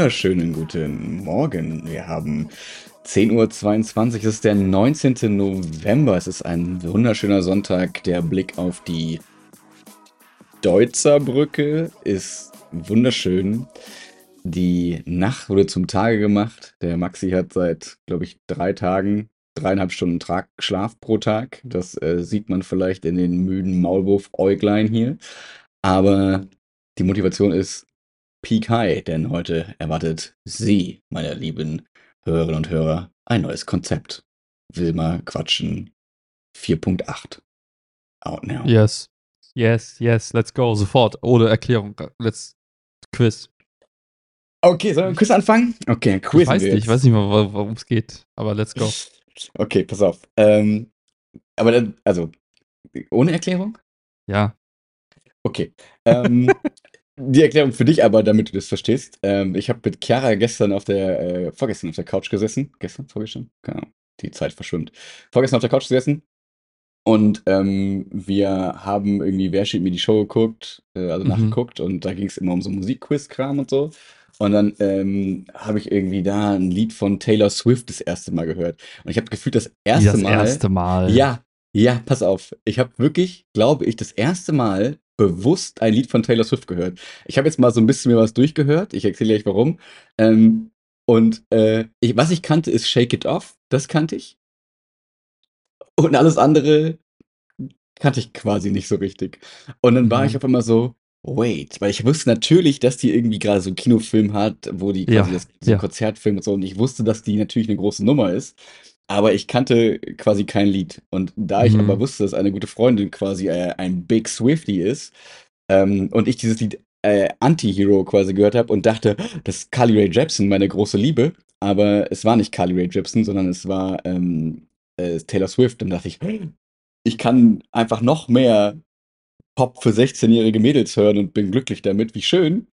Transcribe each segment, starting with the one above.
Wunderschönen guten Morgen. Wir haben 10.22 Uhr, es ist der 19. November. Es ist ein wunderschöner Sonntag. Der Blick auf die Deutzer Brücke ist wunderschön. Die Nacht wurde zum Tage gemacht. Der Maxi hat seit, glaube ich, drei Tagen dreieinhalb Stunden Trag Schlaf pro Tag. Das äh, sieht man vielleicht in den müden Maulwurf-Äuglein hier. Aber die Motivation ist Peak High, denn heute erwartet Sie, meine lieben Hörerinnen und Hörer, ein neues Konzept. Wilma Quatschen 4.8. Out now. Yes. Yes, yes, let's go. Sofort. Ohne Erklärung. Let's Quiz. Okay, sollen wir Quiz anfangen? Okay, Quiz. Ich weiß nicht, ich weiß nicht mal, worum es geht, aber let's go. Okay, pass auf. Ähm, aber dann, also, ohne Erklärung? Ja. Okay. Ähm, die Erklärung für dich aber, damit du das verstehst. Ähm, ich habe mit Chiara gestern auf der, äh, vorgestern auf der Couch gesessen. Gestern, vorgestern? Keine Ahnung. Die Zeit verschwimmt. Vorgestern auf der Couch gesessen. Und ähm, wir haben irgendwie Wer steht mir die Show geguckt, äh, also mhm. nachgeguckt. Und da ging es immer um so Musikquiz-Kram und so. Und dann ähm, habe ich irgendwie da ein Lied von Taylor Swift das erste Mal gehört. Und ich habe gefühlt das erste Mal. Das erste Mal. Ja, ja, pass auf. Ich habe wirklich, glaube ich, das erste Mal bewusst ein Lied von Taylor Swift gehört. Ich habe jetzt mal so ein bisschen mir was durchgehört. Ich erzähle euch warum. Ähm, und äh, ich, was ich kannte, ist Shake It Off. Das kannte ich. Und alles andere kannte ich quasi nicht so richtig. Und dann war mhm. ich auf einmal so, wait, weil ich wusste natürlich, dass die irgendwie gerade so einen Kinofilm hat, wo die quasi ja, das so ja. Konzertfilm und so. Und ich wusste, dass die natürlich eine große Nummer ist. Aber ich kannte quasi kein Lied. Und da ich mhm. aber wusste, dass eine gute Freundin quasi äh, ein Big Swifty ist ähm, und ich dieses Lied äh, Anti-Hero quasi gehört habe und dachte, das ist Carly Ray Jepsen, meine große Liebe. Aber es war nicht Carly Ray Jepsen, sondern es war ähm, äh, Taylor Swift. Dann dachte ich, ich kann einfach noch mehr Pop für 16-jährige Mädels hören und bin glücklich damit. Wie schön.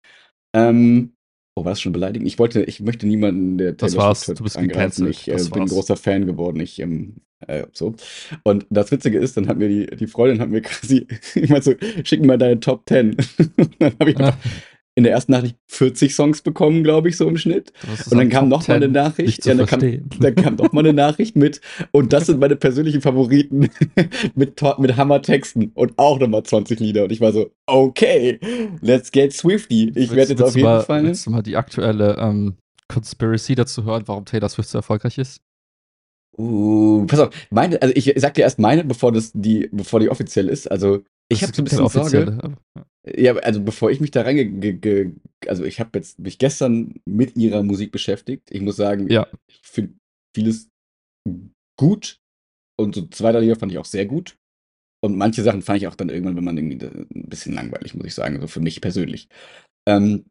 Ähm, Oh, war das schon beleidigend? Ich wollte, ich möchte niemanden, der Taylor das war's. Du bist angreifen. Ich äh, bin ein großer Fan geworden. Ich, ähm, äh, so. Und das Witzige ist, dann hat mir die, die Freundin hat mir quasi, ich meine so, schick mir mal deine Top 10. dann habe ich einfach in der ersten Nachricht 40 Songs bekommen, glaube ich, so im Schnitt. Und dann kam noch mal eine Nachricht, ja, dann kam, dann kam noch mal eine Nachricht mit, und das sind meine persönlichen Favoriten mit, mit Hammertexten und auch nochmal 20 Lieder. Und ich war so, okay, let's get Swifty. Ich werde jetzt auf jeden mal, Fall. Willst du mal die aktuelle ähm, Conspiracy dazu hören, warum Taylor Swift so erfolgreich ist? Uh, pass auf, meine, also ich sag dir erst meine, bevor das die, bevor die offiziell ist. Also ich habe so ein bisschen Sorge. Ja, also bevor ich mich da reinge... Also ich habe jetzt mich gestern mit ihrer Musik beschäftigt. Ich muss sagen, ja. ich finde vieles gut. Und so zwei, drei Lieder fand ich auch sehr gut. Und manche Sachen fand ich auch dann irgendwann, wenn man irgendwie ein bisschen langweilig, muss ich sagen, so für mich persönlich. Ähm,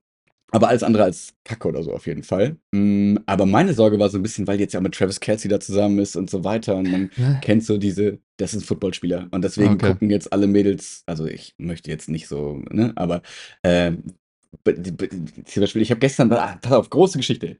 aber alles andere als Kacke oder so auf jeden Fall. Mm, aber meine Sorge war so ein bisschen, weil jetzt ja mit Travis Kelsey da zusammen ist und so weiter. Und man ja. kennt so diese, das ist ein Footballspieler. Und deswegen okay. gucken jetzt alle Mädels, also ich möchte jetzt nicht so, ne, aber äh, zum Beispiel, ich habe gestern, ah, pass auf, große Geschichte.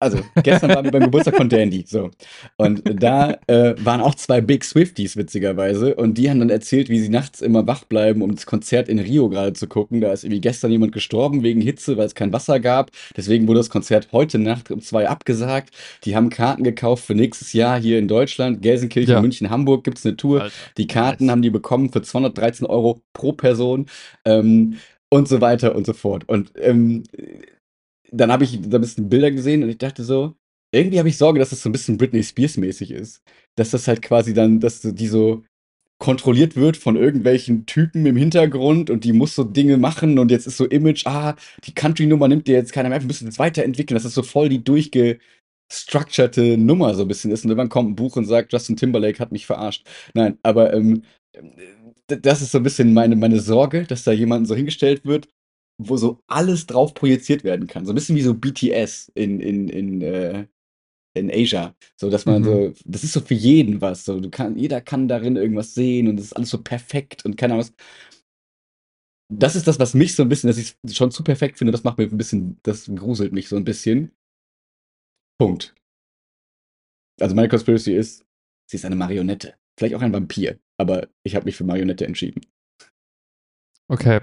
Also, gestern waren wir beim Geburtstag von Dandy, so. Und da äh, waren auch zwei Big Swifties, witzigerweise. Und die haben dann erzählt, wie sie nachts immer wach bleiben, um das Konzert in Rio gerade zu gucken. Da ist irgendwie gestern jemand gestorben wegen Hitze, weil es kein Wasser gab. Deswegen wurde das Konzert heute Nacht um zwei abgesagt. Die haben Karten gekauft für nächstes Jahr hier in Deutschland. Gelsenkirchen, ja. München, Hamburg gibt es eine Tour. Alter, die Karten nice. haben die bekommen für 213 Euro pro Person. Ähm, und so weiter und so fort. Und ähm, dann habe ich da ein bisschen Bilder gesehen und ich dachte so, irgendwie habe ich Sorge, dass das so ein bisschen Britney Spears mäßig ist. Dass das halt quasi dann, dass die so kontrolliert wird von irgendwelchen Typen im Hintergrund und die muss so Dinge machen und jetzt ist so Image, ah, die Country-Nummer nimmt dir jetzt keiner mehr, wir müssen das weiterentwickeln, dass das so voll die durchgestructurte Nummer so ein bisschen ist und irgendwann kommt ein Buch und sagt, Justin Timberlake hat mich verarscht. Nein, aber ähm, das ist so ein bisschen meine, meine Sorge, dass da jemand so hingestellt wird wo so alles drauf projiziert werden kann. So ein bisschen wie so BTS in, in, in, äh, in Asia. So, dass man mhm. so, das ist so für jeden was. So, du kann, jeder kann darin irgendwas sehen und es ist alles so perfekt und keine Ahnung was. Das ist das, was mich so ein bisschen, dass ich es schon zu perfekt finde, das macht mir ein bisschen, das gruselt mich so ein bisschen. Punkt. Also meine Conspiracy ist, sie ist eine Marionette. Vielleicht auch ein Vampir, aber ich habe mich für Marionette entschieden. Okay.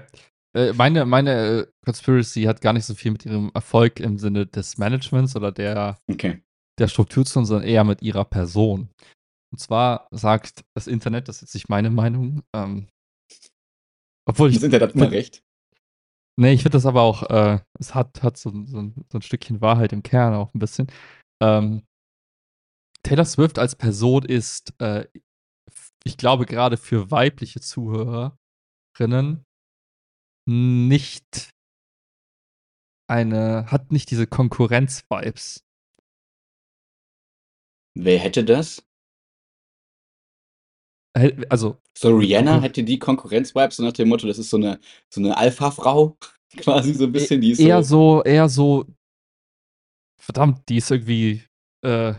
Äh, meine, meine äh, Conspiracy hat gar nicht so viel mit ihrem Erfolg im Sinne des Managements oder der, okay. der Struktur zu tun, sondern eher mit ihrer Person. Und zwar sagt das Internet, das ist jetzt nicht meine Meinung, ähm, obwohl ich. Das Internet hat immer recht. Nee, ich finde das aber auch, äh, es hat, hat so, so, so, ein Stückchen Wahrheit im Kern auch ein bisschen. Ähm, Taylor Swift als Person ist, äh, ich glaube, gerade für weibliche Zuhörerinnen nicht eine, hat nicht diese Konkurrenz-Vibes. Wer hätte das? Also. So Rihanna hätte die Konkurrenz-Vibes, so nach dem Motto, das ist so eine, so eine Alpha-Frau, quasi so ein bisschen. Die ist eher so, eher so, verdammt, die ist irgendwie äh,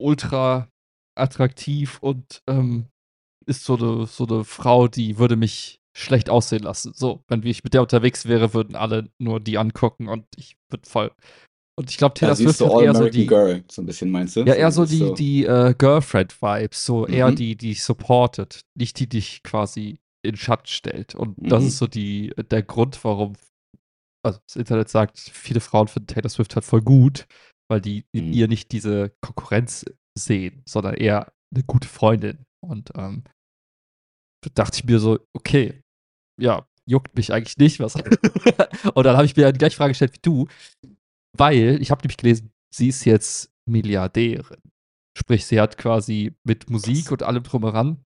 ultra attraktiv und ähm, ist so eine, so eine Frau, die würde mich schlecht aussehen lassen. So, wenn ich mit der unterwegs wäre, würden alle nur die angucken und ich würde voll. Und ich glaube, Taylor ja, Swift hat eher so die Girl, so ein bisschen meinst du? Ja, eher so die, so. die uh, Girlfriend-Vibes, so mhm. eher die, die supportet, nicht die dich quasi in Schatten stellt. Und mhm. das ist so die, der Grund, warum, also das Internet sagt, viele Frauen finden Taylor Swift halt voll gut, weil die in mhm. ihr nicht diese Konkurrenz sehen, sondern eher eine gute Freundin. Und ähm, dachte ich mir so, okay, ja, juckt mich eigentlich nicht, was. und dann habe ich mir die gleiche Frage gestellt wie du, weil ich habe nämlich gelesen, sie ist jetzt Milliardärin. Sprich, sie hat quasi mit Musik und allem drumheran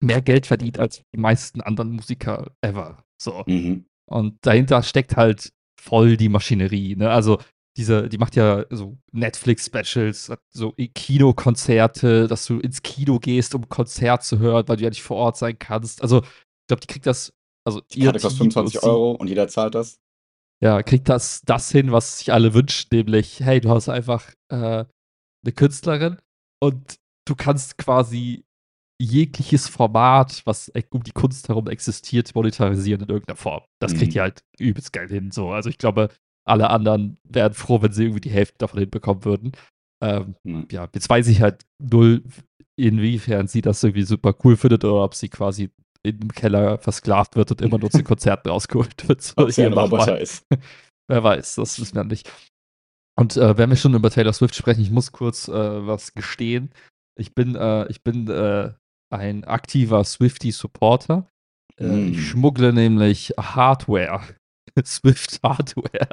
mehr Geld verdient als die meisten anderen Musiker ever. So. Mhm. Und dahinter steckt halt voll die Maschinerie. Ne? Also diese, die macht ja so Netflix-Specials, so Kinokonzerte, dass du ins Kino gehst, um ein Konzert zu hören, weil du ja nicht vor Ort sein kannst. Also, ich glaube, die kriegt das. Also, die Karte kostet 25 Euro und jeder zahlt das. Ja, kriegt das, das hin, was sich alle wünschen, nämlich, hey, du hast einfach äh, eine Künstlerin und du kannst quasi jegliches Format, was e, um die Kunst herum existiert, monetarisieren in irgendeiner Form. Das kriegt mhm. ihr halt übelst geil hin. So. Also ich glaube, alle anderen wären froh, wenn sie irgendwie die Hälfte davon hinbekommen würden. Ähm, mhm. Ja, jetzt weiß ich halt null, inwiefern sie das irgendwie super cool findet oder ob sie quasi im Keller versklavt wird und immer nur zu Konzerten rausgeholt wird. So, ob sie ein Roboter ist. Wer weiß, das wissen wir nicht. Und äh, wenn wir schon über Taylor Swift sprechen, ich muss kurz äh, was gestehen. Ich bin, äh, ich bin äh, ein aktiver Swifty-Supporter. Mm. Ich hm. schmuggle nämlich Hardware Swift Hardware.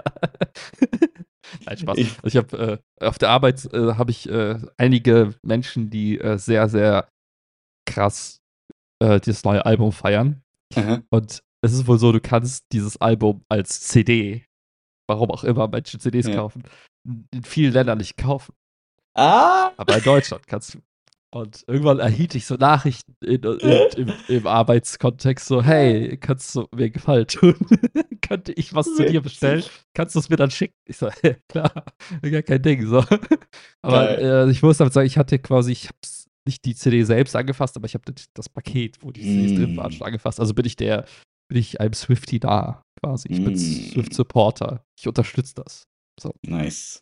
Nein, Spaß. Ich, also ich habe äh, auf der Arbeit äh, habe ich äh, einige Menschen, die äh, sehr, sehr krass äh, dieses neue Album feiern. Aha. Und es ist wohl so, du kannst dieses Album als CD, warum auch immer Menschen CDs ja. kaufen, in vielen Ländern nicht kaufen. Ah! Aber in Deutschland kannst du. Und irgendwann erhielt ich so Nachrichten in, in, im, im, Arbeitskontext, so, hey, kannst du mir Gefallen tun? Könnte ich was zu dir bestellen? Kannst du es mir dann schicken? Ich so, ja, klar, gar kein Ding. So. Aber äh, ich muss damit sagen, ich hatte quasi, ich habe nicht die CD selbst angefasst, aber ich habe das Paket, wo die CDs mm. drin waren, schon angefasst. Also bin ich der, bin ich einem Swifty da, quasi. Ich mm. bin Swift-Supporter. Ich unterstütze das. So. Nice.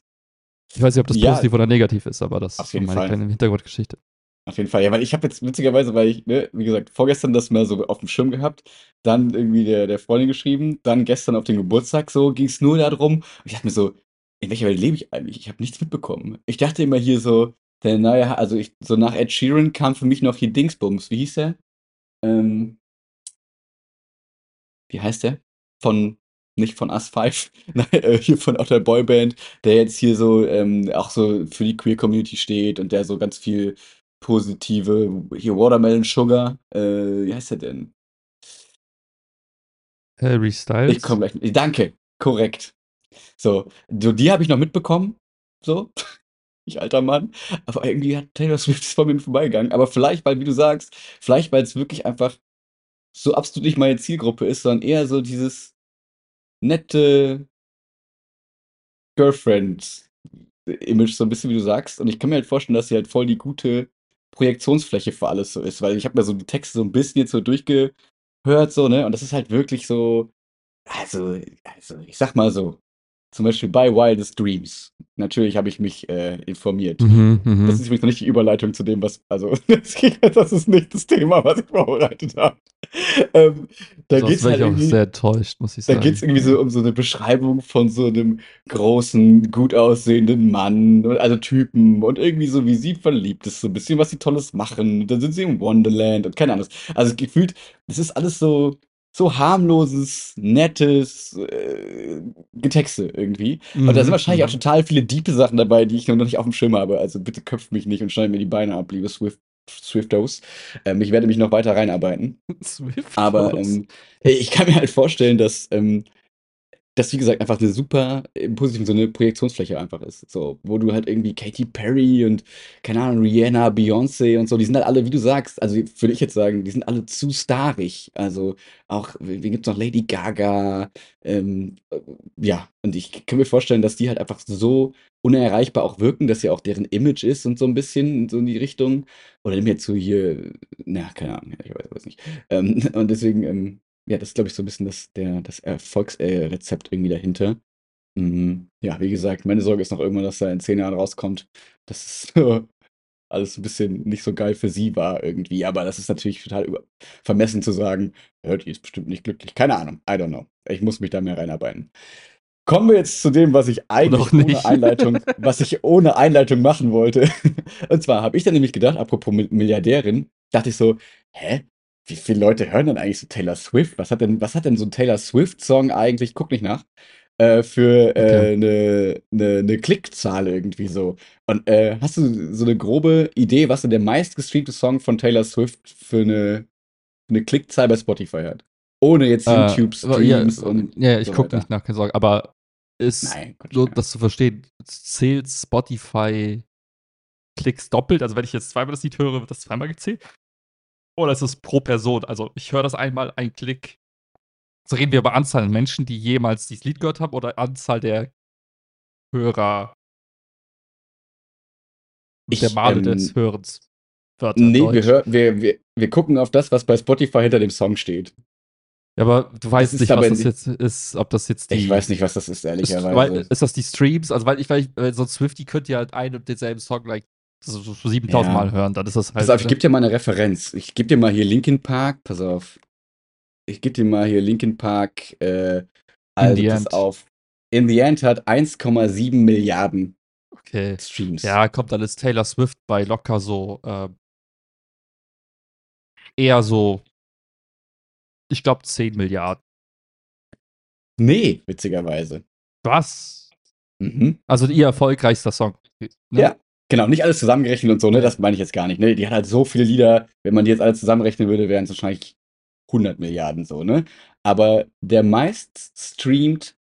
Ich weiß nicht, ob das ja, positiv oder negativ ist, aber das ist so meine Fall. kleine Hintergrundgeschichte. Auf jeden Fall, ja, weil ich habe jetzt witzigerweise, weil ich, ne, wie gesagt, vorgestern das mal so auf dem Schirm gehabt, dann irgendwie der, der Freundin geschrieben, dann gestern auf den Geburtstag so ging es nur darum. Und ich dachte mir so, in welcher Welt lebe ich eigentlich? Ich habe nichts mitbekommen. Ich dachte immer hier so, der neue, also ich, so nach Ed Sheeran kam für mich noch hier Dingsbums. Wie hieß der? Ähm, wie heißt der? Von, nicht von Us 5, nein, äh, hier von auch der Boyband, der jetzt hier so ähm, auch so für die Queer Community steht und der so ganz viel positive, hier Watermelon Sugar, äh, wie heißt der denn? Harry Styles. Ich komme gleich. Danke, korrekt. So, so die habe ich noch mitbekommen, so. ich alter Mann. Aber irgendwie hat Taylor Swift vor mir vorbeigegangen. Aber vielleicht, weil, wie du sagst, vielleicht, weil es wirklich einfach so absolut nicht meine Zielgruppe ist, sondern eher so dieses nette Girlfriend-Image, so ein bisschen wie du sagst. Und ich kann mir halt vorstellen, dass sie halt voll die gute Projektionsfläche für alles so ist, weil ich habe mir so die Texte so ein bisschen jetzt so durchgehört, so, ne? Und das ist halt wirklich so, also, also ich sag mal so, zum Beispiel bei Wildest Dreams. Natürlich habe ich mich äh, informiert. Mhm, mhm. Das ist übrigens noch nicht die Überleitung zu dem, was, also, das ist nicht das Thema, was ich vorbereitet habe. Ähm, da geht es wäre halt ich auch irgendwie, sehr enttäuscht, muss ich da sagen. geht's irgendwie so um so eine Beschreibung von so einem großen, gut aussehenden Mann, und- also Typen und irgendwie so, wie sie verliebt ist, so ein bisschen, was sie Tolles machen. Und dann sind sie im Wonderland und keine Ahnung. Also gefühlt, das ist alles so, so harmloses, nettes äh, Getexte irgendwie. Und da sind Mhm, wahrscheinlich auch mhm. total viele diepe Sachen dabei, die ich noch nicht auf dem Schirm habe. Also bitte köpft mich nicht und schneid mir die Beine ab, liebe Swift, Swiftos. Ähm, ich werde mich noch weiter reinarbeiten. Swift Aber ähm, ich kann mir halt vorstellen, dass ähm, das, wie gesagt, einfach eine super, im positiven Sinne, Projektionsfläche einfach ist. So, wo du halt irgendwie Katy Perry und, keine Ahnung, Rihanna, Beyoncé und so, die sind halt alle, wie du sagst, also würde ich jetzt sagen, die sind alle zu starig. Also auch, wie gibt's noch Lady Gaga, ähm, äh, ja, und ich kann mir vorstellen, dass die halt einfach so unerreichbar auch wirken, dass ja auch deren Image ist und so ein bisschen so in die Richtung. Oder nimm jetzt so hier, na, keine Ahnung, ich weiß, weiß nicht. Ähm, und deswegen, ähm, ja, das ist, glaube ich, so ein bisschen das, der, das Erfolgsrezept äh, irgendwie dahinter. Mhm. Ja, wie gesagt, meine Sorge ist noch irgendwann, dass er in zehn Jahren rauskommt. Das ist so alles ein bisschen nicht so geil für sie war irgendwie. Aber das ist natürlich total über vermessen zu sagen, ja, die ist bestimmt nicht glücklich. Keine Ahnung, I don't know. Ich muss mich da mehr reinarbeiten. Kommen wir jetzt zu dem, was ich eigentlich ohne Einleitung, was ich ohne Einleitung machen wollte. Und zwar habe ich dann nämlich gedacht, apropos Mi- Milliardärin, dachte ich so, hä? Wie viele Leute hören denn eigentlich so Taylor Swift? Was hat denn, was hat denn so ein Taylor Swift-Song eigentlich, guck nicht nach, äh, für Okay. äh, eine, eine, eine Klickzahl irgendwie so? Und äh, hast du so eine grobe Idee, was denn der meistgestreamte Song von Taylor Swift für eine, eine Klickzahl bei Spotify hat? Ohne jetzt Äh, aber ja, YouTube-Streams und ja, ich so gucke nicht nach, keine Sorge. Aber ist, Nein, Gott, ja. das zu verstehen, zählt Spotify Klicks doppelt? Also wenn ich jetzt zweimal das Lied höre, wird das zweimal gezählt? Oder ist es pro Person? Also ich höre das einmal, ein Klick. So reden wir über Anzahl an Menschen, die jemals dieses Lied gehört haben oder Anzahl der Hörer, der Ich, Male ähm, des Hörens. Wörter Nee, wir, hör, wir, wir, wir gucken auf das, was bei Spotify hinter dem Song steht. Ja, aber du weißt ist nicht, was das jetzt ist, ob das jetzt die. Ich weiß nicht, was das ist, Ist, ehrlicherweise. weil, ist das die Streams? Also, weil ich, weil ich, weil so Swifty könnte ja halt einen und denselben Song like so, so so 7000 Ja. Mal hören, dann ist das halt. Pass auf, ich gebe dir mal eine Referenz. Ich gebe dir mal hier Linkin Park. Pass auf. Ich gebe dir mal hier Linkin Park. Äh, also the pass auf. In the End hat 1,7 Milliarden okay. Streams. Ja, kommt dann ist Taylor Swift bei locker so ähm, eher so, ich glaube 10 Milliarden. Nee, witzigerweise. Was? Mhm. Also ihr erfolgreichster Song. Ne? Ja. Genau, nicht alles zusammengerechnet und so, ne? Das meine ich jetzt gar nicht, ne? Die hat halt so viele Lieder, wenn man die jetzt alle zusammenrechnen würde, wären es wahrscheinlich 100 Milliarden so, ne? Aber der meist streamt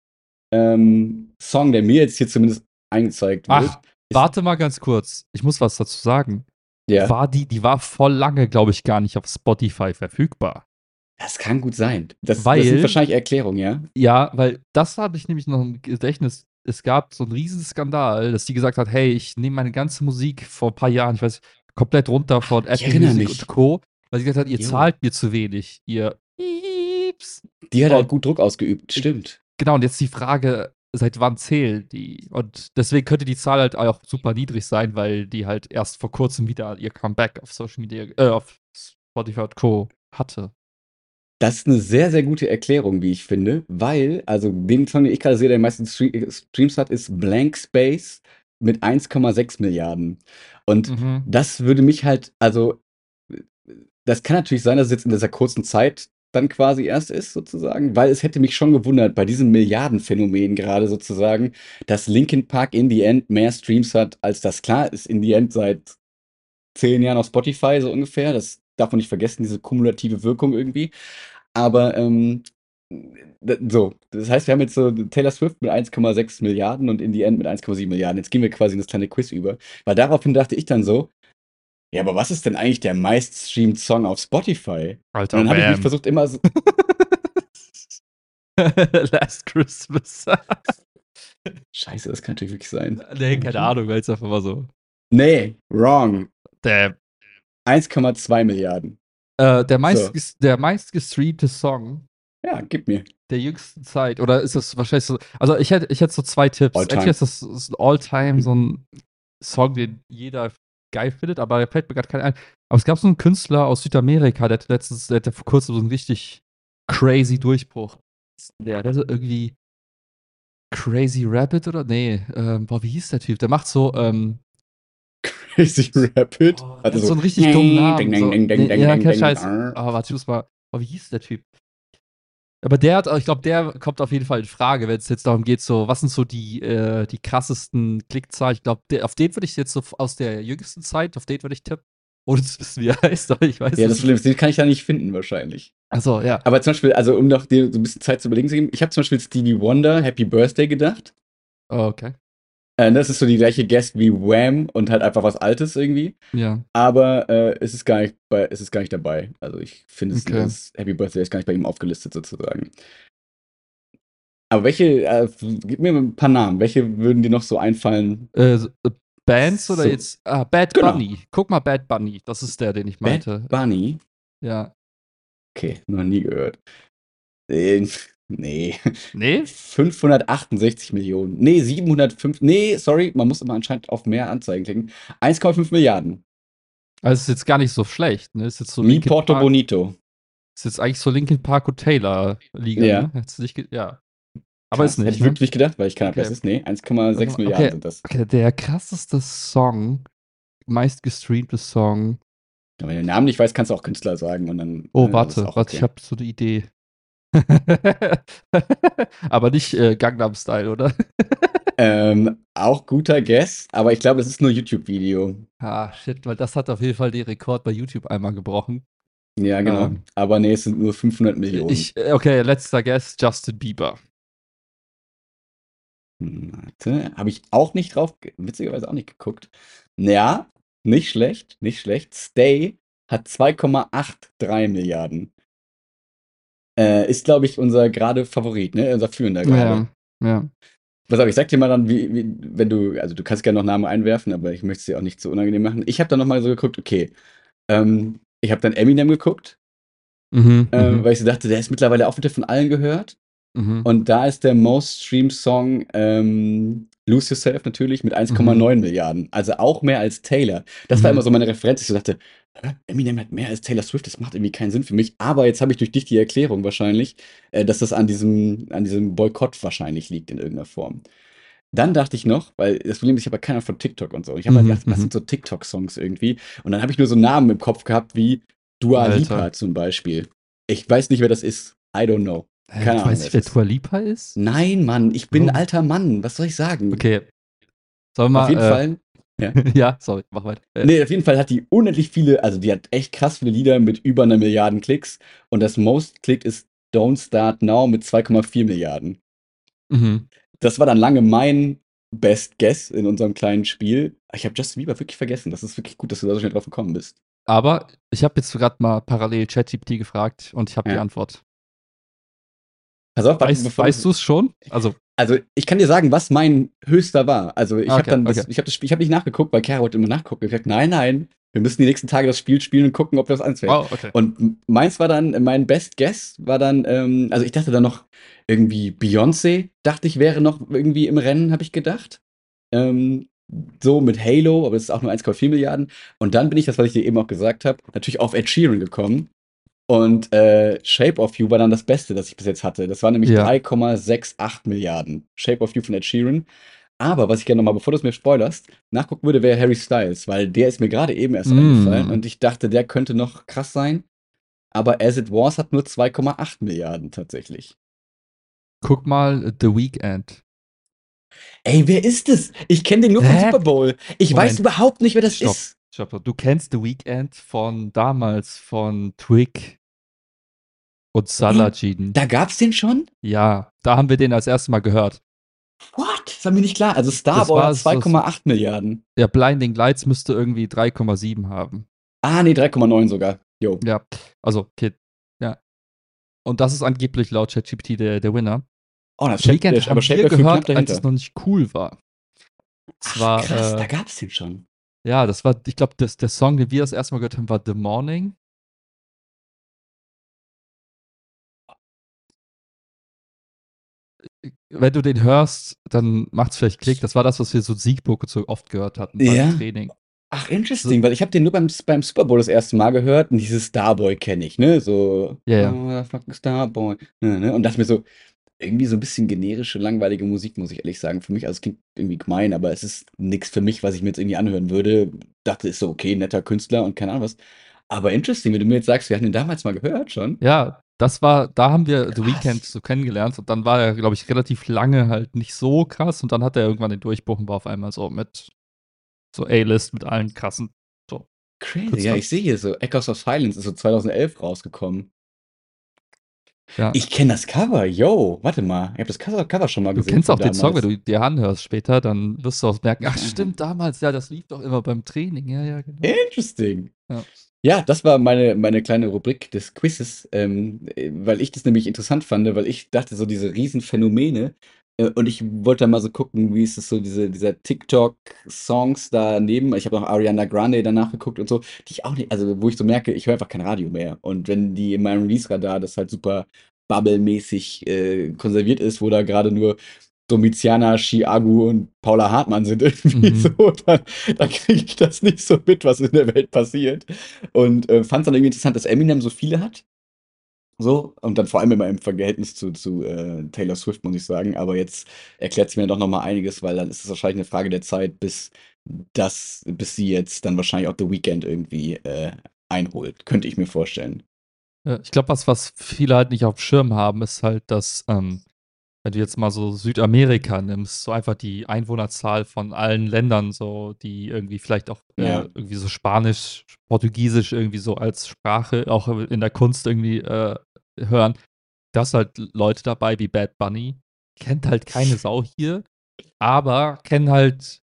ähm, Song, der mir jetzt hier zumindest angezeigt wird, Ach, warte mal ganz kurz. Ich muss was dazu sagen. ja, War die, die war voll lange, glaube ich, gar nicht auf Spotify verfügbar. das kann gut sein. Das, Weil- das sind wahrscheinlich Erklärungen, ja? Ja, weil das habe ich nämlich noch im Gedächtnis. Es gab so einen riesen Skandal, dass die gesagt hat, hey, ich nehme meine ganze Musik vor ein paar Jahren, ich weiß, komplett runter von Apple Music mich. und Co. Weil sie gesagt hat, ihr Jo. zahlt mir zu wenig. Ihr Pieps. Die hat Und- halt gut Druck ausgeübt, stimmt. Genau, und jetzt die Frage, seit wann zählen die? Und deswegen könnte die Zahl halt auch super niedrig sein, weil die halt erst vor kurzem wieder ihr Comeback auf Social Media, äh, auf Spotify und Co. hatte. Das ist eine sehr, sehr gute Erklärung, wie ich finde, weil, also den Song, den ich gerade sehe, der die meisten Stre Streams hat, ist Blank Space mit 1,6 Milliarden. Und Mhm. das würde mich halt, also, das kann natürlich sein, dass es jetzt in dieser kurzen Zeit dann quasi erst ist, sozusagen, weil es hätte mich schon gewundert, bei diesem Milliardenphänomen gerade sozusagen, dass Linkin Park in the End mehr Streams hat, als das klar ist. In the End seit zehn Jahren auf Spotify, so ungefähr. Das darf man nicht vergessen, diese kumulative Wirkung irgendwie. Aber ähm, so, das heißt, wir haben jetzt so Taylor Swift mit 1,6 Milliarden und In the End mit 1,7 Milliarden. Jetzt gehen wir quasi in das kleine Quiz über. Weil daraufhin dachte ich dann so, ja, aber was ist denn eigentlich der meiststreamed Song auf Spotify? Alter, Und dann habe ich mich versucht immer so, Last Christmas. scheiße, das kann natürlich wirklich sein. nee, keine Ahnung, weil es einfach mal so. Nee, wrong. Der, 1,2 Milliarden. Äh, der, meist, der meistgestreamte Song, Ja, gib mir. der jüngsten Zeit. Oder ist das wahrscheinlich so. Also, ich hätte, ich hätte so zwei Tipps. Entweder ist das ist ein All-Time, so ein Song, den jeder geil findet, aber der fällt mir gerade kein ein. Aber es gab so einen Künstler aus Südamerika, der hatte letztens, der hatte vor kurzem so einen richtig crazy Durchbruch. Der, hatte irgendwie Crazy Rabbit oder? Nee, ähm, boah, wie hieß der Typ? Der macht so, ähm, Crazy Rapid. Oh, Also so einen richtig dummen Namen. Ding, so. ding, ding, Nee, ja, kein Scheiß. Aber warte, ich muss mal. Oh, wie hieß der Typ? Aber der hat, ich glaube, der kommt auf jeden Fall in Frage, wenn es jetzt darum geht, so, was sind so die, äh, die krassesten Klickzahlen? Ich glaube, auf den würde ich jetzt so aus der jüngsten Zeit, auf den würde ich tippen. Ohne zu wissen, wie er heißt, aber ich weiß Ja, das Problem ist, den kann ich da nicht finden, wahrscheinlich. Achso, ja. Aber zum Beispiel, also um noch dir so ein bisschen Zeit zu überlegen zu geben, ich habe zum Beispiel Stevie Wonder Happy Birthday gedacht. Oh, okay. Äh, das ist so die gleiche Guest wie Wham und halt einfach was Altes irgendwie. Ja. Aber äh, es, ist gar nicht bei, es ist gar nicht dabei. Also ich finde, es Okay. Happy Birthday ist gar nicht bei ihm aufgelistet sozusagen. Aber welche, äh, gib mir ein paar Namen. Welche würden dir noch so einfallen? Äh, äh, Bands oder So. jetzt? Ah, Bad Genau. Bunny. Guck mal, Bad Bunny. Das ist der, den ich Bad meinte. Bunny? Ja. Okay, noch nie gehört. Nee. Nee? 568 Millionen. Nee, 705. Nee, sorry, man muss immer anscheinend auf mehr Anzeigen klicken. 1,5 Milliarden. Also ist jetzt gar nicht so schlecht, ne? Ist jetzt so Mi Linkin Porto Park- Bonito. Ist jetzt eigentlich so Linkin Park und Taylor Liga, Ja. ne? Hättest du nicht ja. Aber ist Krass, nicht. Hätte ich ne? wirklich gedacht, weil ich keiner Okay. ist. Nee, 1,6 Okay. Milliarden sind das. Okay, der krasseste Song, meist gestreamte Song. Wenn du den Namen nicht weißt, kannst du auch Künstler sagen. Und dann, Oh, das warte, ist warte, okay. ich habe so eine Idee. Aber nicht äh, Gangnam Style, oder? Ähm, auch guter Guess, aber ich glaube, das ist nur YouTube-Video. ah, shit, weil das hat auf jeden Fall den Rekord bei YouTube einmal gebrochen. Ja, genau. Ähm. aber nee, es sind nur 500 Millionen. Ich, äh, okay, letzter Guess, Justin Bieber. Warte, habe ich auch nicht drauf, ge- witzigerweise auch nicht geguckt. Ja, nicht schlecht, nicht schlecht. Stay hat 2,83 Milliarden. Äh, ist, glaube ich, unser gerade Favorit, ne? Unser führender gerade. Ja, ja. Pass auf, ich sag dir mal dann, wie, wie, wenn du, also du kannst gerne noch Namen einwerfen, aber ich möchte es dir auch nicht zu unangenehm machen. Ich habe dann noch mal so geguckt, okay, ähm, ich habe dann Eminem geguckt, Mhm, äh, mhm, weil ich so dachte, der ist mittlerweile auch wieder von allen gehört. mhm. Und da ist der Most Streamed Song ähm, Lose Yourself natürlich mit 1,9 Milliarden. Also auch mehr als Taylor. Das war Mhm. immer so meine Referenz. Ich so dachte? Eminem hat mehr als Taylor Swift. Das macht irgendwie keinen Sinn für mich. Aber jetzt habe ich durch dich die Erklärung wahrscheinlich, äh, dass das an diesem, an diesem Boykott wahrscheinlich liegt in irgendeiner Form. Dann dachte ich noch, weil das Problem ist, ich habe ja keiner von TikTok und so. Ich habe halt Mhm, gedacht, was mhm. sind so TikTok-Songs irgendwie? Und dann habe ich nur so Namen im Kopf gehabt wie Dua Alter. Lipa zum Beispiel. Ich weiß nicht, wer das ist. I don't know. Keine Ahnung, weißt wer nicht, wer. Dua Lipa ist? Nein, Mann, ich bin ein Warum? alter Mann. Was soll ich sagen? Okay. Sollen wir mal. Auf jeden äh, Fall. ja, sorry, mach weiter. Äh, Nee, auf jeden Fall hat die unendlich viele, also die hat echt krass viele Lieder mit über einer Milliarden Klicks. Und das Most Clicked ist Don't Start Now mit 2,4 Milliarden. mhm. Das war dann lange mein Best Guess in unserem kleinen Spiel. Ich habe Justin Bieber wirklich vergessen. Das ist wirklich gut, dass du da so schnell drauf gekommen bist. Aber ich habe jetzt gerade mal parallel ChatGPT gefragt und ich habe die Ja. Antwort. Pass auf, Weißt, bevor weißt du es schon? Also, Also, ich kann dir sagen, was mein höchster war. Also, ich Ah, habe okay, dann, das, okay. ich habe das Spiel, ich habe nicht nachgeguckt, weil Kara wollte immer nachgucken. Ich habe gesagt, nein, nein, wir müssen die nächsten Tage das Spiel spielen und gucken, ob das anfällt. oh, okay. Und meins war dann, mein Best Guess war dann, ähm, also ich dachte dann noch irgendwie Beyoncé, dachte ich wäre noch irgendwie im Rennen, habe ich gedacht. Ähm, so mit Halo, aber es ist auch nur 1,4 Milliarden. Und dann bin ich, das, was ich dir eben auch gesagt habe, natürlich auf Ed Sheeran gekommen. Und äh, Shape of You war dann das Beste, das ich bis jetzt hatte. Das war nämlich Ja. 3,68 Milliarden. Shape of You von Ed Sheeran. Aber was ich gerne nochmal, bevor du es mir spoilerst, nachgucken würde, wäre Harry Styles, weil der ist mir gerade eben erst Mm. eingefallen und ich dachte, der könnte noch krass sein. Aber As It Was hat nur 2,8 Milliarden tatsächlich. Guck mal, äh, The Weeknd. Ey, wer ist es? Ich kenne den nur vom? Super Bowl. Ich Moment. weiß überhaupt nicht, wer das Stopp. ist. Du kennst The Weeknd von damals, von Twig und Salajin. Da gab's den schon? Ja, da haben wir den als erstes Mal gehört. What? Das war mir nicht klar. Also Das Starboy war hat so- 2,8 Milliarden. Ja, Blinding Lights müsste irgendwie 3,7 haben. Ah, nee, 3,9 sogar. Jo. Ja, also, okay. Ja. Und das ist angeblich laut ChatGPT der, der Winner. Oh, das der, haben aber wir gehört, als es noch nicht cool war. Es Ach, war, krass, äh, da gab's den schon. Ja, das war, ich glaube, der Song, den wir das erste Mal gehört haben, war The Morning. wenn du den hörst, dann macht es vielleicht Klick. Das war das, was wir so Siegburg so oft gehört hatten beim ja. Training. Ach, interesting, so. weil ich habe den nur beim, beim Super Bowl das erste Mal gehört und dieses Starboy kenne ich, ne? So, ja, ja. Oh, fucking Starboy. Ne, ne? Und dachte mir so, irgendwie so ein bisschen generische, langweilige Musik, muss ich ehrlich sagen. Für mich, also es klingt irgendwie gemein, aber es ist nichts für mich, was ich mir jetzt irgendwie anhören würde. Dachte, ist so okay, netter Künstler und keine Ahnung was. Aber interesting, wenn du mir jetzt sagst, wir hatten ihn damals mal gehört schon. Ja, das war, da haben wir krass. The Weeknd so kennengelernt und dann war er, glaube ich, relativ lange halt nicht so krass und dann hat er irgendwann den Durchbruch und war auf einmal so mit so A-List mit allen krassen. So. Crazy, ja, ich sehe hier so, Echoes of Silence ist so 2011 rausgekommen. Ja. Ich kenne das Cover, yo, warte mal, ich habe das Cover schon mal gesehen. Du kennst auch den Song, wenn du dir anhörst später, dann wirst du auch merken, ach stimmt, damals, ja, das lief doch immer beim Training, ja, ja, genau. Interesting. Ja. Ja, das war meine, meine kleine Rubrik des Quizzes, ähm, weil ich das nämlich interessant fand, weil ich dachte, so diese Riesenphänomene, äh, und ich wollte mal so gucken, wie ist es so, diese, dieser TikTok-Songs daneben. Ich habe auch Ariana Grande danach geguckt und so, die ich auch nicht, also wo ich so merke, ich höre einfach kein Radio mehr. Und wenn die in meinem Release-Radar das halt super Bubble-mäßig äh, konserviert ist, wo da gerade nur Domitiana, Chiagu und Paula Hartmann sind irgendwie mhm. so, dann, dann kriege ich das nicht so mit, was in der Welt passiert. Und äh, fand es dann irgendwie interessant, dass Eminem so viele hat. So, und dann vor allem immer im Verhältnis zu, zu äh, Taylor Swift, muss ich sagen. Aber jetzt erklärt sie mir doch nochmal einiges, weil dann ist es wahrscheinlich eine Frage der Zeit, bis das, bis sie jetzt dann wahrscheinlich auch The Weekend irgendwie äh, einholt. Könnte ich mir vorstellen. Ich glaube, was, was viele halt nicht auf Schirm haben, ist halt, dass ähm, wenn du jetzt mal so Südamerika nimmst, so einfach die Einwohnerzahl von allen Ländern, so die irgendwie vielleicht auch äh, ja. irgendwie so Spanisch, Portugiesisch irgendwie so als Sprache auch in der Kunst irgendwie äh, hören, dass halt Leute dabei wie Bad Bunny, kennt halt keine Sau hier, aber kennen halt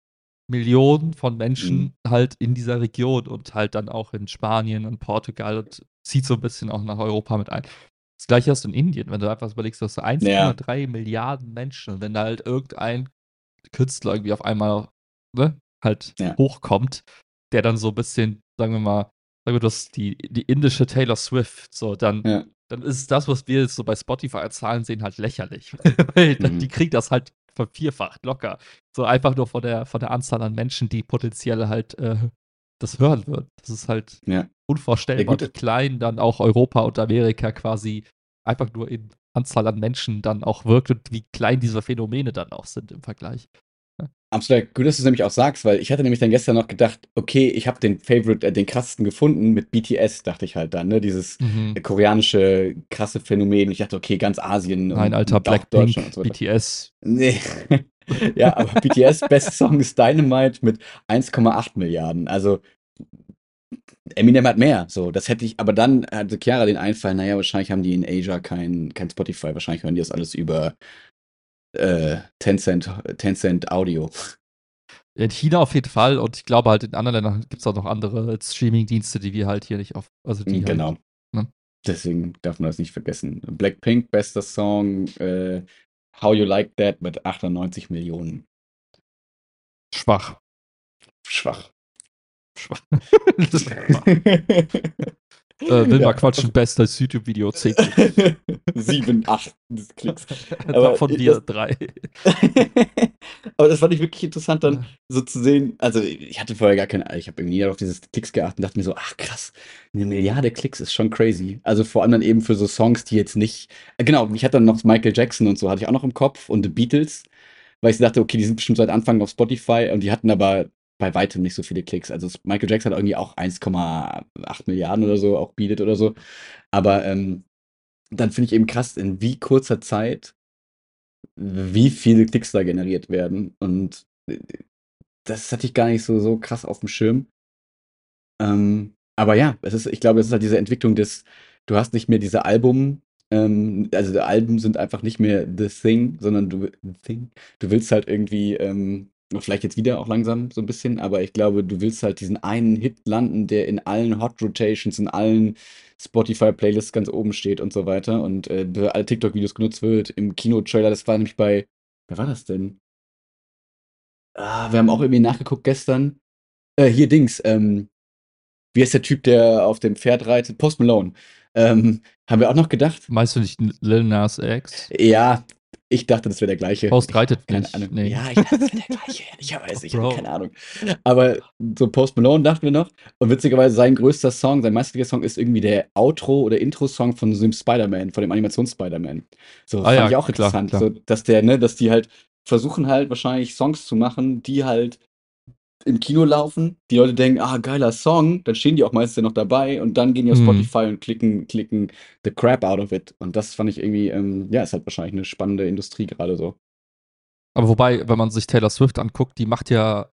Millionen von Menschen mhm. halt in dieser Region und halt dann auch in Spanien und Portugal und zieht so ein bisschen auch nach Europa mit ein. Das gleiche hast du in Indien, wenn du einfach überlegst, du hast 1,3 ja. Milliarden Menschen und wenn da halt irgendein Künstler irgendwie auf einmal ne, halt ja. hochkommt, der dann so ein bisschen, sagen wir mal, sagen wir, du hast die, die indische Taylor Swift, so, dann, ja. dann ist das, was wir jetzt so bei Spotify als Zahlen sehen, halt lächerlich. Mhm. die kriegt das halt vervierfacht locker. So einfach nur von der, von der Anzahl an Menschen, die potenziell halt äh, das hören wird. Das ist halt ja. unvorstellbar, ja, wie klein dann auch Europa und Amerika quasi einfach nur in Anzahl an Menschen dann auch wirkt und wie klein diese Phänomene dann auch sind im Vergleich. Ja. Absolut gut, dass du es nämlich auch sagst, weil ich hatte nämlich dann gestern noch gedacht, okay, ich habe den Favorite, äh, den krassesten gefunden mit BTS, dachte ich halt dann, ne? Dieses mhm. koreanische krasse Phänomen. Ich dachte, okay, ganz Asien. Nein, alter Blackpink, so BTS. Nee. Ja, aber BTS Best Song ist Dynamite mit 1,8 Milliarden. Also Eminem hat mehr. So, das hätte ich, aber dann hatte Chiara den Einfall, naja, wahrscheinlich haben die in Asia kein, kein Spotify, wahrscheinlich hören die das alles über äh, Tencent, Tencent Audio. In China auf jeden Fall und ich glaube halt in anderen Ländern gibt es auch noch andere Streaming-Dienste, die wir halt hier nicht auf. Also die genau. Halt, ne? Deswegen darf man das nicht vergessen. Blackpink, bester Song, äh, How You Like That mit 98 Millionen. Schwach. Schwach. Schwach. äh, will ja. mal quatschen, bestes YouTube-Video 10 7, 8 Klicks. Aber von dir 3. Aber das fand ich wirklich interessant, dann so zu sehen. Also, ich hatte vorher gar keine, ich habe irgendwie auf diese Klicks geachtet und dachte mir so, ach krass, eine Milliarde Klicks ist schon crazy. Also vor allem dann eben für so Songs, die jetzt nicht. Äh, genau, ich hatte dann noch Michael Jackson und so, hatte ich auch noch im Kopf und The Beatles, weil ich dachte, okay, die sind bestimmt seit Anfang auf Spotify und die hatten aber bei weitem nicht so viele Klicks. Also Michael Jackson hat irgendwie auch 1,8 Milliarden oder so, auch bietet oder so. Aber ähm, dann finde ich eben krass, in wie kurzer Zeit wie viele Klicks da generiert werden. Und äh, das hatte ich gar nicht so, so krass auf dem Schirm. Ähm, aber ja, es ist, ich glaube, es ist halt diese Entwicklung des, du hast nicht mehr diese Album, ähm, also Alben sind einfach nicht mehr the thing, sondern du, thing, du willst halt irgendwie ähm, Vielleicht jetzt wieder auch langsam so ein bisschen, aber ich glaube, du willst halt diesen einen Hit landen, der in allen Hot Rotations, in allen Spotify-Playlists ganz oben steht und so weiter und äh, für alle TikTok-Videos genutzt wird. Im Kino-Trailer, das war nämlich bei, wer war das denn? Ah, wir haben auch irgendwie nachgeguckt gestern. Äh, hier Dings, ähm, wie heißt der Typ, der auf dem Pferd reitet? Post Malone. Ähm, haben wir auch noch gedacht. Meinst du nicht Lil Nas X? Ja, ich dachte, das wäre der gleiche. Post reitet keine nicht. Ahnung. Nee. Ja, ich dachte, das wäre der gleiche. Ehrlicherweise, ich Bro. habe keine Ahnung. Aber so Post Malone dachten wir noch. Und witzigerweise, sein größter Song, sein meistgeliebter Song ist irgendwie der Outro- oder Intro-Song von so einem Spider-Man, von dem Animations-Spider-Man. So, Ah fand ja, ich auch klar, interessant. klar. So, dass der, ne, dass die halt versuchen halt wahrscheinlich Songs zu machen, die halt im Kino laufen. Die Leute denken, ah, geiler Song. Dann stehen die auch meistens noch dabei und dann gehen die auf Mhm. Spotify und klicken, klicken the crap out of it. Und das fand ich irgendwie, ähm, ja, ist halt wahrscheinlich eine spannende Industrie gerade so. Aber wobei, wenn man sich Taylor Swift anguckt, die macht ja,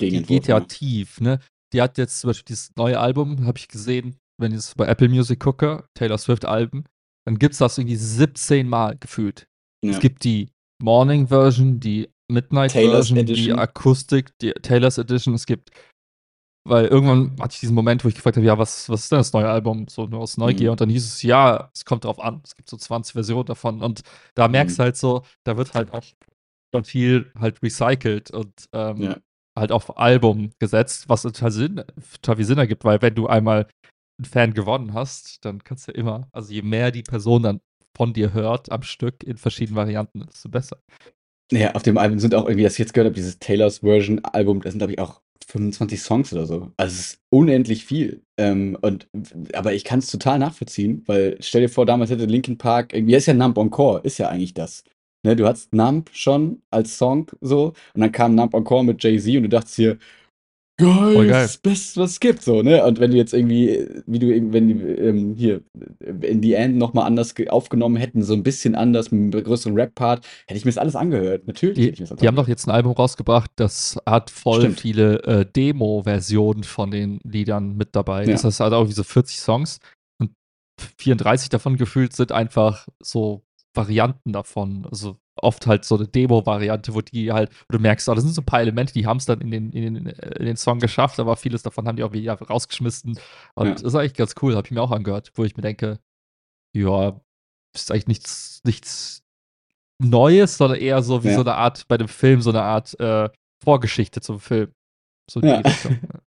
die Gegenentwurf, geht ja ja. tief, ne? Die hat jetzt zum Beispiel dieses neue Album, habe ich gesehen, wenn ich es bei Apple Music gucke, Taylor Swift Alben, dann gibt es das irgendwie 17 Mal gefühlt. Ja. Es gibt die Morning Version, die Midnight Taylor's Version, die Edition. Akustik, die Taylor's Edition. Es gibt, weil irgendwann hatte ich diesen Moment, wo ich gefragt habe, ja, was, was ist denn das neue Album? So nur aus Neugier. Mhm. Und dann hieß es, ja, es kommt drauf an. Es gibt so 20 Versionen davon. Und da merkst Mhm. du halt so, da wird halt auch schon viel halt recycelt und ähm, Ja. halt auf Album gesetzt, was total Sinn, total viel Sinn ergibt, weil wenn du einmal einen Fan gewonnen hast, dann kannst du ja immer, also je mehr die Person dann von dir hört am Stück in verschiedenen Varianten, desto besser. Ja, auf dem Album sind auch irgendwie, das ich jetzt gehört habe, dieses Taylor's Version Album, da sind, glaube ich, auch 25 Songs oder so. Also es ist unendlich viel. Ähm, und, aber ich kann es total nachvollziehen, weil stell dir vor, damals hätte Linkin Park, irgendwie ist ja Nump Encore, ist ja eigentlich das. Ne, du hattest Nump schon als Song so und dann kam Nump Encore mit Jay-Z und du dachtest hier, geil, geil. das Beste, was es gibt, so, ne? Und wenn du jetzt irgendwie, wie du, wenn die, ähm, hier, in die End nochmal anders ge- aufgenommen hätten, so ein bisschen anders, mit einem größeren Rap-Part, hätte ich mir das alles angehört. Natürlich Die, hätte ich mir das alles die haben doch jetzt ein Album rausgebracht, das hat voll Stimmt. viele äh, Demo-Versionen von den Liedern mit dabei. Ja. Das heißt, halt auch wie so 40 Songs und 34 davon gefühlt sind einfach so Varianten davon. Also oft halt so eine Demo-Variante, wo die halt, wo du merkst, oh, das sind so ein paar Elemente, die haben es dann in den, in, den, äh, in den Song geschafft, aber vieles davon haben die auch wieder rausgeschmissen. Und Ja. das ist eigentlich ganz cool, habe ich mir auch angehört, wo ich mir denke, ja, ist eigentlich nichts, nichts Neues, sondern eher so wie Ja. so eine Art, bei dem Film, so eine Art äh, Vorgeschichte zum Film. So Ja.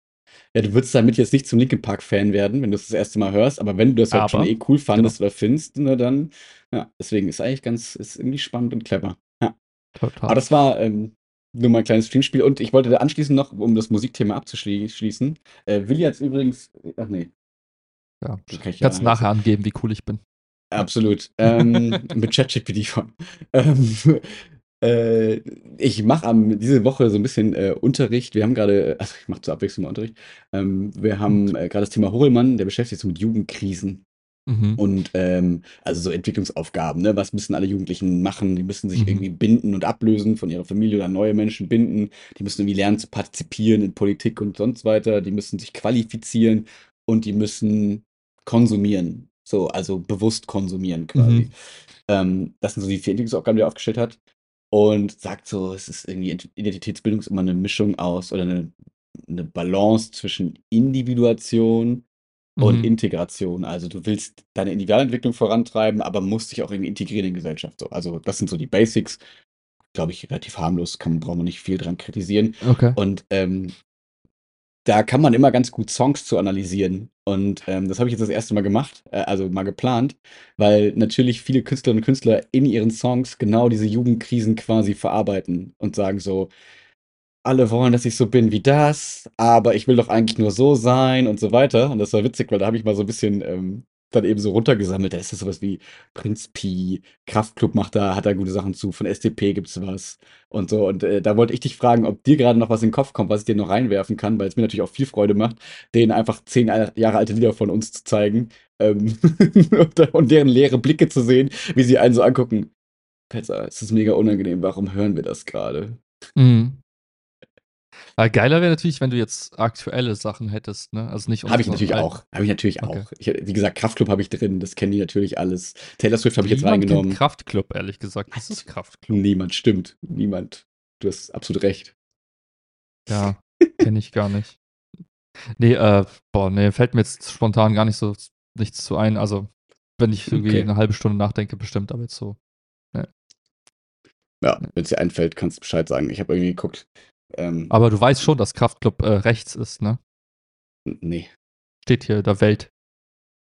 Ja, du würdest damit jetzt nicht zum Linkin Park-Fan werden, wenn du es das erste Mal hörst, aber wenn du das halt schon Aber- eh cool fandest oder findest, ne, dann, ja, deswegen ist eigentlich ganz, ist irgendwie spannend und clever. Ja. Total. Aber das war ähm, nur mal ein kleines Streamspiel und ich wollte da anschließend noch, um das Musikthema abzuschließen, äh, Willi hat übrigens, ach nee, ja. kann ich Kannst ja nachher angeben, wie cool ich bin. Absolut. Ähm, mit ChatGPT von. Ähm, äh, ich mache am diese Woche so ein bisschen äh, Unterricht. Wir haben gerade, also ich mache zur Abwechslung mal Unterricht. Ähm, wir haben äh, gerade das Thema Horelmann, der beschäftigt sich mit Jugendkrisen Mhm. und ähm, also so Entwicklungsaufgaben. Ne? Was müssen alle Jugendlichen machen? Die müssen sich Mhm. irgendwie binden und ablösen von ihrer Familie oder neue Menschen binden. Die müssen irgendwie lernen zu partizipieren in Politik und sonst weiter. Die müssen sich qualifizieren und die müssen konsumieren. So, also bewusst konsumieren quasi. Mhm. Ähm, das sind so die vier Entwicklungsaufgaben, die er aufgestellt hat. Und sagt so, es ist irgendwie Ent- Identitätsbildung ist immer eine Mischung aus oder eine, eine Balance zwischen Individuation und Mhm. Integration. Also du willst deine Individualentwicklung vorantreiben, aber musst dich auch irgendwie integrieren in die Gesellschaft. So. Also das sind so die Basics. Glaube ich, relativ harmlos, kann, braucht man nicht viel dran kritisieren. Okay. Und ähm, da kann man immer ganz gut Songs zu analysieren. Und ähm, das habe ich jetzt das erste Mal gemacht, äh, also mal geplant, weil natürlich viele Künstlerinnen und Künstler in ihren Songs genau diese Jugendkrisen quasi verarbeiten und sagen so, alle wollen, dass ich so bin wie das, aber ich will doch eigentlich nur so sein und so weiter. Und das war witzig, weil da habe ich mal so ein bisschen ähm, dann eben so runtergesammelt. Da ist das sowas wie Prinz Pi, Kraftklub macht da, hat da gute Sachen zu, von SDP gibt's was und so. Und äh, da wollte ich dich fragen, ob dir gerade noch was in den Kopf kommt, was ich dir noch reinwerfen kann, weil es mir natürlich auch viel Freude macht, denen einfach zehn Jahre alte Lieder von uns zu zeigen ähm, und deren leere Blicke zu sehen, wie sie einen so angucken. Petzer, es ist mega unangenehm, warum hören wir das gerade? Mhm. Aber geiler wäre natürlich, wenn du jetzt aktuelle Sachen hättest, ne? Also nicht Habe ich natürlich auch. Habe ich natürlich Okay. auch. Ich, wie gesagt, Kraftclub habe ich drin, das kennen die natürlich alles. Taylor Swift habe ich jetzt reingenommen. Kraftclub, ehrlich gesagt. Was ist Kraftclub? Niemand, stimmt. Niemand. Du hast absolut recht. Ja, kenne ich gar nicht. Nee, äh, boah, nee, fällt mir jetzt spontan gar nicht so nichts zu ein. Also, wenn ich irgendwie Okay. eine halbe Stunde nachdenke, bestimmt, aber jetzt so. Ja, wenn es dir einfällt, kannst du Bescheid sagen. Ich habe irgendwie geguckt. Ähm, Aber du weißt schon, dass Kraftclub äh, rechts ist, ne? nee. Steht hier, der Welt.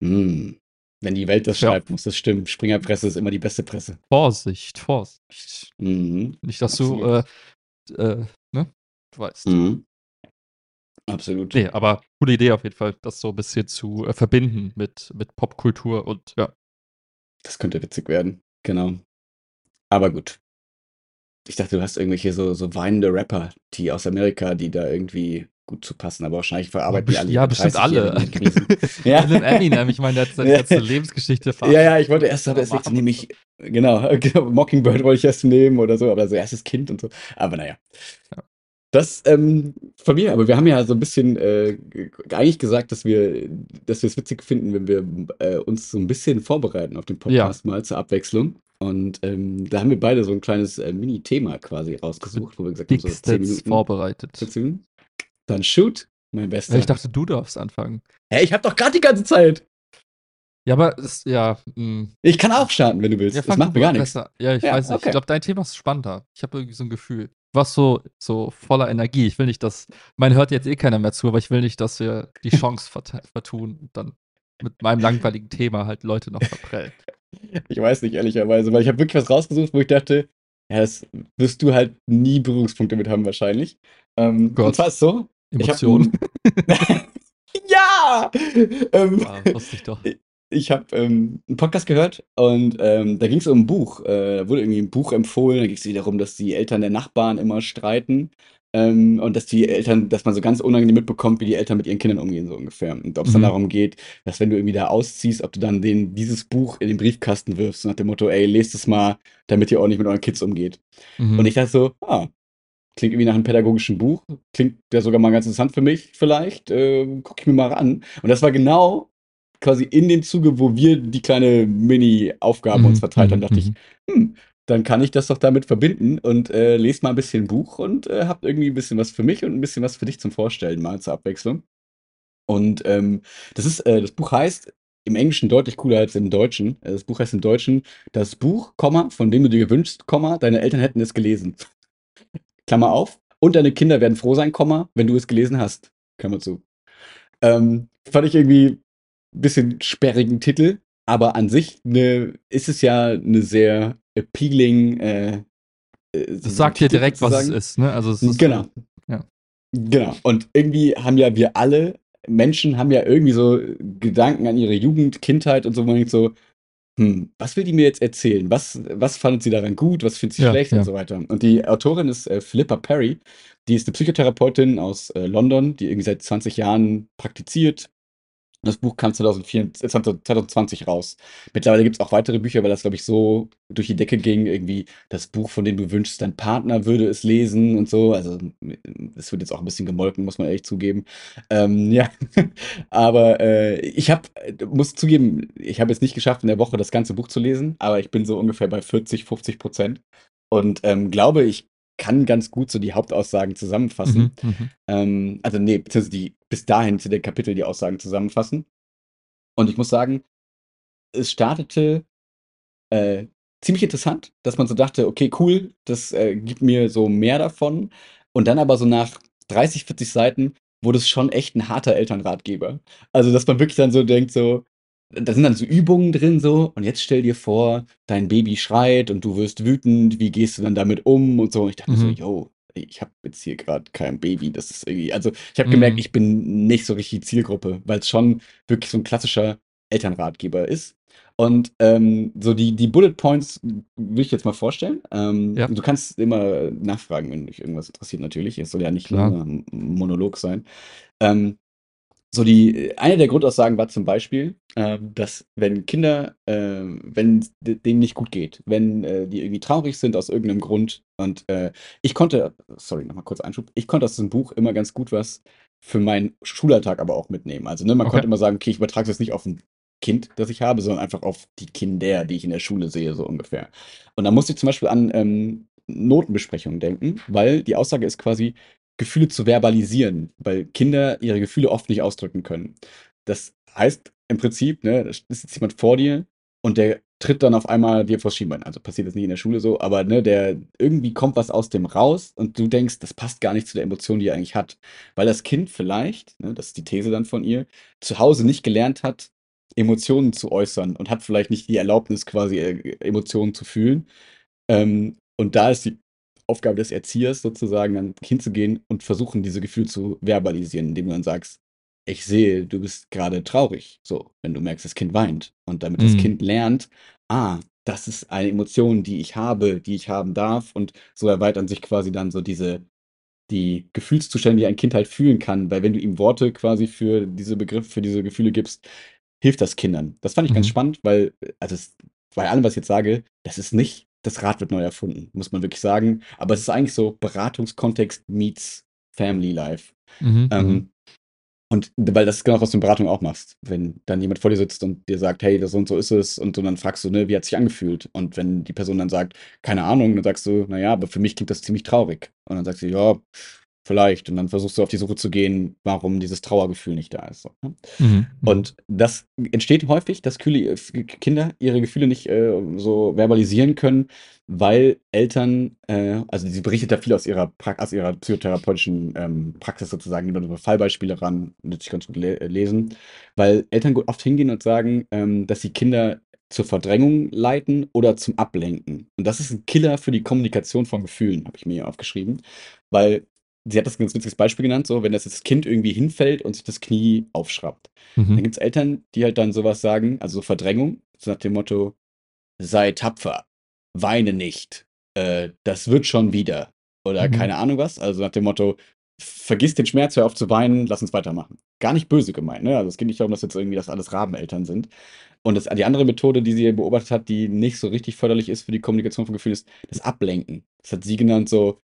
Hm. Wenn die Welt das ja. schreibt, muss das stimmen. Springerpresse ist immer die beste Presse. Vorsicht, Vorsicht. Mhm. Nicht, dass Absolut. du, äh, äh, ne? Du weißt. Mhm. Absolut. Nee, aber coole Idee auf jeden Fall, das so ein bisschen zu äh, verbinden mit, mit Popkultur und ja. Das könnte witzig werden, genau. Aber gut. Ich dachte, du hast irgendwelche so, so weinende Rapper, die aus Amerika, die da irgendwie gut zu passen, aber wahrscheinlich verarbeiten die alle. Ja, bestimmt alle. ja. Philip Eminem, ich meine, der hat seine ganze Lebensgeschichte verarbeitet. Ja, ja, ich wollte erst, aber deswegen nehme ich, genau, genau, Mockingbird wollte ich erst nehmen oder so, aber so erstes Kind und so. Aber naja. Ja. Das ähm, von mir, aber wir haben ja so ein bisschen äh, eigentlich gesagt, dass wir, dass wir es witzig finden, wenn wir äh, uns so ein bisschen vorbereiten auf den Podcast ja. mal zur Abwechslung. Und ähm, da haben wir beide so ein kleines äh, Mini-Thema quasi rausgesucht, wo wir gesagt haben, so 10 Minuten. vorbereitet. Dann shoot, mein Bester. Ich dachte, du darfst anfangen. Hä, ich hab doch gerade die ganze Zeit. Ja, aber es, ja. Mh. Hm. Ich kann auch starten, wenn du willst. Ja, das macht mir gar nichts. Ja, ich ja, weiß nicht. Okay. Ich glaube, dein Thema ist spannender. Ich habe irgendwie so ein Gefühl. Warst so, so voller Energie. Ich will nicht, dass. Man hört jetzt eh keiner mehr zu, aber ich will nicht, dass wir die Chance vertun und dann mit meinem langweiligen Thema halt Leute noch verprellen. Ich weiß nicht, ehrlicherweise, weil ich habe wirklich was rausgesucht, wo ich dachte, ja, das wirst du halt nie Berührungspunkte mit haben, wahrscheinlich. Ähm, und zwar ist so, Emotionen. ja! Ähm, ah, wusste ich doch. Ich habe ähm, einen Podcast gehört und ähm, da ging es um ein Buch. Äh, da wurde irgendwie ein Buch empfohlen. Da ging es darum, dass die Eltern der Nachbarn immer streiten ähm, und dass die Eltern, dass man so ganz unangenehm mitbekommt, wie die Eltern mit ihren Kindern umgehen, so ungefähr. Und ob es mhm. dann darum geht, dass wenn du irgendwie da ausziehst, ob du dann denen dieses Buch in den Briefkasten wirfst, nach dem Motto, ey, lest es mal, damit ihr auch nicht mit euren Kids umgeht. Mhm. Und ich dachte so, ah, Klingt irgendwie nach einem pädagogischen Buch. Klingt ja sogar mal ganz interessant für mich, vielleicht. Äh, Gucke ich mir mal an. Und das war genau quasi in dem Zuge, wo wir die kleine Mini-Aufgaben mhm. uns verteilt haben, dachte ich, mhm. hm, dann kann ich das doch damit verbinden und äh, lese mal ein bisschen Buch und äh, habt irgendwie ein bisschen was für mich und ein bisschen was für dich zum Vorstellen, mal zur Abwechslung. Und ähm, das ist, äh, das Buch heißt im Englischen deutlich cooler als im Deutschen. Das Buch heißt im Deutschen das Buch, Komma, von dem du dir gewünscht, Komma, deine Eltern hätten es gelesen. Klammer auf. Und deine Kinder werden froh sein, Komma, wenn du es gelesen hast. Klammer zu. Ähm, fand ich irgendwie bisschen sperrigen Titel, aber an sich ne, ist es ja eine sehr appealing. Äh, äh das sagt dir direkt, was es ist, ne? Also es ist genau. Ja. Genau. Und irgendwie haben ja wir alle Menschen haben ja irgendwie so Gedanken an ihre Jugend, Kindheit und so, man denkt so, hm, was will die mir jetzt erzählen? Was, was fandet sie daran gut? Was findet sie ja, schlecht ja. und so weiter? Und die Autorin ist äh, Philippa Perry. Die ist eine Psychotherapeutin aus äh, London, die irgendwie seit 20 Jahren praktiziert, das Buch kam 2024, 2020 äh, raus. Mittlerweile gibt es auch weitere Bücher, weil das, glaube ich, so durch die Decke ging. Irgendwie das Buch, von dem du wünschst, dein Partner würde es lesen und so. Also, es wird jetzt auch ein bisschen gemolken, muss man ehrlich zugeben. Ähm, ja, aber äh, ich habe, muss zugeben, ich habe jetzt nicht geschafft, in der Woche das ganze Buch zu lesen, aber ich bin so ungefähr bei 40, 50 Prozent. Und ähm, glaube, ich kann ganz gut so die Hauptaussagen zusammenfassen. Mhm, mhm, ähm, also, nee, beziehungsweise die bis dahin zu den Kapitel die Aussagen zusammenfassen. Und ich muss sagen, es startete äh, ziemlich interessant, dass man so dachte, okay, cool, das äh, gibt mir so mehr davon. Und dann aber so nach 30, 40 Seiten wurde es schon echt ein harter Elternratgeber. Also, dass man wirklich dann so denkt, so, da sind dann so Übungen drin so und jetzt stell dir vor, dein Baby schreit und du wirst wütend, wie gehst du dann damit um und so. Und ich dachte mhm. so, yo, ich habe jetzt hier gerade kein Baby, das ist irgendwie, also ich habe mhm. gemerkt, ich bin nicht so richtig Zielgruppe, weil es schon wirklich so ein klassischer Elternratgeber ist. Und ähm, so die, die Bullet Points will ich jetzt mal vorstellen. Ähm, ja. Du kannst immer nachfragen, wenn dich irgendwas interessiert, natürlich. Es soll ja nicht nur ein Monolog sein. Ähm, so die eine der Grundaussagen war zum Beispiel, äh, dass wenn Kinder, äh, wenn denen nicht gut geht, wenn äh, die irgendwie traurig sind aus irgendeinem Grund und äh, ich konnte, sorry, nochmal kurz Einschub, ich konnte aus diesem Buch immer ganz gut was für meinen Schulalltag aber auch mitnehmen. Also ne, man okay. konnte immer sagen, okay, ich übertrage es jetzt nicht auf ein Kind, das ich habe, sondern einfach auf die Kinder, die ich in der Schule sehe, so ungefähr. Und da musste ich zum Beispiel an ähm, Notenbesprechungen denken, weil die Aussage ist quasi, Gefühle zu verbalisieren, weil Kinder ihre Gefühle oft nicht ausdrücken können. Das heißt im Prinzip, ne, da ist jetzt jemand vor dir und der tritt dann auf einmal dir vors Schienbein. Also passiert das nicht in der Schule so, aber ne, der irgendwie kommt was aus dem raus und du denkst, das passt gar nicht zu der Emotion, die er eigentlich hat. Weil das Kind vielleicht, ne, das ist die These dann von ihr, zu Hause nicht gelernt hat, Emotionen zu äußern und hat vielleicht nicht die Erlaubnis, quasi äh, Emotionen zu fühlen. Ähm, und da ist die Aufgabe des Erziehers sozusagen dann hinzugehen und versuchen, diese Gefühle zu verbalisieren, indem du dann sagst, ich sehe, du bist gerade traurig. So, wenn du merkst, das Kind weint. Und damit das Mhm. Kind lernt, ah, das ist eine Emotion, die ich habe, die ich haben darf. Und so erweitern sich quasi dann so diese, die Gefühlszustände, die ein Kind halt fühlen kann. Weil wenn du ihm Worte quasi für diese Begriffe, für diese Gefühle gibst, hilft das Kindern. Das fand ich ganz Mhm. spannend, weil, also es, bei allem, was ich jetzt sage, das ist nicht, das Rad wird neu erfunden, muss man wirklich sagen. Aber es ist eigentlich so Beratungskontext meets Family Life. Mhm. Mhm. Ähm, und weil das ist genau, was du in Beratung auch machst. Wenn dann jemand vor dir sitzt und dir sagt, hey, das so und so ist es, und du dann fragst du, ne, wie hat es sich angefühlt? Und wenn die Person dann sagt, keine Ahnung, dann sagst du, naja, aber für mich klingt das ziemlich traurig. Und dann sagst du, ja, vielleicht. Und dann versuchst du auf die Suche zu gehen, warum dieses Trauergefühl nicht da ist. So, ne? Mhm. Mhm. Und das entsteht häufig, dass Kühle, Kinder ihre Gefühle nicht äh, so verbalisieren können, weil Eltern, äh, also sie berichtet da viel aus ihrer, pra aus ihrer psychotherapeutischen ähm, Praxis sozusagen, über so Fallbeispiele ran, nütze ich ganz gut le lesen, weil Eltern oft hingehen und sagen, ähm, dass sie Kinder zur Verdrängung leiten oder zum Ablenken. Und das ist ein Killer für die Kommunikation von Gefühlen, habe ich mir hier aufgeschrieben, weil sie hat das ganz witziges Beispiel genannt, so wenn das, das Kind irgendwie hinfällt und sich das Knie aufschraubt. Dann Mhm. gibt es Eltern, die halt dann sowas sagen, also so Verdrängung, so nach dem Motto, sei tapfer, weine nicht, äh, das wird schon wieder. Oder Mhm. keine Ahnung was, also nach dem Motto, vergiss den Schmerz, hör auf zu weinen, lass uns weitermachen. Gar nicht böse gemeint, ne? Also es geht nicht darum, dass jetzt irgendwie das alles Rabeneltern sind. Und das, die andere Methode, die sie beobachtet hat, die nicht so richtig förderlich ist für die Kommunikation von Gefühlen, ist das Ablenken. Das hat sie genannt so,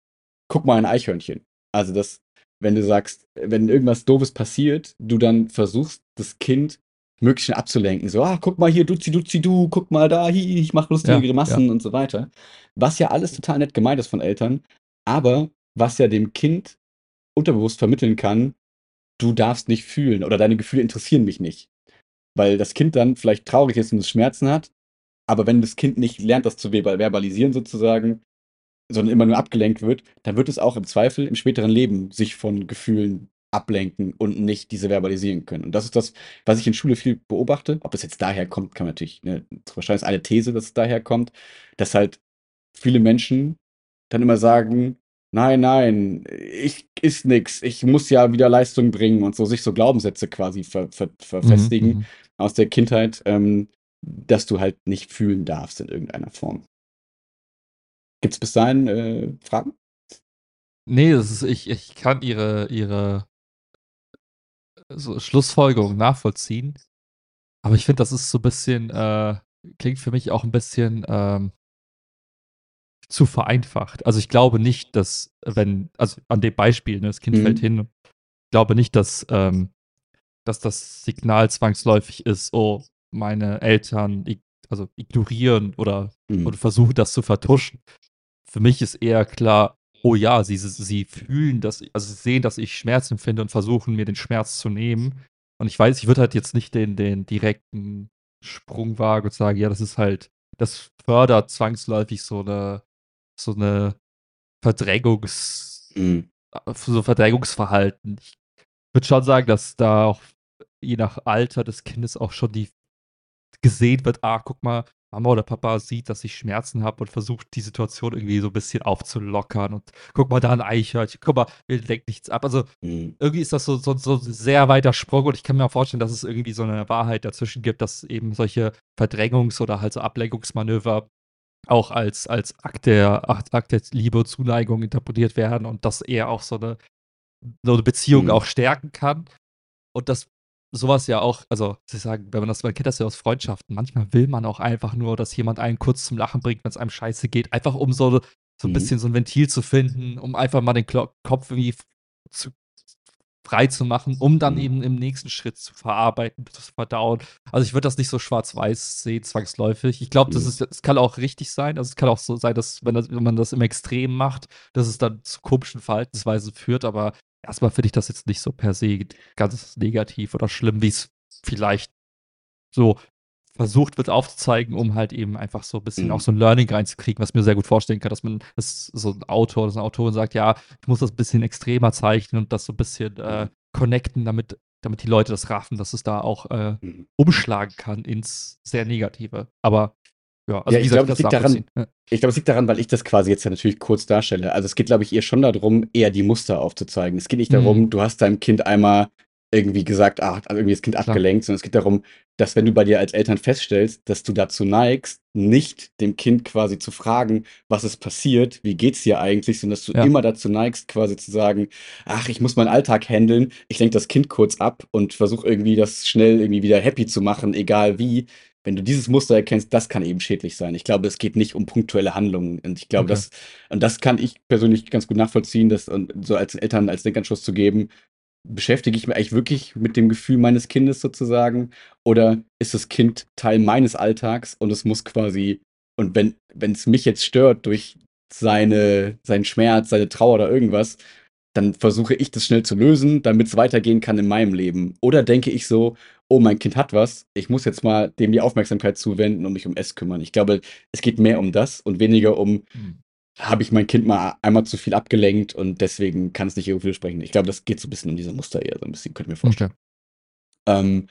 guck mal ein Eichhörnchen. Also das, wenn du sagst, wenn irgendwas Doofes passiert, du dann versuchst, das Kind möglichst schnell abzulenken. So, ah, guck mal hier, duzi, duzi, du, guck mal da, hi, ich mache lustige Ja, Grimassen ja. und so weiter. Was ja alles total nett gemeint ist von Eltern, aber was ja dem Kind unterbewusst vermitteln kann, du darfst nicht fühlen oder deine Gefühle interessieren mich nicht. Weil das Kind dann vielleicht traurig ist und es Schmerzen hat, aber wenn das Kind nicht lernt, das zu verbal- verbalisieren sozusagen, sondern immer nur abgelenkt wird, dann wird es auch im Zweifel im späteren Leben sich von Gefühlen ablenken und nicht diese verbalisieren können. Und das ist das, was ich in Schule viel beobachte. Ob das jetzt daher kommt, kann man natürlich, ne, wahrscheinlich ist eine These, dass es daher kommt, dass halt viele Menschen dann immer sagen, nein, nein, ich ist nix, ich muss ja wieder Leistung bringen und so sich so Glaubenssätze quasi ver, ver, Mhm. verfestigen Mhm. aus der Kindheit, ähm, dass du halt nicht fühlen darfst in irgendeiner Form. Gibt es bis dahin äh, Fragen? Nee, das ist, ich, ich kann ihre, ihre so Schlussfolgerung nachvollziehen. Aber ich finde, das ist so ein bisschen, äh, klingt für mich auch ein bisschen ähm, zu vereinfacht. Also ich glaube nicht, dass, wenn, also an dem Beispiel, ne, das Kind Mhm. fällt hin, ich glaube nicht, dass, ähm, dass das Signal zwangsläufig ist, oh, meine Eltern ig also ignorieren oder, Mhm. oder versuchen das zu vertuschen. Für mich ist eher klar, oh ja, sie, sie fühlen das, also sie sehen, dass ich Schmerz empfinde und versuchen mir den Schmerz zu nehmen. Und ich weiß, ich würde halt jetzt nicht den, den direkten Sprung wagen und sagen, ja, das ist halt, das fördert zwangsläufig so eine, so eine Verdrängungs, Mhm. so Verdrängungsverhalten. Ich würde schon sagen, dass da auch je nach Alter des Kindes auch schon die gesehen wird, ah, guck mal, Mama oder Papa sieht, dass ich Schmerzen habe und versucht, die Situation irgendwie so ein bisschen aufzulockern und guck mal da ein Eichhörnchen, guck mal, wir lenken nichts ab. Also Mhm. irgendwie ist das so, so, so ein sehr weiter Sprung und ich kann mir auch vorstellen, dass es irgendwie so eine Wahrheit dazwischen gibt, dass eben solche Verdrängungs- oder halt so Ablenkungsmanöver auch als, als Akt, der, Akt der Liebe und Zuneigung interpretiert werden und dass er auch so eine, so eine Beziehung Mhm. auch stärken kann. Und das sowas ja auch, also ich sagen, wenn man das, man kennt das ja aus Freundschaften, manchmal will man auch einfach nur, dass jemand einen kurz zum Lachen bringt, wenn es einem scheiße geht, einfach um so, so ein Mhm. bisschen so ein Ventil zu finden, um einfach mal den Klo Kopf irgendwie zu, frei zu machen, um dann Mhm. eben im nächsten Schritt zu verarbeiten, zu verdauen. Also ich würde das nicht so schwarz-weiß sehen, zwangsläufig. Ich glaube, das Mhm. ist, es kann auch richtig sein. Also es kann auch so sein, dass wenn, das, wenn man das im Extrem macht, dass es dann zu komischen Verhaltensweisen führt. Aber erstmal finde ich das jetzt nicht so per se ganz negativ oder schlimm, wie es vielleicht so versucht wird aufzuzeigen, um halt eben einfach so ein bisschen Mhm. auch so ein Learning reinzukriegen, was mir sehr gut vorstellen kann, dass man, dass so ein Autor oder so eine Autorin sagt, ja, ich muss das ein bisschen extremer zeichnen und das so ein bisschen äh, connecten, damit damit die Leute das raffen, dass es da auch äh, mhm. umschlagen kann ins sehr Negative. Aber ja, also ja, ich glaube, es liegt daran, ja. ich glaube, es liegt daran, weil ich das quasi jetzt ja natürlich kurz darstelle. Also es geht, glaube ich, eher schon darum, eher die Muster aufzuzeigen. Es geht nicht darum, mhm. du hast deinem Kind einmal irgendwie gesagt, ach, irgendwie das Kind Klar. abgelenkt, sondern es geht darum, dass wenn du bei dir als Eltern feststellst, dass du dazu neigst, nicht dem Kind quasi zu fragen, was ist passiert, wie geht's dir eigentlich, sondern dass du ja. immer dazu neigst, quasi zu sagen, ach, ich muss meinen Alltag handeln, ich lenke das Kind kurz ab und versuche irgendwie das schnell irgendwie wieder happy zu machen, egal wie. Wenn du dieses Muster erkennst, das kann eben schädlich sein. Ich glaube, es geht nicht um punktuelle Handlungen. Und ich glaube, okay. das, und das kann ich persönlich ganz gut nachvollziehen, das so als Eltern als Denkanschluss zu geben, beschäftige ich mich eigentlich wirklich mit dem Gefühl meines Kindes sozusagen? Oder ist das Kind Teil meines Alltags und es muss quasi, und wenn es mich jetzt stört durch seine, seinen Schmerz, seine Trauer oder irgendwas, dann versuche ich das schnell zu lösen, damit es weitergehen kann in meinem Leben. Oder denke ich so, oh, mein Kind hat was, ich muss jetzt mal dem die Aufmerksamkeit zuwenden und mich um es kümmern. Ich glaube, es geht mehr um das und weniger um, hm habe ich mein Kind mal einmal zu viel abgelenkt und deswegen kann es nicht irgendwie sprechen. Ich glaube, das geht so ein bisschen in diese Muster eher, so ein bisschen, könnt ihr mir vorstellen. Okay. Ähm,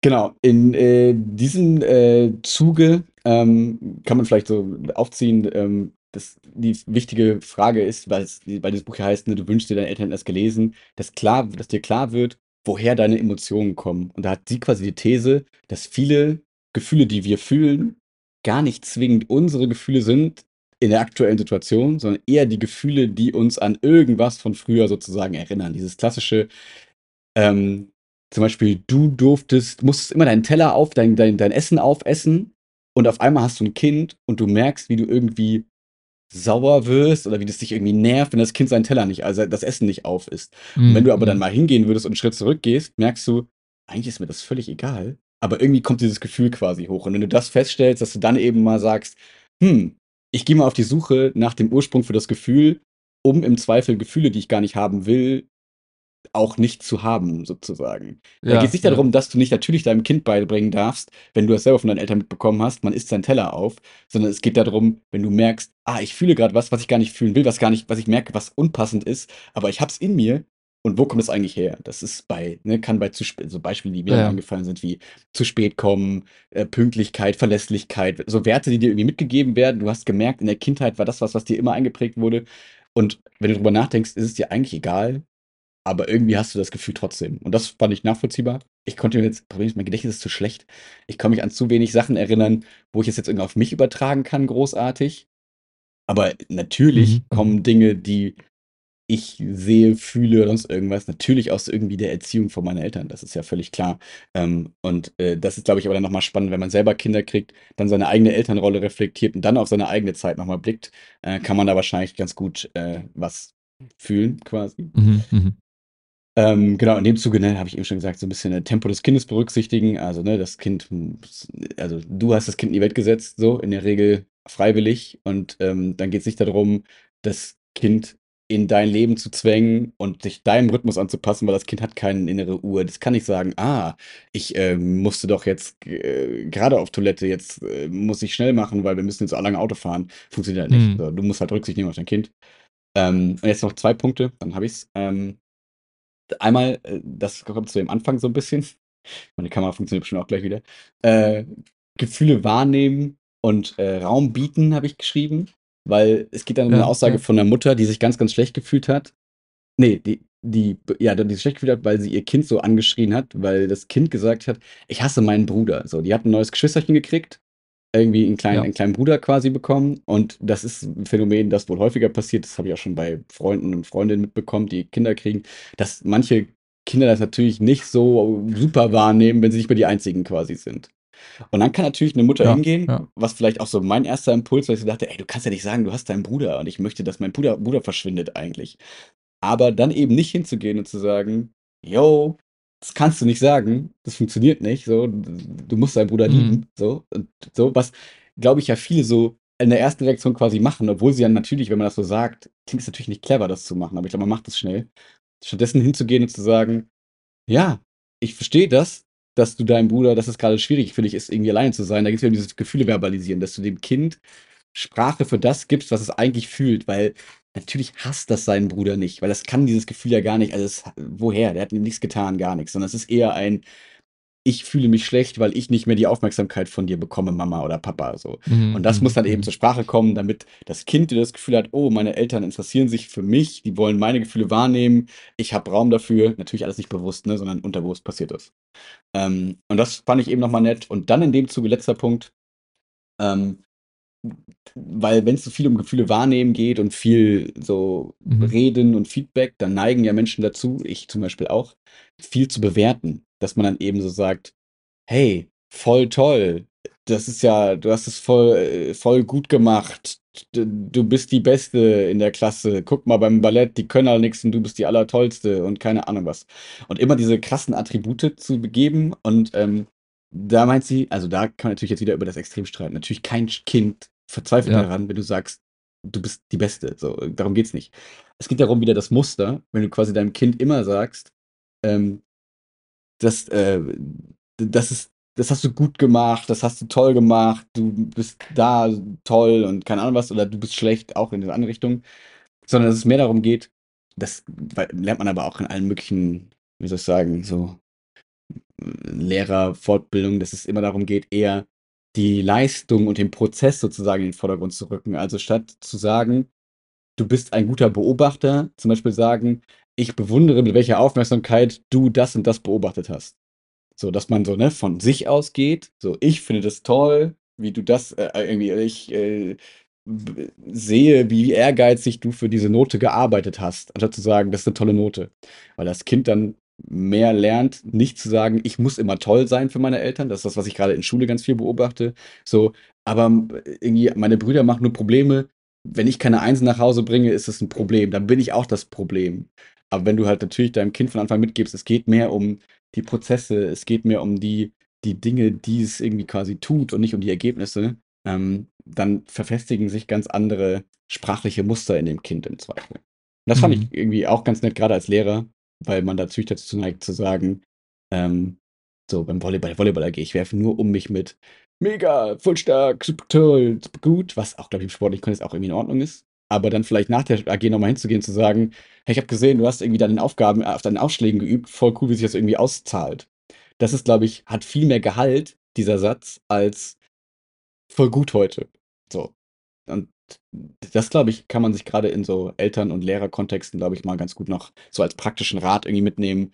genau, in äh, diesem äh, Zuge ähm, kann man vielleicht so aufziehen, ähm, dass die wichtige Frage ist, weil, es, weil dieses Buch hier heißt, ne, du wünschst dir deine Eltern erst gelesen, dass, klar, dass dir klar wird, woher deine Emotionen kommen. Und da hat sie quasi die These, dass viele Gefühle, die wir fühlen, gar nicht zwingend unsere Gefühle sind, in der aktuellen Situation, sondern eher die Gefühle, die uns an irgendwas von früher sozusagen erinnern. Dieses klassische, ähm, zum Beispiel, du durftest, musstest immer deinen Teller auf, dein, dein, dein Essen aufessen und auf einmal hast du ein Kind und du merkst, wie du irgendwie sauer wirst oder wie das dich irgendwie nervt, wenn das Kind seinen Teller nicht, also das Essen nicht auf ist. Mhm. Und wenn du aber dann mhm. mal hingehen würdest und einen Schritt zurückgehst, merkst du, eigentlich ist mir das völlig egal. Aber irgendwie kommt dieses Gefühl quasi hoch. Und wenn du das feststellst, dass du dann eben mal sagst, hm, ich gehe mal auf die Suche nach dem Ursprung für das Gefühl, um im Zweifel Gefühle, die ich gar nicht haben will, auch nicht zu haben, sozusagen. Ja, da geht es nicht ja. darum, dass du nicht natürlich deinem Kind beibringen darfst, wenn du es selber von deinen Eltern mitbekommen hast, man isst seinen Teller auf, sondern es geht darum, wenn du merkst, ah, ich fühle gerade was, was ich gar nicht fühlen will, was gar nicht, was ich merke, was unpassend ist, aber ich hab's in mir und wo kommt es eigentlich her? Das ist bei, ne, kann bei zu so Beispiele, die mir ja. angefallen sind, wie zu spät kommen, äh, Pünktlichkeit, Verlässlichkeit, so Werte, die dir irgendwie mitgegeben werden. Du hast gemerkt, in der Kindheit war das was, was dir immer eingeprägt wurde. Und wenn du darüber nachdenkst, ist es dir eigentlich egal, aber irgendwie hast du das Gefühl trotzdem. Und das fand ich nachvollziehbar. Ich konnte mir jetzt, Problem ist, mein Gedächtnis ist zu schlecht. Ich kann mich an zu wenig Sachen erinnern, wo ich es jetzt irgendwie auf mich übertragen kann, großartig. Aber natürlich mhm. mhm. kommen Dinge, die ich sehe, fühle oder sonst irgendwas, natürlich aus irgendwie der Erziehung von meinen Eltern. Das ist ja völlig klar. Ähm, und äh, das ist, glaube ich, aber dann nochmal spannend, wenn man selber Kinder kriegt, dann seine eigene Elternrolle reflektiert und dann auf seine eigene Zeit nochmal blickt, äh, kann man da wahrscheinlich ganz gut äh, was fühlen, quasi. Mhm, mh. Ähm, genau, in dem Zuge, ne, habe ich eben schon gesagt, so ein bisschen das Tempo des Kindes berücksichtigen. Also, ne, das Kind, also du hast das Kind in die Welt gesetzt, so in der Regel freiwillig. Und ähm, dann geht es nicht darum, das Kind in dein Leben zu zwängen und dich deinem Rhythmus anzupassen, weil das Kind hat keine innere Uhr. Das kann nicht sagen, ah, ich äh, musste doch jetzt äh, gerade auf Toilette, jetzt äh, muss ich schnell machen, weil wir müssen jetzt so lange Auto fahren. Funktioniert halt nicht. Mhm. du musst halt Rücksicht nehmen auf dein Kind. Ähm, und jetzt noch zwei Punkte, dann habe ich's. Ähm, einmal, äh, das kommt zu dem Anfang so ein bisschen. Meine Kamera funktioniert bestimmt auch gleich wieder. Äh, Gefühle wahrnehmen und äh, Raum bieten, habe ich geschrieben. Weil es geht dann um eine Aussage ja. von einer Mutter, die sich ganz, ganz schlecht gefühlt hat. Nee, die, die, ja, die sich schlecht gefühlt hat, weil sie ihr Kind so angeschrien hat, weil das Kind gesagt hat, ich hasse meinen Bruder. So, die hat ein neues Geschwisterchen gekriegt, irgendwie einen kleinen, ja. einen kleinen Bruder quasi bekommen. Und das ist ein Phänomen, das wohl häufiger passiert. Das habe ich auch schon bei Freunden und Freundinnen mitbekommen, die Kinder kriegen, dass manche Kinder das natürlich nicht so super wahrnehmen, wenn sie nicht mehr die einzigen quasi sind. Und dann kann natürlich eine Mutter ja, hingehen, ja. was vielleicht auch so mein erster Impuls, weil ich so dachte, ey, du kannst ja nicht sagen, du hast deinen Bruder und ich möchte, dass mein Bruder, Bruder verschwindet eigentlich. Aber dann eben nicht hinzugehen und zu sagen, yo, das kannst du nicht sagen, das funktioniert nicht, so, du musst deinen Bruder mhm. lieben, so, und so, was, glaube ich, ja viele so in der ersten Reaktion quasi machen, obwohl sie ja natürlich, wenn man das so sagt, klingt es natürlich nicht clever, das zu machen, aber ich glaube, man macht das schnell. Stattdessen hinzugehen und zu sagen, ja, ich verstehe das, dass du deinem Bruder, dass es gerade schwierig für dich ist, irgendwie alleine zu sein. Da geht es ja um dieses Gefühle verbalisieren, dass du dem Kind Sprache für das gibst, was es eigentlich fühlt, weil natürlich hasst das seinen Bruder nicht, weil das kann dieses Gefühl ja gar nicht. Also, es, woher? Der hat ihm nichts getan, gar nichts. Sondern es ist eher ein, ich fühle mich schlecht, weil ich nicht mehr die Aufmerksamkeit von dir bekomme, Mama oder Papa. So. Mhm. Und das muss dann eben mhm. zur Sprache kommen, damit das Kind das Gefühl hat, oh, meine Eltern interessieren sich für mich, die wollen meine Gefühle wahrnehmen, ich habe Raum dafür. Natürlich alles nicht bewusst, ne, sondern unterbewusst passiert das. Ähm, und das fand ich eben nochmal nett. Und dann in dem Zuge, letzter Punkt, ähm, weil wenn es so viel um Gefühle wahrnehmen geht und viel so mhm. Reden und Feedback, dann neigen ja Menschen dazu, ich zum Beispiel auch, viel zu bewerten. Dass man dann eben so sagt, hey, voll toll, das ist ja, du hast es voll, voll gut gemacht, du bist die Beste in der Klasse, guck mal beim Ballett, die können alle nichts und du bist die Allertollste und keine Ahnung was. Und immer diese krassen Attribute zu begeben und ähm, da meint sie, also da kann man natürlich jetzt wieder über das Extrem streiten. Natürlich kein Kind verzweifelt ja. daran, wenn du sagst, du bist die Beste. So, darum geht's nicht. Es geht darum, wieder das Muster, wenn du quasi deinem Kind immer sagst, ähm, das, äh, das ist, das hast du gut gemacht, das hast du toll gemacht, du bist da toll und keine Ahnung was, oder du bist schlecht, auch in die andere Richtung. Sondern dass es mehr darum geht, das lernt man aber auch in allen möglichen, wie soll ich sagen, so Lehrerfortbildung, dass es immer darum geht, eher die Leistung und den Prozess sozusagen in den Vordergrund zu rücken. Also statt zu sagen, du bist ein guter Beobachter, zum Beispiel sagen, ich bewundere, mit welcher Aufmerksamkeit du das und das beobachtet hast. So, dass man so ne, von sich ausgeht, so ich finde das toll, wie du das äh, irgendwie, ich äh, sehe, wie ehrgeizig du für diese Note gearbeitet hast, anstatt zu sagen, das ist eine tolle Note. Weil das Kind dann mehr lernt, nicht zu sagen, ich muss immer toll sein für meine Eltern. Das ist das, was ich gerade in Schule ganz viel beobachte. So, aber irgendwie, meine Brüder machen nur Probleme. Wenn ich keine Einsen nach Hause bringe, ist das ein Problem. Dann bin ich auch das Problem. Aber wenn du halt natürlich deinem Kind von Anfang mitgibst, es geht mehr um die Prozesse, es geht mehr um die, die Dinge, die es irgendwie quasi tut und nicht um die Ergebnisse, ähm, dann verfestigen sich ganz andere sprachliche Muster in dem Kind im Zweifel. Und das fand mhm. ich irgendwie auch ganz nett, gerade als Lehrer, weil man dazu dazu neigt zu sagen, ähm, so beim Volleyball, Volleyball AG, ich werfe nur um mich mit mega, voll stark, super toll, super gut, was auch, glaube ich, im sportlichen Kontext auch irgendwie in Ordnung ist. Aber dann vielleicht nach der AG nochmal hinzugehen, zu sagen, hey, ich habe gesehen, du hast irgendwie deine Aufgaben auf deinen Aufschlägen geübt, voll cool, wie sich das irgendwie auszahlt. Das ist, glaube ich, hat viel mehr Gehalt, dieser Satz, als voll gut heute. So. Und das, glaube ich, kann man sich gerade in so Eltern- und Lehrerkontexten, glaube ich, mal ganz gut noch so als praktischen Rat irgendwie mitnehmen.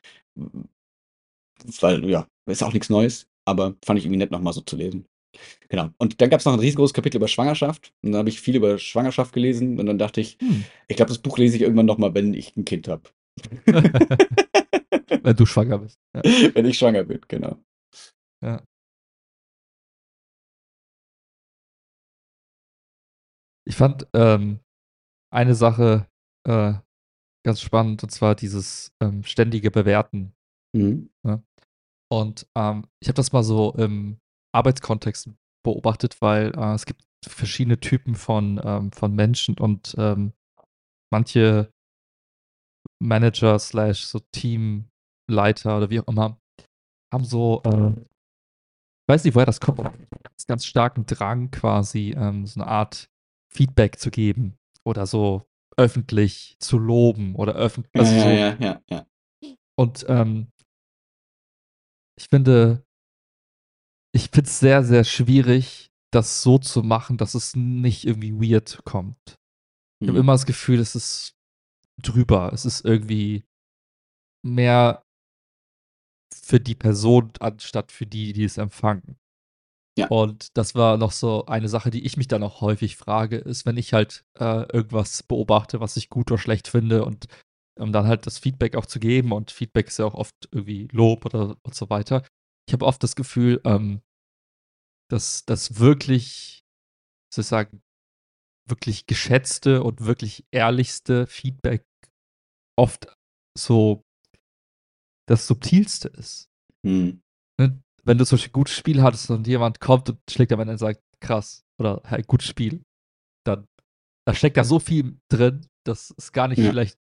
Weil, ja, ist auch nichts Neues, aber fand ich irgendwie nett, nochmal so zu lesen. Genau. Und dann gab es noch ein riesengroßes Kapitel über Schwangerschaft. Und dann habe ich viel über Schwangerschaft gelesen. Und dann dachte ich, hm. ich glaube, das Buch lese ich irgendwann nochmal, wenn ich ein Kind habe. wenn du schwanger bist. Ja. Wenn ich schwanger bin, genau. Ja. Ich fand ähm, eine Sache äh, ganz spannend, und zwar dieses ähm, ständige Bewerten. Mhm. Ne? Und ähm, ich habe das mal so im Arbeitskontext beobachtet, weil äh, es gibt verschiedene Typen von, ähm, von Menschen und ähm, manche Manager slash so Teamleiter oder wie auch immer haben so, äh, ich weiß nicht, woher das kommt, ganz, ganz starken Drang quasi, ähm, so eine Art Feedback zu geben oder so öffentlich zu loben oder öffentlich. Also ja, so. ja, ja, ja, Und ähm, ich finde, ich finde es sehr, sehr schwierig, das so zu machen, dass es nicht irgendwie weird kommt. Ich habe mhm. immer das Gefühl, es ist drüber. Es ist irgendwie mehr für die Person anstatt für die, die es empfangen. Ja. Und das war noch so eine Sache, die ich mich dann auch häufig frage, ist, wenn ich halt äh, irgendwas beobachte, was ich gut oder schlecht finde und um dann halt das Feedback auch zu geben und Feedback ist ja auch oft irgendwie Lob oder und so weiter. Ich habe oft das Gefühl, ähm, dass das wirklich, sozusagen, wirklich geschätzte und wirklich ehrlichste Feedback oft so das subtilste ist. Hm. Ne? Wenn du zum Beispiel ein gutes Spiel hattest und jemand kommt und schlägt am Ende und sagt, krass, oder hey, gutes Spiel, dann da steckt da so viel drin, dass es gar nicht ja. vielleicht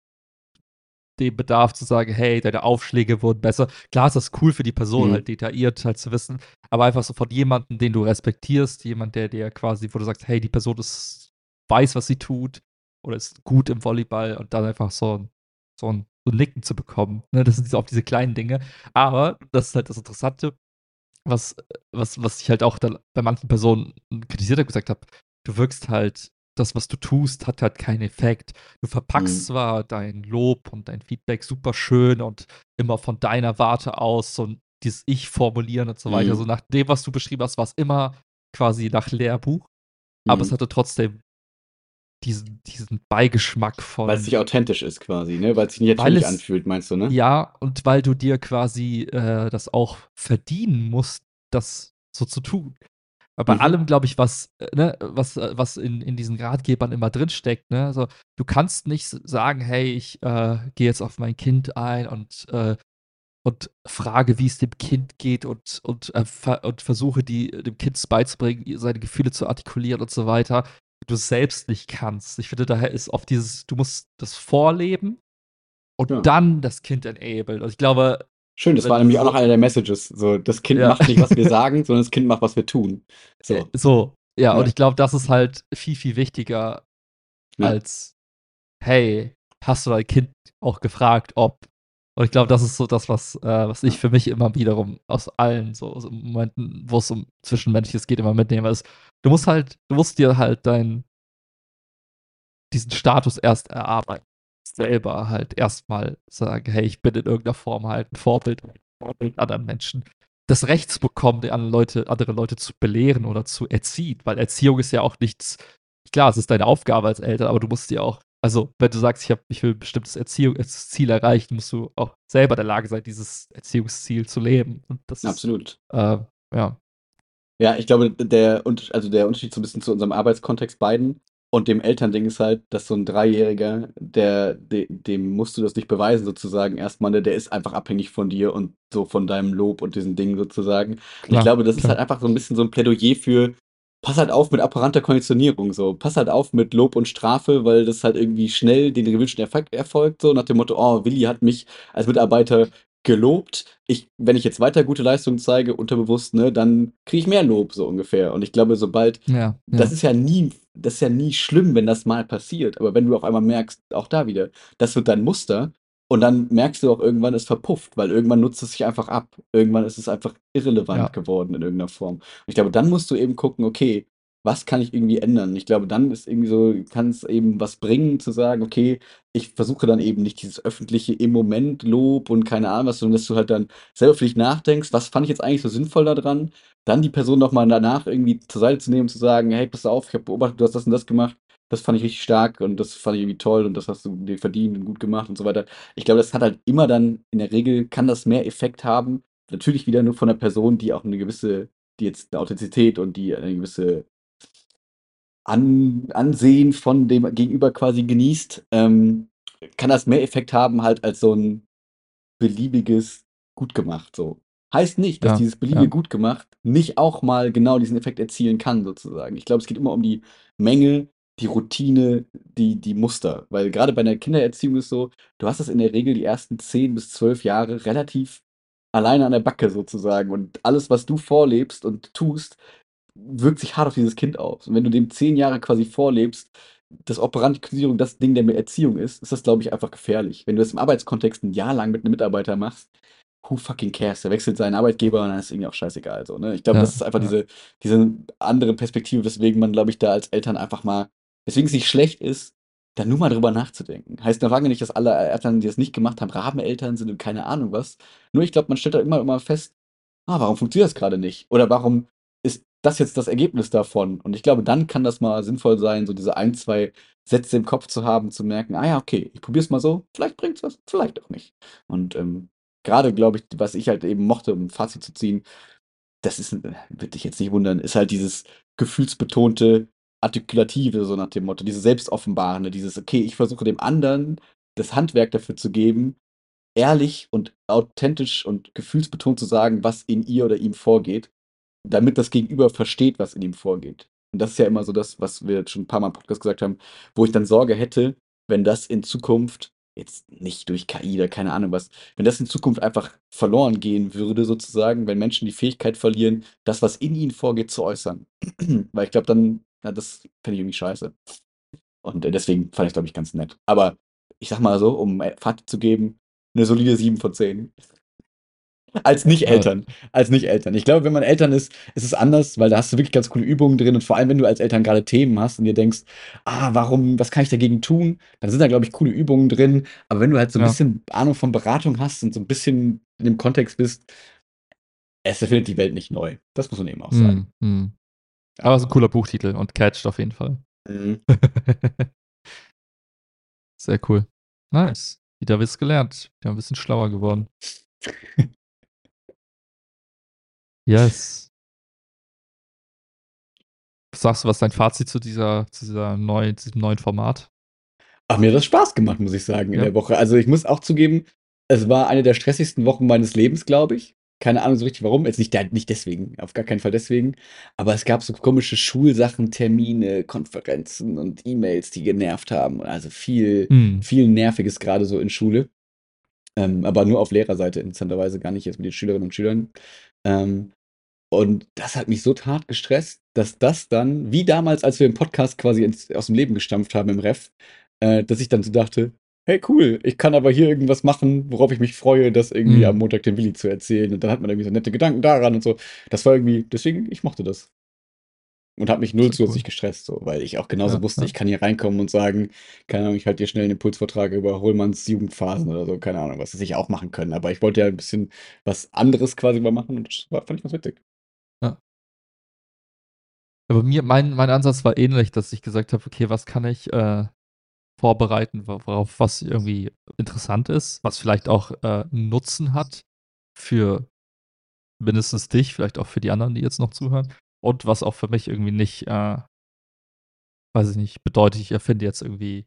den Bedarf zu sagen, hey, deine Aufschläge wurden besser. Klar ist das cool für die Person, mhm. halt detailliert halt zu wissen, aber einfach so von jemandem, den du respektierst, jemand, der dir quasi, wo du sagst, hey, die Person ist, weiß, was sie tut, oder ist gut im Volleyball und dann einfach so, so, ein, so ein Nicken zu bekommen. Ne? Das sind auch diese kleinen Dinge. Aber das ist halt das Interessante, was, was, was ich halt auch bei manchen Personen kritisiert habe, gesagt habe, du wirkst halt, das, was du tust, hat halt keinen Effekt. Du verpackst mhm. zwar dein Lob und dein Feedback super schön und immer von deiner Warte aus so dieses Ich formulieren und so weiter. Mhm. So nach dem, was du beschrieben hast, war es immer quasi nach Lehrbuch. Mhm. Aber es mhm. hatte trotzdem diesen, diesen Beigeschmack von. Weil es nicht authentisch ist quasi, ne? Weil es sich nicht natürlich anfühlt, meinst du, ne? Ja, und weil du dir quasi äh, das auch verdienen musst, das so zu tun. Aber bei mhm. allem, glaube ich, was, äh, ne, was, äh, was in, in diesen Ratgebern immer drinsteckt, ne? Also, du kannst nicht sagen, hey, ich äh, gehe jetzt auf mein Kind ein und, äh, und frage, wie es dem Kind geht und, und, äh, und versuche, die, dem Kind beizubringen, seine Gefühle zu artikulieren und so weiter du selbst nicht kannst. Ich finde, daher ist oft dieses, du musst das vorleben und ja. dann das Kind enablen. Und ich glaube. Schön, das war nämlich auch noch einer der Messages. So, das Kind ja. macht nicht, was wir sagen, sondern das Kind macht, was wir tun. So, äh, so ja, ja, und ich glaube, das ist halt viel, viel wichtiger als, hey, hast du dein Kind auch gefragt, ob und ich glaube, das ist so das, was, äh, was ich für mich immer wiederum aus allen so, so Momenten, wo es um Zwischenmenschliches geht, immer mitnehme, ist, du musst halt, du musst dir halt deinen, diesen Status erst erarbeiten. Selber halt erstmal sagen, hey, ich bin in irgendeiner Form halt ein Vorbild, Vorbild anderen Menschen. Das Recht zu bekommen, die anderen Leute, andere Leute zu belehren oder zu erziehen, weil Erziehung ist ja auch nichts, klar, es ist deine Aufgabe als Eltern, aber du musst dir auch also, wenn du sagst, ich, hab, ich will ein bestimmtes Erziehungsziel erreichen, musst du auch selber in der Lage sein, dieses Erziehungsziel zu leben. Das, Absolut. Äh, ja. Ja, ich glaube, der, also der Unterschied so ein bisschen zu unserem Arbeitskontext beiden und dem Elternding ist halt, dass so ein Dreijähriger, der, de, dem musst du das nicht beweisen, sozusagen, erstmal, der ist einfach abhängig von dir und so von deinem Lob und diesen Dingen sozusagen. Klar, ich glaube, das klar. ist halt einfach so ein bisschen so ein Plädoyer für, pass halt auf mit apparanter Konditionierung, so. Pass halt auf mit Lob und Strafe, weil das halt irgendwie schnell den gewünschten Effekt erfolgt, so nach dem Motto, oh, Willi hat mich als Mitarbeiter gelobt. Ich, wenn ich jetzt weiter gute Leistungen zeige, unterbewusst, ne, dann kriege ich mehr Lob, so ungefähr. Und ich glaube, sobald, ja, ja. das ist ja nie, das ist ja nie schlimm, wenn das mal passiert. Aber wenn du auf einmal merkst, auch da wieder, das wird dein Muster, und dann merkst du auch irgendwann, es verpufft, weil irgendwann nutzt es sich einfach ab. Irgendwann ist es einfach irrelevant ja. geworden in irgendeiner Form. Und ich glaube, dann musst du eben gucken, okay, was kann ich irgendwie ändern? Ich glaube, dann ist irgendwie so, kann es eben was bringen, zu sagen, okay, ich versuche dann eben nicht dieses öffentliche im Moment Lob und keine Ahnung was, sondern dass du halt dann selber für dich nachdenkst, was fand ich jetzt eigentlich so sinnvoll daran? Dann die Person nochmal danach irgendwie zur Seite zu nehmen und zu sagen, hey, pass auf, ich habe beobachtet, du hast das und das gemacht das fand ich richtig stark und das fand ich irgendwie toll und das hast du dir verdient und gut gemacht und so weiter. Ich glaube, das hat halt immer dann, in der Regel kann das mehr Effekt haben. Natürlich wieder nur von einer Person, die auch eine gewisse, die jetzt eine Authentizität und die eine gewisse An Ansehen von dem Gegenüber quasi genießt, ähm, kann das mehr Effekt haben halt als so ein beliebiges gut gemacht so. Heißt nicht, dass ja, dieses beliebige ja. gut gemacht nicht auch mal genau diesen Effekt erzielen kann sozusagen. Ich glaube, es geht immer um die Menge die Routine, die, die Muster. Weil gerade bei einer Kindererziehung ist so, du hast das in der Regel die ersten 10 bis 12 Jahre relativ alleine an der Backe sozusagen. Und alles, was du vorlebst und tust, wirkt sich hart auf dieses Kind aus. Und wenn du dem 10 Jahre quasi vorlebst, dass Operantisierung das Ding der Erziehung ist, ist das, glaube ich, einfach gefährlich. Wenn du das im Arbeitskontext ein Jahr lang mit einem Mitarbeiter machst, who fucking cares? Der wechselt seinen Arbeitgeber und dann ist es irgendwie auch scheißegal. So, ne? Ich glaube, ja, das ist einfach ja. diese, diese andere Perspektive, weswegen man, glaube ich, da als Eltern einfach mal Deswegen es nicht schlecht ist, da nur mal drüber nachzudenken. Heißt noch lange nicht, dass alle Eltern, die das nicht gemacht haben, Rabeneltern sind und keine Ahnung was. Nur ich glaube, man stellt da immer, immer fest, ah, warum funktioniert das gerade nicht? Oder warum ist das jetzt das Ergebnis davon? Und ich glaube, dann kann das mal sinnvoll sein, so diese ein, zwei Sätze im Kopf zu haben, zu merken, ah ja, okay, ich probiere es mal so, vielleicht bringt es was, vielleicht auch nicht. Und ähm, gerade, glaube ich, was ich halt eben mochte, um ein Fazit zu ziehen, das ist, äh, wird dich jetzt nicht wundern, ist halt dieses gefühlsbetonte, Artikulative, so nach dem Motto, diese Selbstoffenbarende, dieses, okay, ich versuche dem anderen das Handwerk dafür zu geben, ehrlich und authentisch und gefühlsbetont zu sagen, was in ihr oder ihm vorgeht, damit das Gegenüber versteht, was in ihm vorgeht. Und das ist ja immer so das, was wir jetzt schon ein paar Mal im Podcast gesagt haben, wo ich dann Sorge hätte, wenn das in Zukunft, jetzt nicht durch KI oder keine Ahnung was, wenn das in Zukunft einfach verloren gehen würde, sozusagen, wenn Menschen die Fähigkeit verlieren, das, was in ihnen vorgeht, zu äußern. Weil ich glaube, dann ja, das fände ich irgendwie scheiße. Und äh, deswegen fand ich, glaube ich, ganz nett. Aber ich sag mal so, um äh, Fazit zu geben, eine solide 7 von 10. Als Nicht-Eltern. Als Nicht-Eltern. Ich glaube, wenn man Eltern ist, ist es anders, weil da hast du wirklich ganz coole Übungen drin und vor allem, wenn du als Eltern gerade Themen hast und dir denkst, ah, warum, was kann ich dagegen tun? Dann sind da, glaube ich, coole Übungen drin. Aber wenn du halt so ein Ja. bisschen Ahnung von Beratung hast und so ein bisschen in dem Kontext bist, es erfindet die Welt nicht neu. Das muss man eben auch sagen. Hm, hm. Aber es ist ein cooler Buchtitel und catcht auf jeden Fall. Mhm. Sehr cool. Nice. Wieder was gelernt. Wieder ein bisschen schlauer geworden. Yes. Was sagst du, was ist dein Fazit zu dieser, zu dieser neuen, diesem neuen Format? Ach, mir hat das Spaß gemacht, muss ich sagen, in Ja. der Woche. Also ich muss auch zugeben, es war eine der stressigsten Wochen meines Lebens, glaube ich. Keine Ahnung so richtig warum. Jetzt nicht, nicht deswegen, auf gar keinen Fall deswegen. Aber es gab so komische Schulsachen, Termine, Konferenzen und E-Mails, die genervt haben. Also viel, Hm. viel Nerviges gerade so in Schule. Ähm, aber nur auf Lehrerseite, interessanterweise gar nicht jetzt mit den Schülerinnen und Schülern. Ähm, und das hat mich so hart gestresst, dass das dann, wie damals, als wir im Podcast quasi ins, aus dem Leben gestampft haben im Ref, äh, dass ich dann so dachte, hey cool, ich kann aber hier irgendwas machen, worauf ich mich freue, das irgendwie Mhm. am Montag dem Willi zu erzählen. Und dann hat man irgendwie so nette Gedanken daran und so. Das war irgendwie, deswegen, ich mochte das. Und habe mich null zusätzlich cool. gestresst, so, weil ich auch genauso Ja, wusste, ja. ich kann hier reinkommen und sagen, keine Ahnung, ich halte dir schnell einen Impulsvortrag über Hohlmanns Jugendphasen oder so, keine Ahnung, was das ich auch machen können. Aber ich wollte ja ein bisschen was anderes quasi mal machen und das war, fand ich ganz witzig. Aber mir, mein, mein Ansatz war ähnlich, dass ich gesagt habe, okay, was kann ich äh, vorbereiten, wor- worauf was irgendwie interessant ist, was vielleicht auch äh, Nutzen hat für mindestens dich, vielleicht auch für die anderen, die jetzt noch zuhören. Und was auch für mich irgendwie nicht, äh, weiß ich nicht, bedeutet, ich erfinde jetzt irgendwie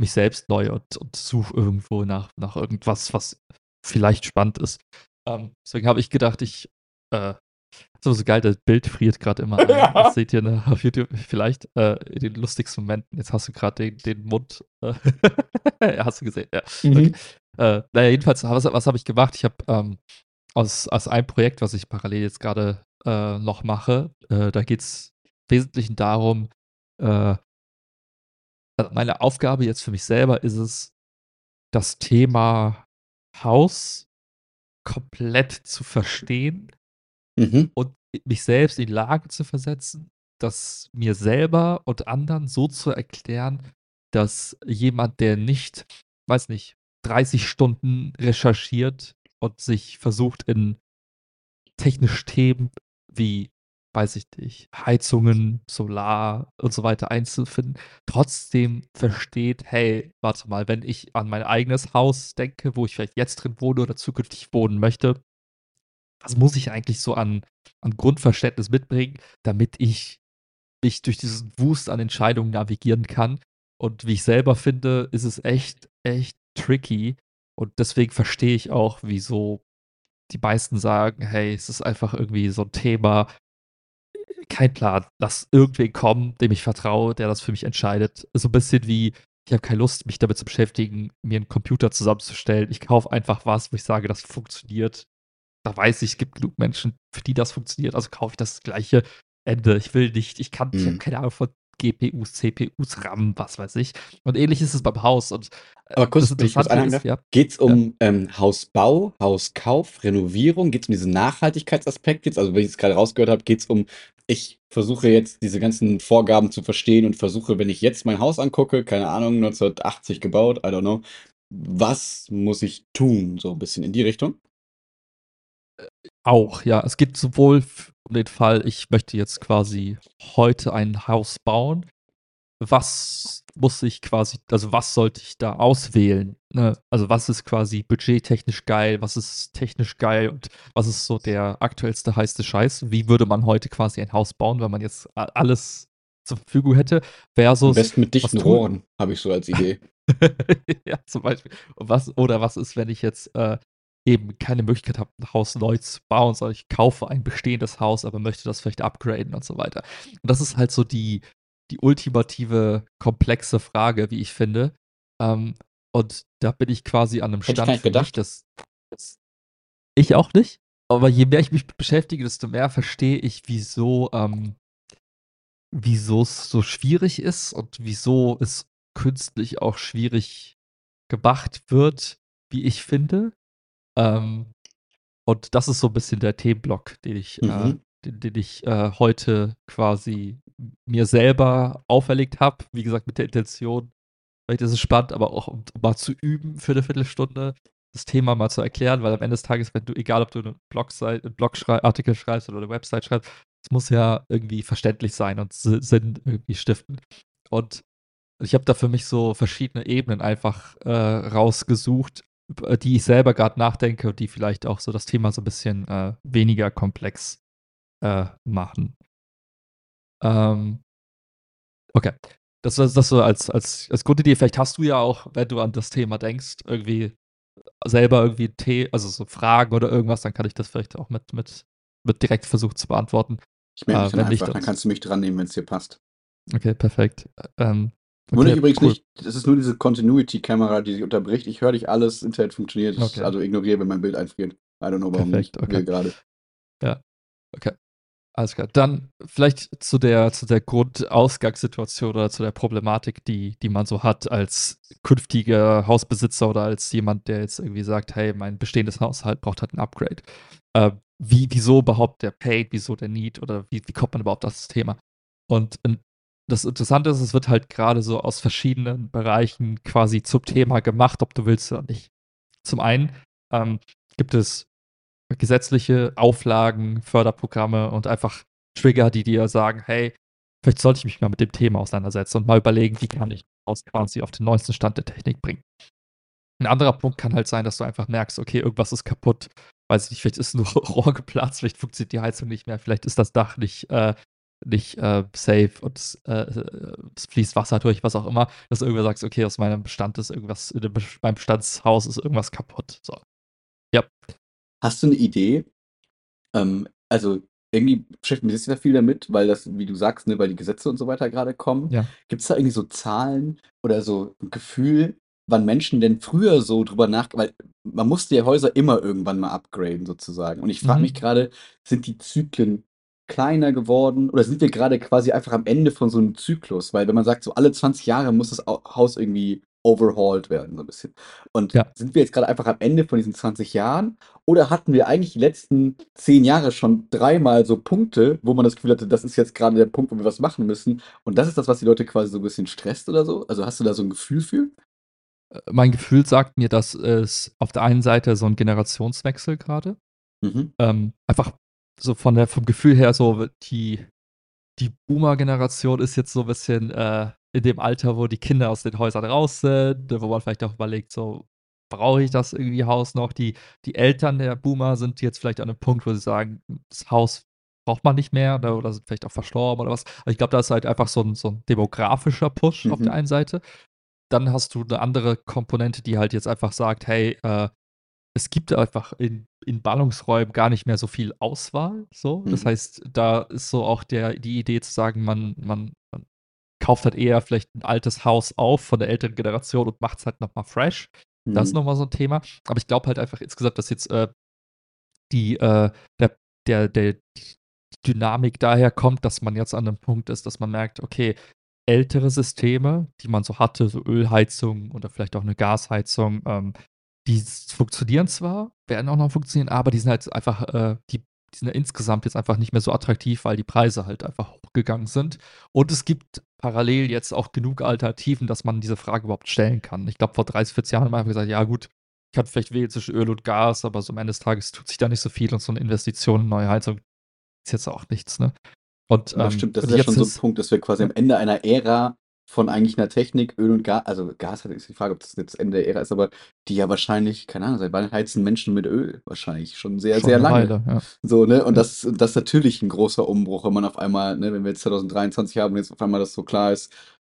mich selbst neu und, und suche irgendwo nach, nach irgendwas, was vielleicht spannend ist. Ähm, deswegen habe ich gedacht, ich äh, so, so geil, das Bild friert gerade immer ein. Ja. Das seht ihr ne, auf YouTube vielleicht äh, in den lustigsten Momenten. Jetzt hast du gerade den, den Mund. Äh, hast du gesehen, ja. Okay. Äh, naja, jedenfalls, was, was habe ich gemacht? Ich habe ähm, aus, aus einem Projekt, was ich parallel jetzt gerade äh, noch mache, äh, da geht es im Wesentlichen darum, äh, also meine Aufgabe jetzt für mich selber ist es, das Thema Haus komplett zu verstehen Mhm. und mich selbst in die Lage zu versetzen, das mir selber und anderen so zu erklären, dass jemand, der nicht, weiß nicht, 30 Stunden recherchiert und sich versucht in technische Themen wie, weiß ich nicht, Heizungen, Solar und so weiter einzufinden, trotzdem versteht, hey, warte mal, wenn ich an mein eigenes Haus denke, wo ich vielleicht jetzt drin wohne oder zukünftig wohnen möchte, was muss ich eigentlich so an, an Grundverständnis mitbringen, damit ich mich durch diesen Wust an Entscheidungen navigieren kann. Und wie ich selber finde, ist es echt, echt tricky. Und deswegen verstehe ich auch, wieso die meisten sagen, hey, es ist einfach irgendwie so ein Thema, kein Plan, lass irgendwen kommen, dem ich vertraue, der das für mich entscheidet. So ein bisschen wie, ich habe keine Lust, mich damit zu beschäftigen, mir einen Computer zusammenzustellen. Ich kaufe einfach was, wo ich sage, das funktioniert. Da weiß ich, es gibt genug Menschen, für die das funktioniert. Also kaufe ich das gleiche Ende. Ich will nicht, ich kann, ich habe Mhm. keine Ahnung von GPUs, CPUs, RAM, was weiß ich. Und ähnlich ist es beim Haus. Und äh, Aber kurz, ich einhaken ist, darf, ja, geht es um ähm, Hausbau, Hauskauf, Renovierung? Geht es um diesen Nachhaltigkeitsaspekt jetzt? Also, wenn ich es gerade rausgehört habe, geht es um, ich versuche jetzt diese ganzen Vorgaben zu verstehen und versuche, wenn ich jetzt mein Haus angucke, keine Ahnung, 1980 gebaut, I don't know, was muss ich tun? So ein bisschen in die Richtung? Auch, ja. Es geht sowohl um den Fall, ich möchte jetzt quasi heute ein Haus bauen. Was muss ich quasi, also was sollte ich da auswählen? Ne? Also was ist quasi budgettechnisch geil, was ist technisch geil und was ist so der aktuellste heiße Scheiß? Wie würde man heute quasi ein Haus bauen, wenn man jetzt alles zur Verfügung hätte? Am Versus, besten mit dichten Rohren, habe ich so als Idee. ja, zum Beispiel. Was, oder was ist, wenn ich jetzt äh, eben keine Möglichkeit habe, ein Haus neu zu bauen, sondern ich kaufe ein bestehendes Haus, aber möchte das vielleicht upgraden und so weiter. Und das ist halt so die, die ultimative, komplexe Frage, wie ich finde. Ähm, und da bin ich quasi an einem ich gar Stand nicht für mich, gedacht. dass, dass ich auch nicht. Aber je mehr ich mich beschäftige, desto mehr verstehe ich, wieso, ähm, wieso es so schwierig ist und wieso es künstlich auch schwierig gemacht wird, wie ich finde. Ähm, und das ist so ein bisschen der Themenblock, den ich, äh, Mhm. den, den ich äh, heute quasi mir selber auferlegt habe. Wie gesagt, mit der Intention, vielleicht ist es spannend, aber auch um, um mal zu üben für eine Viertelstunde, das Thema mal zu erklären, weil am Ende des Tages, wenn du, egal ob du einen Blogseite, einen Blogartikel schreibst oder eine Website schreibst, es muss ja irgendwie verständlich sein und Sinn irgendwie stiften. Und ich habe da für mich so verschiedene Ebenen einfach äh, rausgesucht, über die ich selber gerade nachdenke und die vielleicht auch so das Thema so ein bisschen äh, weniger komplex äh, machen. Ähm, okay. Das ist das so als, als, als Grundidee. Vielleicht hast du ja auch, wenn du an das Thema denkst, irgendwie selber irgendwie Tee, also so Fragen oder irgendwas, dann kann ich das vielleicht auch mit, mit, mit direkt versuchen zu beantworten. Ich melde mich Äh, dann einfach, dann kannst du mich dran nehmen, wenn es dir passt. Okay, perfekt. Ähm, Wundere okay, übrigens cool. nicht, das ist nur diese Continuity-Kamera, die sich unterbricht. Ich höre dich alles, Internet funktioniert, Okay. also ignoriere, wenn mein Bild einfriert. I don't know, warum Perfekt, nicht. okay. Gerade. Alles klar. Dann vielleicht zu der, zu der Grundausgangssituation oder zu der Problematik, die, die man so hat als künftiger Hausbesitzer oder als jemand, der jetzt irgendwie sagt, hey, mein bestehendes Haushalt braucht halt ein Upgrade. Äh, wie, wieso überhaupt der Paid, wieso der Need oder wie, wie kommt man überhaupt auf das Thema? Und ähm, das Interessante ist, es wird halt gerade so aus verschiedenen Bereichen quasi zum Thema gemacht, ob du willst oder nicht. Zum einen ähm, gibt es gesetzliche Auflagen, Förderprogramme und einfach Trigger, die dir sagen, hey, vielleicht sollte ich mich mal mit dem Thema auseinandersetzen und mal überlegen, wie kann ich aus quasi auf den neuesten Stand der Technik bringen. Ein anderer Punkt kann halt sein, dass du einfach merkst, okay, irgendwas ist kaputt, weiß ich nicht, vielleicht ist nur Rohr geplatzt, vielleicht funktioniert die Heizung nicht mehr, vielleicht ist das Dach nicht, äh, nicht äh, safe und es, äh, es fließt Wasser durch, was auch immer, dass du irgendwann sagst, okay, aus meinem Bestand ist irgendwas, in dem Be- meinem Bestandshaus ist irgendwas kaputt. So. Hast du eine Idee? Ähm, also irgendwie beschäftigt mich sehr viel damit, weil das, wie du sagst, ne, weil die Gesetze und so weiter gerade kommen. Ja. Gibt es da irgendwie so Zahlen oder so ein Gefühl, wann Menschen denn früher so drüber nach, weil man musste ja Häuser immer irgendwann mal upgraden sozusagen. Und ich frage Mhm. mich gerade, sind die Zyklen kleiner geworden oder sind wir gerade quasi einfach am Ende von so einem Zyklus? Weil wenn man sagt, so alle 20 Jahre muss das Au- Haus irgendwie overhauled werden, so ein bisschen. Und Ja. sind wir jetzt gerade einfach am Ende von diesen 20 Jahren oder hatten wir eigentlich die letzten 10 Jahre schon dreimal so Punkte, wo man das Gefühl hatte, das ist jetzt gerade der Punkt, wo wir was machen müssen und das ist das, was die Leute quasi so ein bisschen stresst oder so? Also hast du da so ein Gefühl für? mein Gefühl sagt mir, dass es auf der einen Seite so ein Generationswechsel gerade, Mhm. ähm, einfach so von der, vom Gefühl her so die, die Boomer-Generation ist jetzt so ein bisschen äh, in dem Alter, wo die Kinder aus den Häusern raus sind, wo man vielleicht auch überlegt, so brauche ich das irgendwie Haus noch? Die, die Eltern der Boomer sind jetzt vielleicht an einem Punkt, wo sie sagen, das Haus braucht man nicht mehr oder, oder sind vielleicht auch verstorben oder was. Aber ich glaube, da ist halt einfach so ein, so ein demografischer Push auf Mhm. der einen Seite. Dann hast du eine andere Komponente, die halt jetzt einfach sagt, hey, äh, es gibt einfach in, in Ballungsräumen gar nicht mehr so viel Auswahl. So. Das Mhm. heißt, da ist so auch der, die Idee zu sagen, man, man, man kauft halt eher vielleicht ein altes Haus auf von der älteren Generation und macht es halt nochmal fresh. Das ist Mhm. nochmal so ein Thema. Aber ich glaube halt einfach insgesamt, dass jetzt äh, die, äh, der, der, der, die Dynamik daher kommt, dass man jetzt an einem Punkt ist, dass man merkt, okay, ältere Systeme, die man so hatte, so Ölheizung oder vielleicht auch eine Gasheizung, ähm, die funktionieren zwar, werden auch noch funktionieren, aber die sind halt einfach, äh, die, die sind ja insgesamt jetzt einfach nicht mehr so attraktiv, weil die Preise halt einfach hochgegangen sind. Und es gibt parallel jetzt auch genug Alternativen, dass man diese Frage überhaupt stellen kann. Ich glaube, vor 30, 40 Jahren haben wir einfach gesagt, ja gut, ich kann vielleicht wählen zwischen Öl und Gas, aber so am Ende des Tages tut sich da nicht so viel und so eine Investition in neue Heizung ist jetzt auch nichts, ne? Und, Das ähm, stimmt, das ist ja schon so ein Punkt, dass wir quasi am Ende einer Ära von eigentlich einer Technik, Öl und Gas, also Gas ist die Frage, ob das jetzt Ende der Ära ist, aber die ja wahrscheinlich, keine Ahnung, seit wann heizen Menschen mit Öl? Wahrscheinlich schon sehr, schon sehr lange. Weile, ja. So, ne? Und Ja. das, das ist natürlich ein großer Umbruch, wenn man auf einmal, ne, wenn wir jetzt 2023 haben und jetzt auf einmal das so klar ist,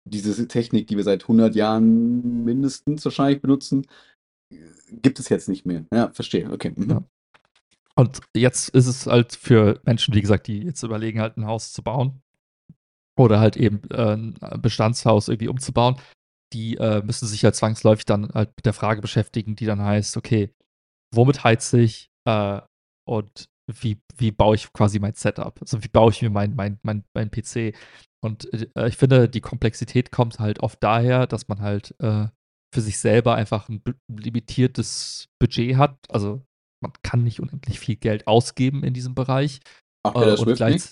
diese Technik, die wir seit 100 Jahren mindestens wahrscheinlich benutzen, gibt es jetzt nicht mehr. Ja, verstehe. Okay. Mhm. Ja. Und jetzt ist es halt für Menschen, wie gesagt, die jetzt überlegen, halt ein Haus zu bauen oder halt eben äh, ein Bestandshaus irgendwie umzubauen, die äh, müssen sich ja zwangsläufig dann halt mit der Frage beschäftigen, die dann heißt, okay, womit heize ich äh, und wie, wie baue ich quasi mein Setup? Also wie baue ich mir mein, mein, mein, mein PC? Und ich finde, die Komplexität kommt halt oft daher, dass man halt für sich selber einfach ein limitiertes Budget hat. Also man kann nicht unendlich viel Geld ausgeben in diesem Bereich. Ach, äh, Swift gleich,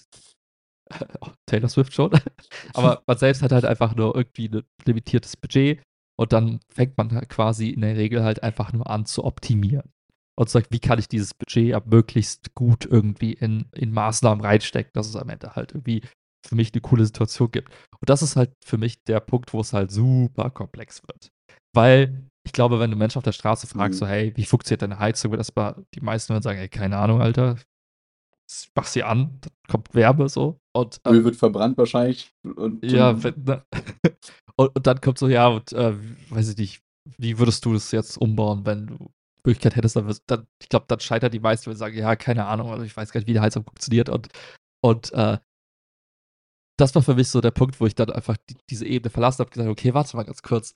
Taylor Swift schon. Aber man selbst hat halt einfach nur irgendwie ein limitiertes Budget und dann fängt man halt quasi in der Regel halt einfach nur an zu optimieren. Und sagt, wie kann ich dieses Budget ab möglichst gut irgendwie in, in Maßnahmen reinstecken, dass es am Ende halt irgendwie für mich eine coole Situation gibt. Und das ist halt für mich der Punkt, wo es halt super komplex wird. Weil ich glaube, wenn du Menschen auf der Straße fragst, mhm. so, hey, wie funktioniert deine Heizung, wird das bei die meisten würden sagen, hey, keine Ahnung, Alter. Mach sie an, dann kommt Wärme so. Und, ähm, Öl wird verbrannt wahrscheinlich. Und, ja, wenn, ne? und, und, dann kommt so, ja, und äh, weiß ich nicht, wie würdest du das jetzt umbauen, wenn du Möglichkeit hättest, dann, dann ich glaube, dann scheitert die meisten, wenn sie sagen, ja, keine Ahnung, also ich weiß gar nicht, wie die Heizung funktioniert. Und, und äh, das war für mich so der Punkt, wo ich dann einfach die, diese Ebene verlassen habe, gesagt, okay, warte mal ganz kurz.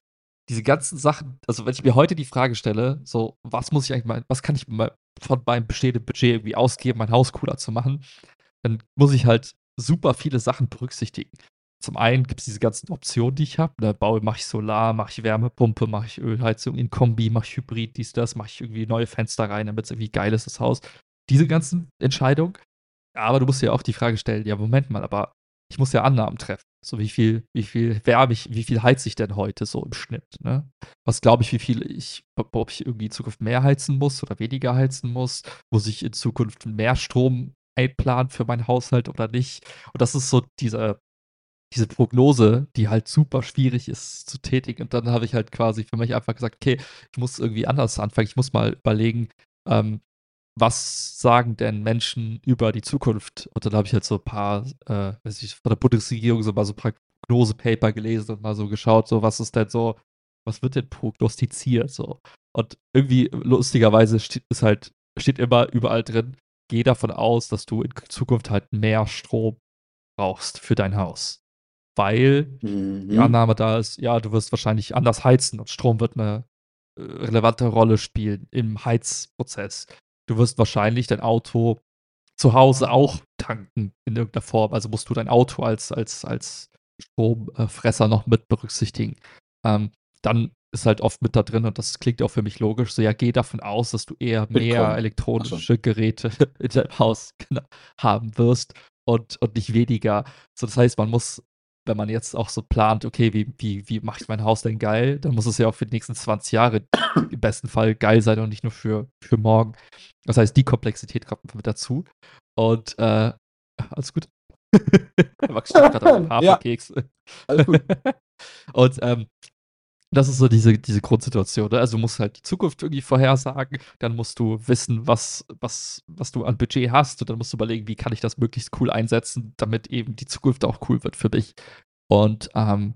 Diese ganzen Sachen, also wenn ich mir heute die Frage stelle, so, was muss ich eigentlich mal, was kann ich mal von meinem bestehenden Budget irgendwie ausgeben, mein Haus cooler zu machen, dann muss ich halt super viele Sachen berücksichtigen. Zum einen gibt es diese ganzen Optionen, die ich habe. Ne, baue, mache ich Solar, mache ich Wärmepumpe, mache ich Ölheizung in Kombi, mache ich Hybrid, dies, das, mache ich irgendwie neue Fenster rein, damit es irgendwie geil ist, das Haus. Diese ganzen Entscheidungen. Aber du musst dir auch die Frage stellen, ja, Moment mal, aber ich muss ja Annahmen treffen. So wie viel, wie viel wärme ich, wie viel heize ich denn heute so im Schnitt? Ne? Was glaube ich, wie viel ich, ob ich irgendwie in Zukunft mehr heizen muss oder weniger heizen muss? Muss ich in Zukunft mehr Strom einplanen für meinen Haushalt oder nicht? Und das ist so diese, diese Prognose, die halt super schwierig ist zu tätigen. Und dann habe ich halt quasi für mich einfach gesagt, okay, ich muss irgendwie anders anfangen. Ich muss mal überlegen, ähm, was sagen denn Menschen über die Zukunft? Und dann habe ich halt so ein paar, äh, weiß ich, von der Bundesregierung so mal so Prognose-Paper gelesen und mal so geschaut, so was ist denn so, was wird denn prognostiziert so? Und irgendwie lustigerweise steht es halt, steht immer überall drin, geh davon aus, dass du in Zukunft halt mehr Strom brauchst für dein Haus. Weil mhm. die Annahme da ist, ja, du wirst wahrscheinlich anders heizen und Strom wird eine äh, relevante Rolle spielen im Heizprozess du wirst wahrscheinlich dein Auto zu Hause auch tanken in irgendeiner Form. Also musst du dein Auto als, als, als Stromfresser noch mit berücksichtigen. Ähm, dann ist halt oft mit da drin und das klingt auch für mich logisch. So, ja, geh davon aus, dass du eher mehr Bitcoin. elektronische so. Geräte in deinem Haus genau, haben wirst und, und nicht weniger. So, das heißt, man muss wenn man jetzt auch so plant, okay, wie, wie, wie mache ich mein Haus denn geil, dann muss es ja auch für die nächsten 20 Jahre im besten Fall geil sein und nicht nur für, für morgen. Das heißt, die Komplexität kommt mit dazu. Und äh, alles gut. Max gerade auf Haferkeks. Ja, alles gut. und ähm, das ist so diese, diese Grundsituation. Ne? Also du musst halt die Zukunft irgendwie vorhersagen, dann musst du wissen, was, was, was du an Budget hast und dann musst du überlegen, wie kann ich das möglichst cool einsetzen, damit eben die Zukunft auch cool wird für dich. Und ähm,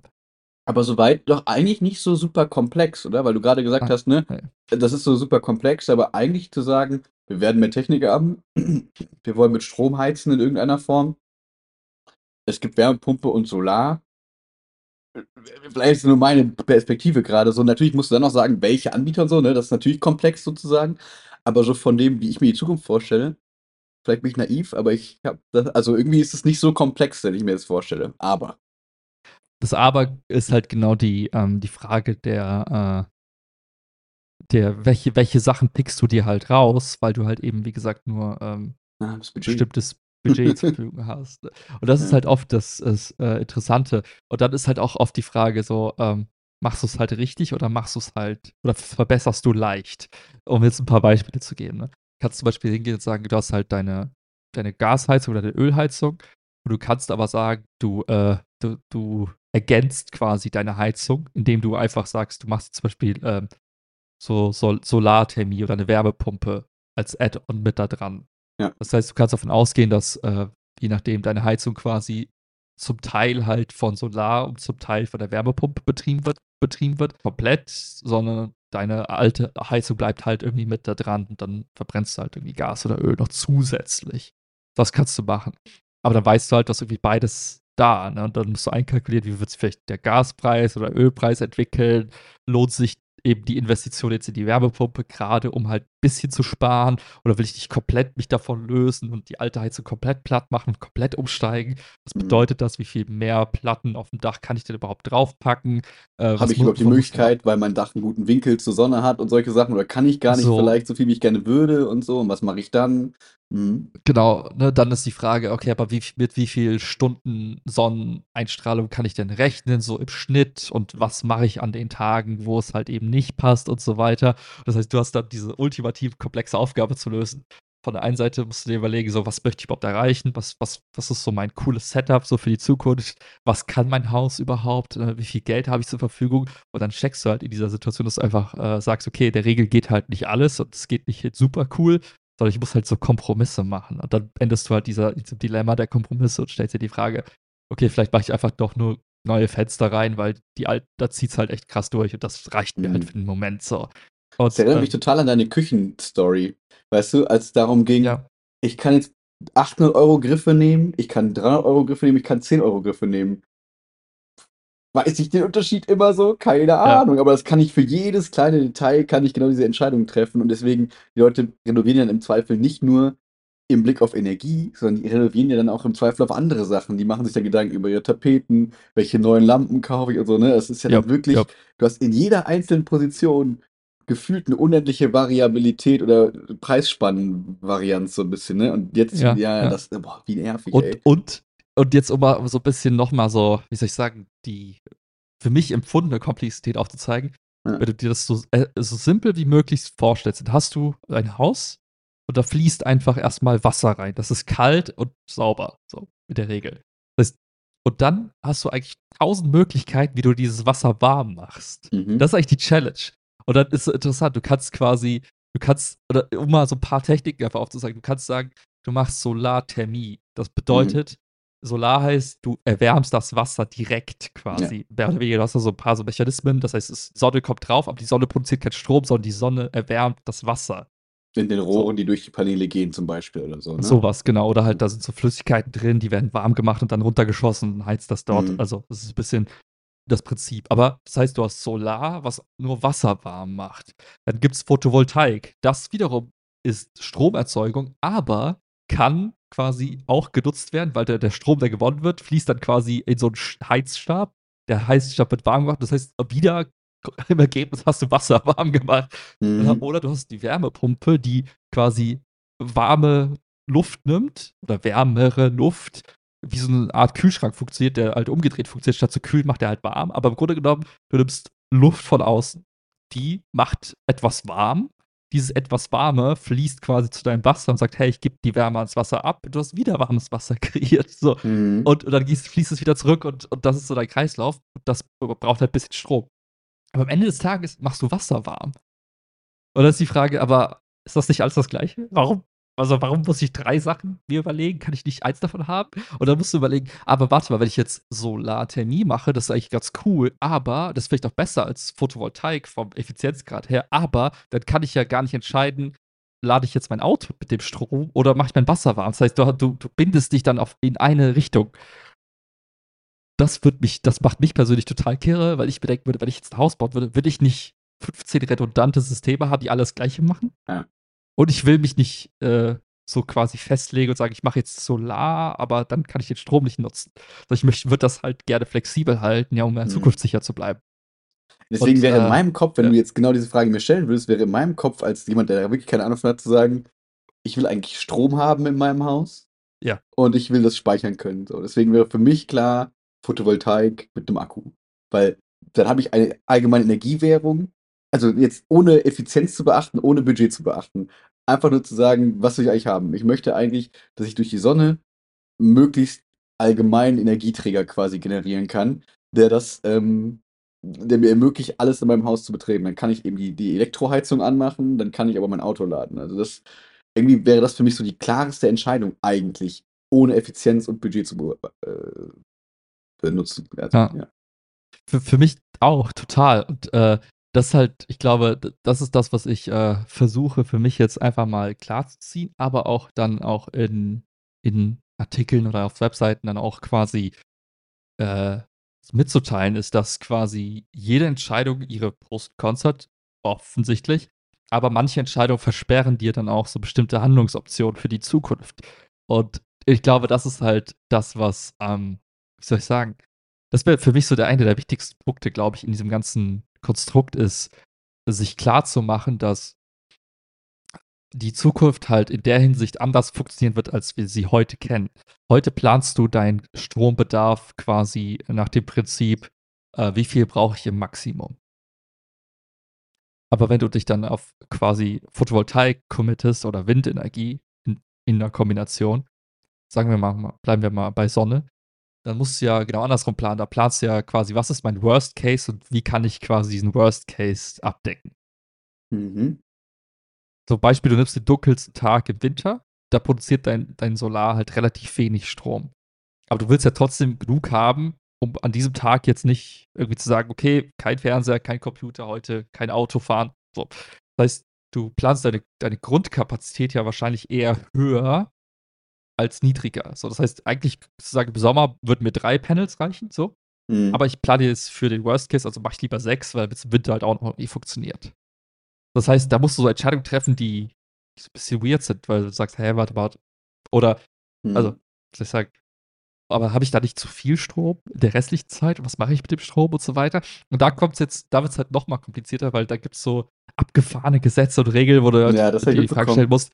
aber soweit doch eigentlich nicht so super komplex, oder? Weil du gerade gesagt ah, hast, ne, das ist so super komplex, aber eigentlich zu sagen, wir werden mehr Technik haben, wir wollen mit Strom heizen in irgendeiner Form, es gibt Wärmepumpe und Solar, vielleicht ist nur meine Perspektive gerade so. Natürlich musst du dann noch sagen, welche Anbieter und so, ne? Das ist natürlich komplex sozusagen. Aber so von dem, wie ich mir die Zukunft vorstelle, vielleicht bin ich naiv, aber ich habe also irgendwie ist es nicht so komplex, wenn ich mir das vorstelle. Aber. Das Aber ist halt genau die, ähm, die Frage der, äh, der, welche, welche Sachen pickst du dir halt raus, weil du halt eben, wie gesagt, nur ähm, ah, bestimmtes Budget zur Verfügung hast. Und das ist halt oft das, das äh, Interessante. Und dann ist halt auch oft die Frage so, ähm, machst du es halt richtig oder machst du es halt, oder verbesserst du leicht? Um jetzt ein paar Beispiele zu geben. Ne? Kannst zum Beispiel hingehen und sagen, du hast halt deine, deine Gasheizung oder deine Ölheizung und du kannst aber sagen, du, äh, du, du ergänzt quasi deine Heizung, indem du einfach sagst, du machst zum Beispiel ähm, so Sol Solarthermie oder eine Wärmepumpe als Add-on mit da dran. Ja. Das heißt, du kannst davon ausgehen, dass äh, je nachdem deine Heizung quasi zum Teil halt von Solar und zum Teil von der Wärmepumpe betrieben wird, betrieben wird, komplett, sondern deine alte Heizung bleibt halt irgendwie mit da dran und dann verbrennst du halt irgendwie Gas oder Öl noch zusätzlich. Das kannst du machen. Aber dann weißt du halt, dass irgendwie beides da, ne? Und dann musst du einkalkulieren, wie wird sich vielleicht der Gaspreis oder Ölpreis entwickeln, lohnt sich eben die Investition jetzt in die Wärmepumpe gerade, um halt ein bisschen zu sparen? Oder will ich nicht komplett mich davon lösen und die alte Heizung komplett platt machen, komplett umsteigen? Was mhm. bedeutet das? Wie viel mehr Platten auf dem Dach kann ich denn überhaupt draufpacken? Äh, Habe ich überhaupt die Möglichkeit, weil mein Dach einen guten Winkel zur Sonne hat und solche Sachen? Oder kann ich gar nicht so. vielleicht so viel, wie ich gerne würde und so? Und was mache ich dann? Mhm. Genau, ne, dann ist die Frage, okay, aber wie, mit wie viel Stunden Sonneneinstrahlung kann ich denn rechnen, so im Schnitt und was mache ich an den Tagen, wo es halt eben nicht passt und so weiter. Das heißt, du hast dann diese ultimativ komplexe Aufgabe zu lösen. Von der einen Seite musst du dir überlegen, so, was möchte ich überhaupt erreichen, was, was, was ist so mein cooles Setup so für die Zukunft, was kann mein Haus überhaupt, äh, wie viel Geld habe ich zur Verfügung und dann checkst du halt in dieser Situation, dass du einfach äh, sagst, okay, der Regel geht halt nicht alles und es geht nicht super cool, sondern ich muss halt so Kompromisse machen. Und dann endest du halt dieser, diesem Dilemma der Kompromisse und stellst dir die Frage, okay, vielleicht mache ich einfach doch nur neue Fenster rein, weil die alten, da zieht es halt echt krass durch und das reicht mir halt mhm. halt für den Moment so. Und, das erinnert äh, mich total an deine Küchenstory. Weißt du, als es darum ging, ja. ich kann jetzt 800 Euro Griffe nehmen, ich kann 300 Euro Griffe nehmen, ich kann 10 Euro Griffe nehmen weiß ich den Unterschied immer so? Keine Ahnung. Ja. Aber das kann ich für jedes kleine Detail, kann ich genau diese Entscheidung treffen. Und deswegen, die Leute renovieren ja im Zweifel nicht nur im Blick auf Energie, sondern die renovieren ja dann auch im Zweifel auf andere Sachen. Die machen sich dann Gedanken über ihre Tapeten, welche neuen Lampen kaufe ich und so. Ne? Das ist ja, ja dann wirklich, ja. du hast in jeder einzelnen Position gefühlt eine unendliche Variabilität oder Preisspannenvarianz so ein bisschen. Ne? Und jetzt, ja, ja, das, boah, wie nervig, und, ey. Und und jetzt, um mal so ein bisschen nochmal so, wie soll ich sagen, die für mich empfundene Komplexität aufzuzeigen, ja. wenn du dir das so, äh, so simpel wie möglich vorstellst, dann hast du ein Haus und da fließt einfach erstmal Wasser rein. Das ist kalt und sauber, so mit der Regel. Das heißt, und dann hast du eigentlich tausend Möglichkeiten, wie du dieses Wasser warm machst. Mhm. Das ist eigentlich die Challenge. Und dann ist es interessant, du kannst quasi, du kannst, oder um mal so ein paar Techniken einfach aufzuzeigen, du kannst sagen, du machst Solarthermie. Das bedeutet, Solar heißt, du erwärmst das Wasser direkt quasi. Ja. Du hast da so ein paar so Mechanismen, das heißt, die Sonne kommt drauf, aber die Sonne produziert keinen Strom, sondern die Sonne erwärmt das Wasser. In den Rohren, so. die durch die Paneele gehen, zum Beispiel oder so. Ne? Sowas, genau. Oder halt, da sind so Flüssigkeiten drin, die werden warm gemacht und dann runtergeschossen und heizt das dort. Mhm. Also, das ist ein bisschen das Prinzip. Aber das heißt, du hast Solar, was nur Wasser warm macht. Dann gibt es Photovoltaik. Das wiederum ist Stromerzeugung, aber kann quasi auch genutzt werden, weil der, der Strom, der gewonnen wird, fließt dann quasi in so einen Heizstab. Der Heizstab wird warm gemacht. Das heißt, wieder im Ergebnis hast du Wasser warm gemacht. Mhm. Oder du hast die Wärmepumpe, die quasi warme Luft nimmt oder wärmere Luft, wie so eine Art Kühlschrank funktioniert, der halt umgedreht funktioniert. Statt zu kühlen macht er halt warm. Aber im Grunde genommen, du nimmst Luft von außen, die macht etwas warm dieses etwas warme fließt quasi zu deinem Wasser und sagt, hey, ich gebe die Wärme ans Wasser ab. Du hast wieder warmes Wasser kreiert. So. Mhm. Und, und, dann gießt, fließt es wieder zurück und, und das ist so dein Kreislauf. Und das braucht halt ein bisschen Strom. Aber am Ende des Tages machst du Wasser warm. Und dann ist die Frage, aber ist das nicht alles das Gleiche? Warum also warum muss ich drei Sachen mir überlegen? Kann ich nicht eins davon haben? Und dann musst du überlegen, aber warte mal, wenn ich jetzt Solarthermie mache, das ist eigentlich ganz cool, aber das ist vielleicht auch besser als Photovoltaik vom Effizienzgrad her, aber dann kann ich ja gar nicht entscheiden, lade ich jetzt mein Auto mit dem Strom oder mache ich mein Wasser warm? Das heißt, du, du, du bindest dich dann auf, in eine Richtung. Das wird mich, das macht mich persönlich total kirre, weil ich bedenken würde, wenn ich jetzt ein Haus bauen würde, würde ich nicht 15 redundante Systeme haben, die alles Gleiche machen. Ja. Und ich will mich nicht äh, so quasi festlegen und sagen, ich mache jetzt Solar, aber dann kann ich den Strom nicht nutzen. Also ich möchte, würde das halt gerne flexibel halten, ja, um in mhm. Zukunft sicher zu bleiben. Deswegen und, wäre in äh, meinem Kopf, wenn ja. du jetzt genau diese Frage mir stellen würdest, wäre in meinem Kopf als jemand, der da wirklich keine Ahnung von hat, zu sagen, ich will eigentlich Strom haben in meinem Haus. Ja. Und ich will das speichern können. So, deswegen wäre für mich klar Photovoltaik mit einem Akku. Weil dann habe ich eine allgemeine Energiewährung, also jetzt ohne Effizienz zu beachten, ohne Budget zu beachten. Einfach nur zu sagen, was will ich eigentlich haben? Ich möchte eigentlich, dass ich durch die Sonne möglichst allgemeinen Energieträger quasi generieren kann, der das, ähm, der mir ermöglicht, alles in meinem Haus zu betreten. Dann kann ich eben die, die Elektroheizung anmachen, dann kann ich aber mein Auto laden. Also das, irgendwie wäre das für mich so die klarste Entscheidung eigentlich, ohne Effizienz und Budget zu äh, benutzen. Also, ja. ja. Für, für mich auch, total. Und äh, das ist halt, ich glaube, das ist das, was ich äh, versuche für mich jetzt einfach mal klarzuziehen, aber auch dann auch in, in Artikeln oder auf Webseiten dann auch quasi äh, mitzuteilen, ist, dass quasi jede Entscheidung ihre hat offensichtlich. Aber manche Entscheidungen versperren dir dann auch so bestimmte Handlungsoptionen für die Zukunft. Und ich glaube, das ist halt das, was, ähm, wie soll ich sagen, das wäre für mich so der eine der wichtigsten Punkte, glaube ich, in diesem ganzen Konstrukt ist, sich klar zu machen, dass die Zukunft halt in der Hinsicht anders funktionieren wird, als wir sie heute kennen. Heute planst du deinen Strombedarf quasi nach dem Prinzip, äh, wie viel brauche ich im Maximum. Aber wenn du dich dann auf quasi Photovoltaik committest oder Windenergie in, in einer Kombination, sagen wir mal, bleiben wir mal bei Sonne, dann musst du ja genau andersrum planen. Da planst du ja quasi, was ist mein Worst Case und wie kann ich quasi diesen Worst Case abdecken. Mhm. Zum Beispiel, du nimmst den dunkelsten Tag im Winter, da produziert dein, dein Solar halt relativ wenig Strom. Aber du willst ja trotzdem genug haben, um an diesem Tag jetzt nicht irgendwie zu sagen, okay, kein Fernseher, kein Computer heute, kein Auto fahren. So. Das heißt, du planst deine, deine Grundkapazität ja wahrscheinlich eher höher als niedriger. So, das heißt, eigentlich zu sagen, im Sommer würden mir drei Panels reichen, so. Mhm. Aber ich plane jetzt für den Worst Case, also mache ich lieber sechs, weil es im Winter halt auch noch nie funktioniert. Das heißt, da musst du so Entscheidungen treffen, die, so ein bisschen weird sind, weil du sagst, hey, warte mal. Oder, mhm. also, ich sag, aber habe ich da nicht zu viel Strom in der restlichen Zeit? was mache ich mit dem Strom und so weiter? Und da kommt es jetzt, da wird es halt noch mal komplizierter, weil da gibt es so abgefahrene Gesetze und Regeln, wo du ja, halt die Frage stellen musst.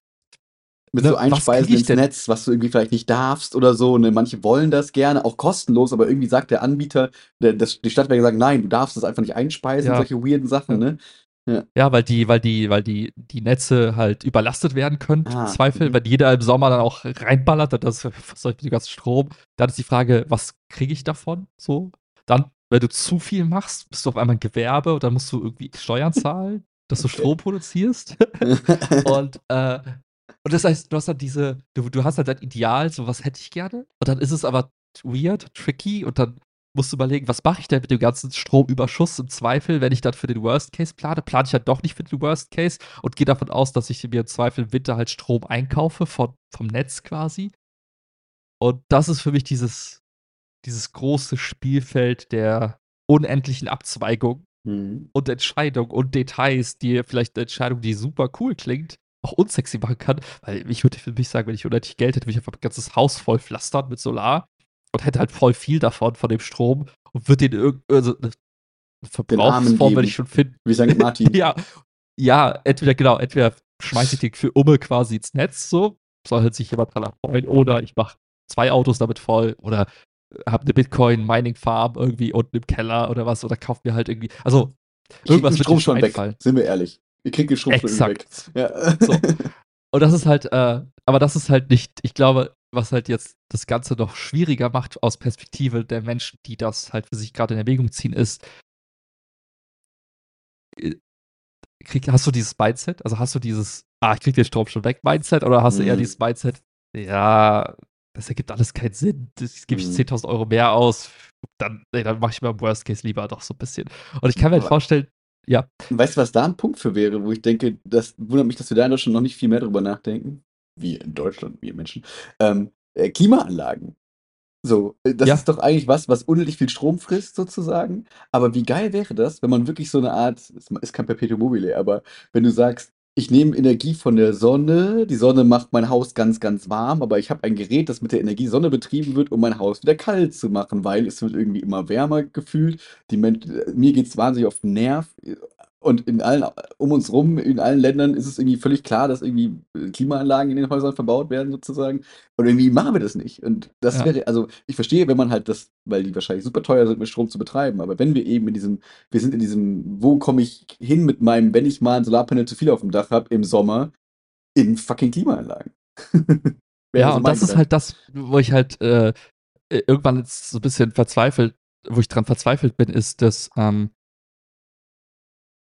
Mit ne, so Einspeisen ins Netz, was du irgendwie vielleicht nicht darfst oder so. Ne? Manche wollen das gerne, auch kostenlos, aber irgendwie sagt der Anbieter, der, das, die Stadtwerke sagen, nein, du darfst das einfach nicht einspeisen, ja. solche weirden Sachen, ne? Ja. ja, weil die, weil die, weil die, die Netze halt überlastet werden können, ah, im Zweifel, mhm. wenn jeder im Sommer dann auch reinballert, das was soll ich mit dem ganzen Strom. Dann ist die Frage, was kriege ich davon? So. Dann, wenn du zu viel machst, bist du auf einmal ein Gewerbe und dann musst du irgendwie Steuern zahlen, dass du Strom produzierst. und, äh, und das heißt, du hast halt diese, du, du hast halt dein Ideal, so was hätte ich gerne. Und dann ist es aber weird, tricky und dann musst du überlegen, was mache ich denn mit dem ganzen Stromüberschuss im Zweifel, wenn ich dann für den Worst Case plane? Plane ich halt doch nicht für den Worst Case und gehe davon aus, dass ich mir im Zweifel im Winter halt Strom einkaufe von, vom Netz quasi. Und das ist für mich dieses, dieses große Spielfeld der unendlichen Abzweigung mhm. und Entscheidung und Details, die vielleicht eine Entscheidung, die super cool klingt, auch unsexy machen kann. Weil ich würde für mich sagen, wenn ich unendlich Geld hätte, würde ich einfach ein ganzes Haus voll pflastern mit Solar und hätte halt voll viel davon, von dem Strom und würde den irgendwie, also eine Verbrauchsform würde ich schon finden. Wie St. Martin. ja, ja, entweder, genau, entweder schmeiße ich den für Umme quasi ins Netz, so, soll halt sich jemand dran erfreuen, oder ich mache zwei Autos damit voll, oder habe eine Bitcoin-Mining-Farm irgendwie unten im Keller oder was, oder kaufe mir halt irgendwie, also irgendwas mit Strom schon einfallen. weg, sind wir ehrlich. Ihr kriegt den Strom Exakt. schon weg. Ja. So. Und das ist halt, äh, aber das ist halt nicht, ich glaube, was halt jetzt das Ganze noch schwieriger macht aus Perspektive der Menschen, die das halt für sich gerade in Erwägung ziehen, ist, äh, krieg, hast du dieses Mindset? Also hast du dieses, ah, ich krieg den Strom schon weg Mindset oder hast mhm. du eher mhm. dieses Mindset, ja, das ergibt alles keinen Sinn, das gebe ich mhm. 10.000 Euro mehr aus, dann, nee, dann mache ich mir im Worst Case lieber doch so ein bisschen. Und ich kann mir halt vorstellen, ja. Weißt du, was da ein Punkt für wäre, wo ich denke, das wundert mich, dass wir da in Deutschland noch nicht viel mehr drüber nachdenken? wie in Deutschland, wir Menschen, ähm, äh, Klimaanlagen. So, äh, das ja. ist doch eigentlich was, was unendlich viel Strom frisst, sozusagen. Aber wie geil wäre das, wenn man wirklich so eine Art, es ist kein Perpetuum mobile, aber wenn du sagst, ich nehme Energie von der Sonne, die Sonne macht mein Haus ganz, ganz warm, aber ich habe ein Gerät, das mit der Energie Sonne betrieben wird, um mein Haus wieder kalt zu machen, weil es wird irgendwie immer wärmer gefühlt. Die Men mir geht es wahnsinnig auf den Nerv. Und in allen, um uns rum, in allen Ländern ist es irgendwie völlig klar, dass irgendwie äh, Klimaanlagen in den Häusern verbaut werden, sozusagen. Und irgendwie machen wir das nicht. Und das ja. wäre, also ich verstehe, wenn man halt das, weil die wahrscheinlich super teuer sind, mit Strom zu betreiben, aber wenn wir eben in diesem, wir sind in diesem, wo komme ich hin mit meinem, wenn ich mal ein Solarpanel zu viel auf dem Dach habe, im Sommer, in fucking Klimaanlagen. ja, und das ist halt das, wo ich halt äh, irgendwann jetzt so ein bisschen verzweifelt, wo ich dran verzweifelt bin, ist, dass ähm,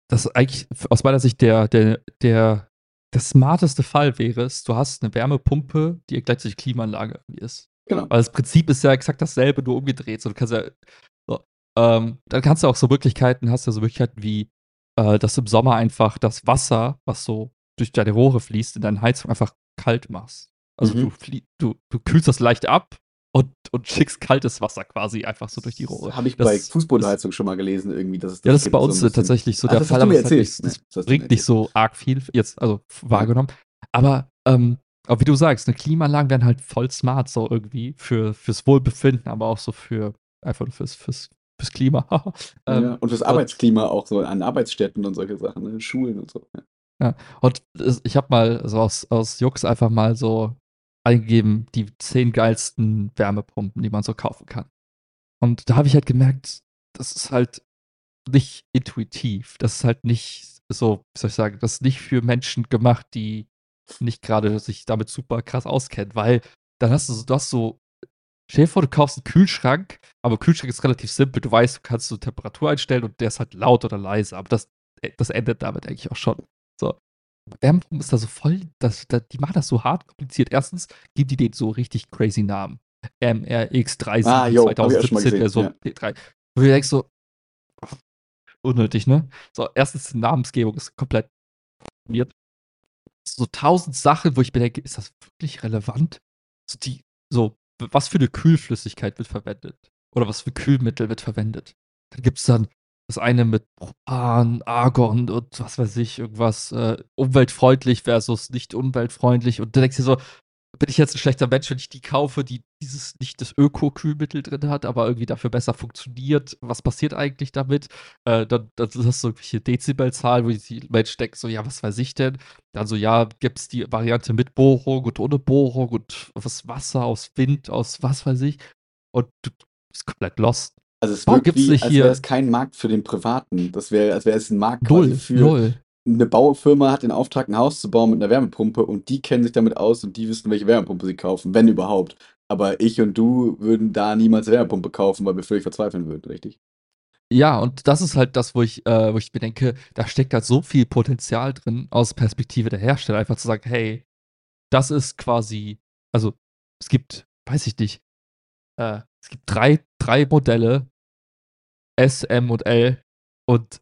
das eigentlich aus meiner Sicht der, der, der, der smarteste Fall wäre es, du hast eine Wärmepumpe, die gleichzeitig Klimaanlage ist. Genau. Weil das Prinzip ist ja exakt dasselbe, nur umgedreht. So, du kannst ja, so, ähm, dann kannst du auch so Möglichkeiten, hast du ja so Möglichkeiten wie, äh, dass du im Sommer einfach das Wasser, was so durch deine Rohre fließt, in deine Heizung einfach kalt machst. Also mhm. du, du, du kühlst das leicht ab, und, und schickst kaltes Wasser quasi einfach so durch die Rohre. Habe ich das, bei Fußbodenheizung schon mal gelesen, irgendwie. Dass es das ja, das ist bei uns so tatsächlich so Ach, der Fall, aber halt nicht, das, das bringt nicht so arg viel jetzt, also wahrgenommen. Aber, ähm, aber wie du sagst, eine Klimaanlagen werden halt voll smart, so irgendwie für, fürs Wohlbefinden, aber auch so für einfach fürs, fürs, fürs Klima. ähm, ja, und fürs Arbeitsklima auch so an Arbeitsstätten und solche Sachen, ne? Schulen und so. Ja, ja. und ich habe mal so aus, aus Jux einfach mal so eingegeben, die zehn geilsten Wärmepumpen, die man so kaufen kann. Und da habe ich halt gemerkt, das ist halt nicht intuitiv. Das ist halt nicht so, wie soll ich sagen, das ist nicht für Menschen gemacht, die nicht gerade sich damit super krass auskennen, weil dann hast du so, du hast so, stell dir vor, du kaufst einen Kühlschrank, aber Kühlschrank ist relativ simpel. Du weißt, du kannst so Temperatur einstellen und der ist halt laut oder leise, aber das, das endet damit eigentlich auch schon. Wärmepumpen ist da so voll, das, das, die machen das so hart kompliziert. Erstens gibt die denen so richtig crazy Namen. MRX30 ah, 2017 Version ja. P3. Wo du denkst so, unnötig, ne? So, erstens, die Namensgebung ist komplett weird. So tausend Sachen, wo ich mir denke, ist das wirklich relevant? So, die, so, was für eine Kühlflüssigkeit wird verwendet? Oder was für Kühlmittel wird verwendet? Dann gibt es dann das eine mit Propan, Argon und was weiß ich, irgendwas äh, umweltfreundlich versus nicht umweltfreundlich. Und du denkst dir so, bin ich jetzt ein schlechter Mensch, wenn ich die kaufe, die dieses nicht das Öko-Kühlmittel drin hat, aber irgendwie dafür besser funktioniert? Was passiert eigentlich damit? Äh, dann, dann hast du irgendwelche Dezibelzahlen, wo die Mensch denkt, so, ja, was weiß ich denn? Dann so, ja, gibt es die Variante mit Bohrung und ohne Bohrung und was Wasser aus Wind, aus was weiß ich. Und du bist komplett lost. Also es wirkt wie, als wäre es kein Markt für den Privaten. Das wäre, als wäre es ein Markt null, quasi für null. eine Baufirma hat den Auftrag, ein Haus zu bauen mit einer Wärmepumpe und die kennen sich damit aus und die wissen, welche Wärmepumpe sie kaufen, wenn überhaupt. Aber ich und du würden da niemals Wärmepumpe kaufen, weil wir völlig verzweifeln würden, richtig? Ja, und das ist halt das, wo ich, äh, wo ich mir denke, da steckt halt so viel Potenzial drin aus Perspektive der Hersteller, einfach zu sagen, hey, das ist quasi, also es gibt, weiß ich nicht, äh, es gibt drei, drei Modelle, S, M und L. Und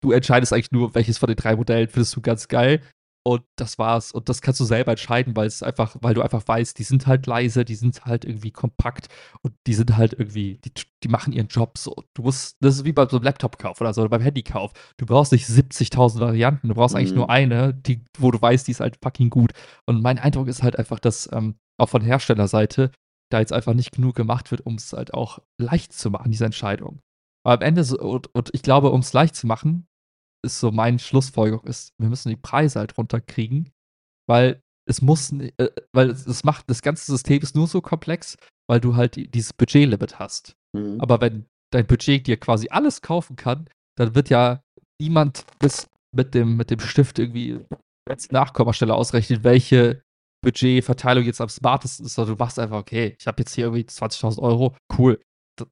du entscheidest eigentlich nur, welches von den drei Modellen findest du ganz geil. Und das war's. Und das kannst du selber entscheiden, weil es einfach, weil du einfach weißt, die sind halt leise, die sind halt irgendwie kompakt und die sind halt irgendwie, die, die machen ihren Job so. Du musst, das ist wie bei so einem Laptop-Kauf oder so, oder beim Handykauf. Du brauchst nicht 70.000 Varianten, du brauchst mhm. eigentlich nur eine, die, wo du weißt, die ist halt fucking gut. Und mein Eindruck ist halt einfach, dass ähm, auch von Herstellerseite da jetzt einfach nicht genug gemacht wird, um es halt auch leicht zu machen, diese Entscheidung. Aber am Ende, so, und, und ich glaube, um es leicht zu machen, ist so meine Schlussfolgerung, ist, wir müssen die Preise halt runterkriegen, weil es muss, äh, weil es macht, das ganze System ist nur so komplex, weil du halt dieses Budgetlimit hast. Mhm. Aber wenn dein Budget dir quasi alles kaufen kann, dann wird ja niemand bis mit dem, mit dem Stift irgendwie als Nachkommastelle ausrechnen, welche Budgetverteilung jetzt am smartesten ist, sondern du machst einfach, okay, ich habe jetzt hier irgendwie 20.000 Euro, cool,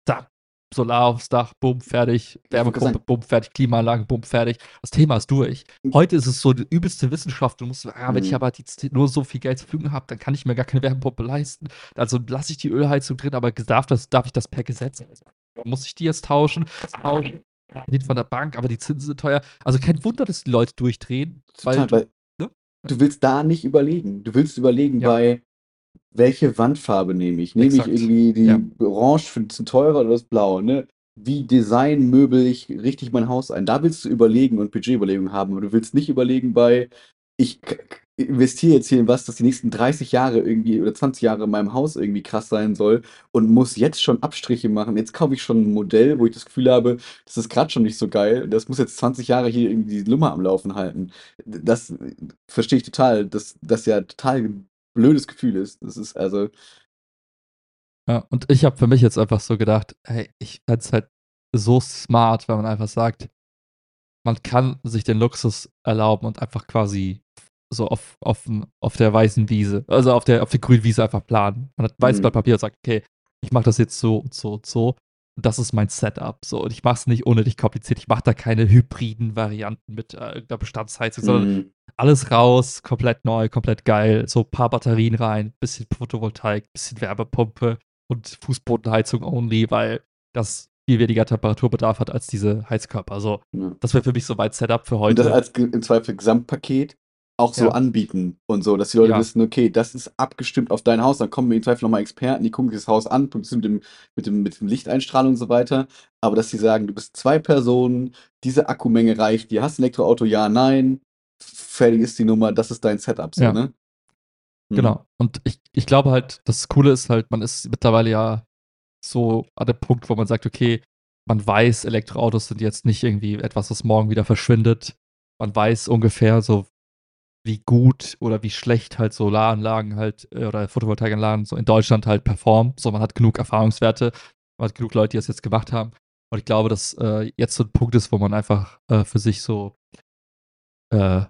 da, Solar aufs Dach, bumm, fertig, Wärmepumpe, bumm, fertig, Klimaanlage, bumm, fertig. Das Thema ist durch. Mhm. Heute ist es so die übelste Wissenschaft. Du musst, ah, wenn ich mhm. aber jetzt nur so viel Geld zur Verfügung habe, dann kann ich mir gar keine Wärmepumpe leisten. Also lasse ich die Ölheizung drin, aber darf, das, darf ich das per Gesetz? Muss ich die jetzt tauschen? tauschen? Nicht von der Bank, aber die Zinsen sind teuer. Also kein Wunder, dass die Leute durchdrehen. Total, weil, weil du willst da nicht überlegen. Du willst überlegen ja. bei, welche Wandfarbe nehme ich? Nehme Exakt. ich irgendwie die ja. Orange für zu teurer oder das Blaue, ne? Wie design möbel ich richtig mein Haus ein? Da willst du überlegen und Budgetüberlegungen haben, aber du willst nicht überlegen bei, ich investiere jetzt hier in was, das die nächsten 30 Jahre irgendwie oder 20 Jahre in meinem Haus irgendwie krass sein soll und muss jetzt schon Abstriche machen. Jetzt kaufe ich schon ein Modell, wo ich das Gefühl habe, das ist gerade schon nicht so geil. Das muss jetzt 20 Jahre hier irgendwie die Lummer am Laufen halten. Das verstehe ich total, dass das ja total blödes Gefühl ist. Das ist also. Ja, und ich habe für mich jetzt einfach so gedacht, hey, ich fände es halt so smart, wenn man einfach sagt, man kann sich den Luxus erlauben und einfach quasi so auf, auf, auf der weißen Wiese, also auf der, auf der grünen Wiese einfach planen. Man hat weißes mhm. Blatt Papier und sagt, okay, ich mache das jetzt so und so und so. Und das ist mein Setup. So, und ich mache es nicht unnötig kompliziert. Ich mache da keine hybriden Varianten mit äh, irgendeiner Bestandsheizung, mhm. sondern alles raus, komplett neu, komplett geil. So ein paar Batterien rein, bisschen Photovoltaik, bisschen Wärmepumpe und Fußbodenheizung only, weil das viel weniger Temperaturbedarf hat als diese Heizkörper. So, ja. das wäre für mich so mein Setup für heute. Und das als im Zweifel Gesamtpaket auch so ja. anbieten und so, dass die Leute ja. wissen, okay, das ist abgestimmt auf dein Haus, dann kommen wir im Zweifel nochmal Experten, die gucken sich das Haus an, mit dem, mit dem, mit dem Lichteinstrahlung und so weiter, aber dass sie sagen, du bist zwei Personen, diese Akkumenge reicht dir, hast ein Elektroauto, ja, nein, fertig ist die Nummer, das ist dein Setup, so, ja. ne? Mhm. Genau. Und ich, ich glaube halt, das Coole ist halt, man ist mittlerweile ja so an dem Punkt, wo man sagt, okay, man weiß, Elektroautos sind jetzt nicht irgendwie etwas, was morgen wieder verschwindet. Man weiß ungefähr so, wie gut oder wie schlecht halt Solaranlagen halt äh, oder Photovoltaikanlagen so in Deutschland halt performen. So, man hat genug Erfahrungswerte, man hat genug Leute, die das jetzt gemacht haben. Und ich glaube, dass äh, jetzt so ein Punkt ist, wo man einfach äh, für sich so äh,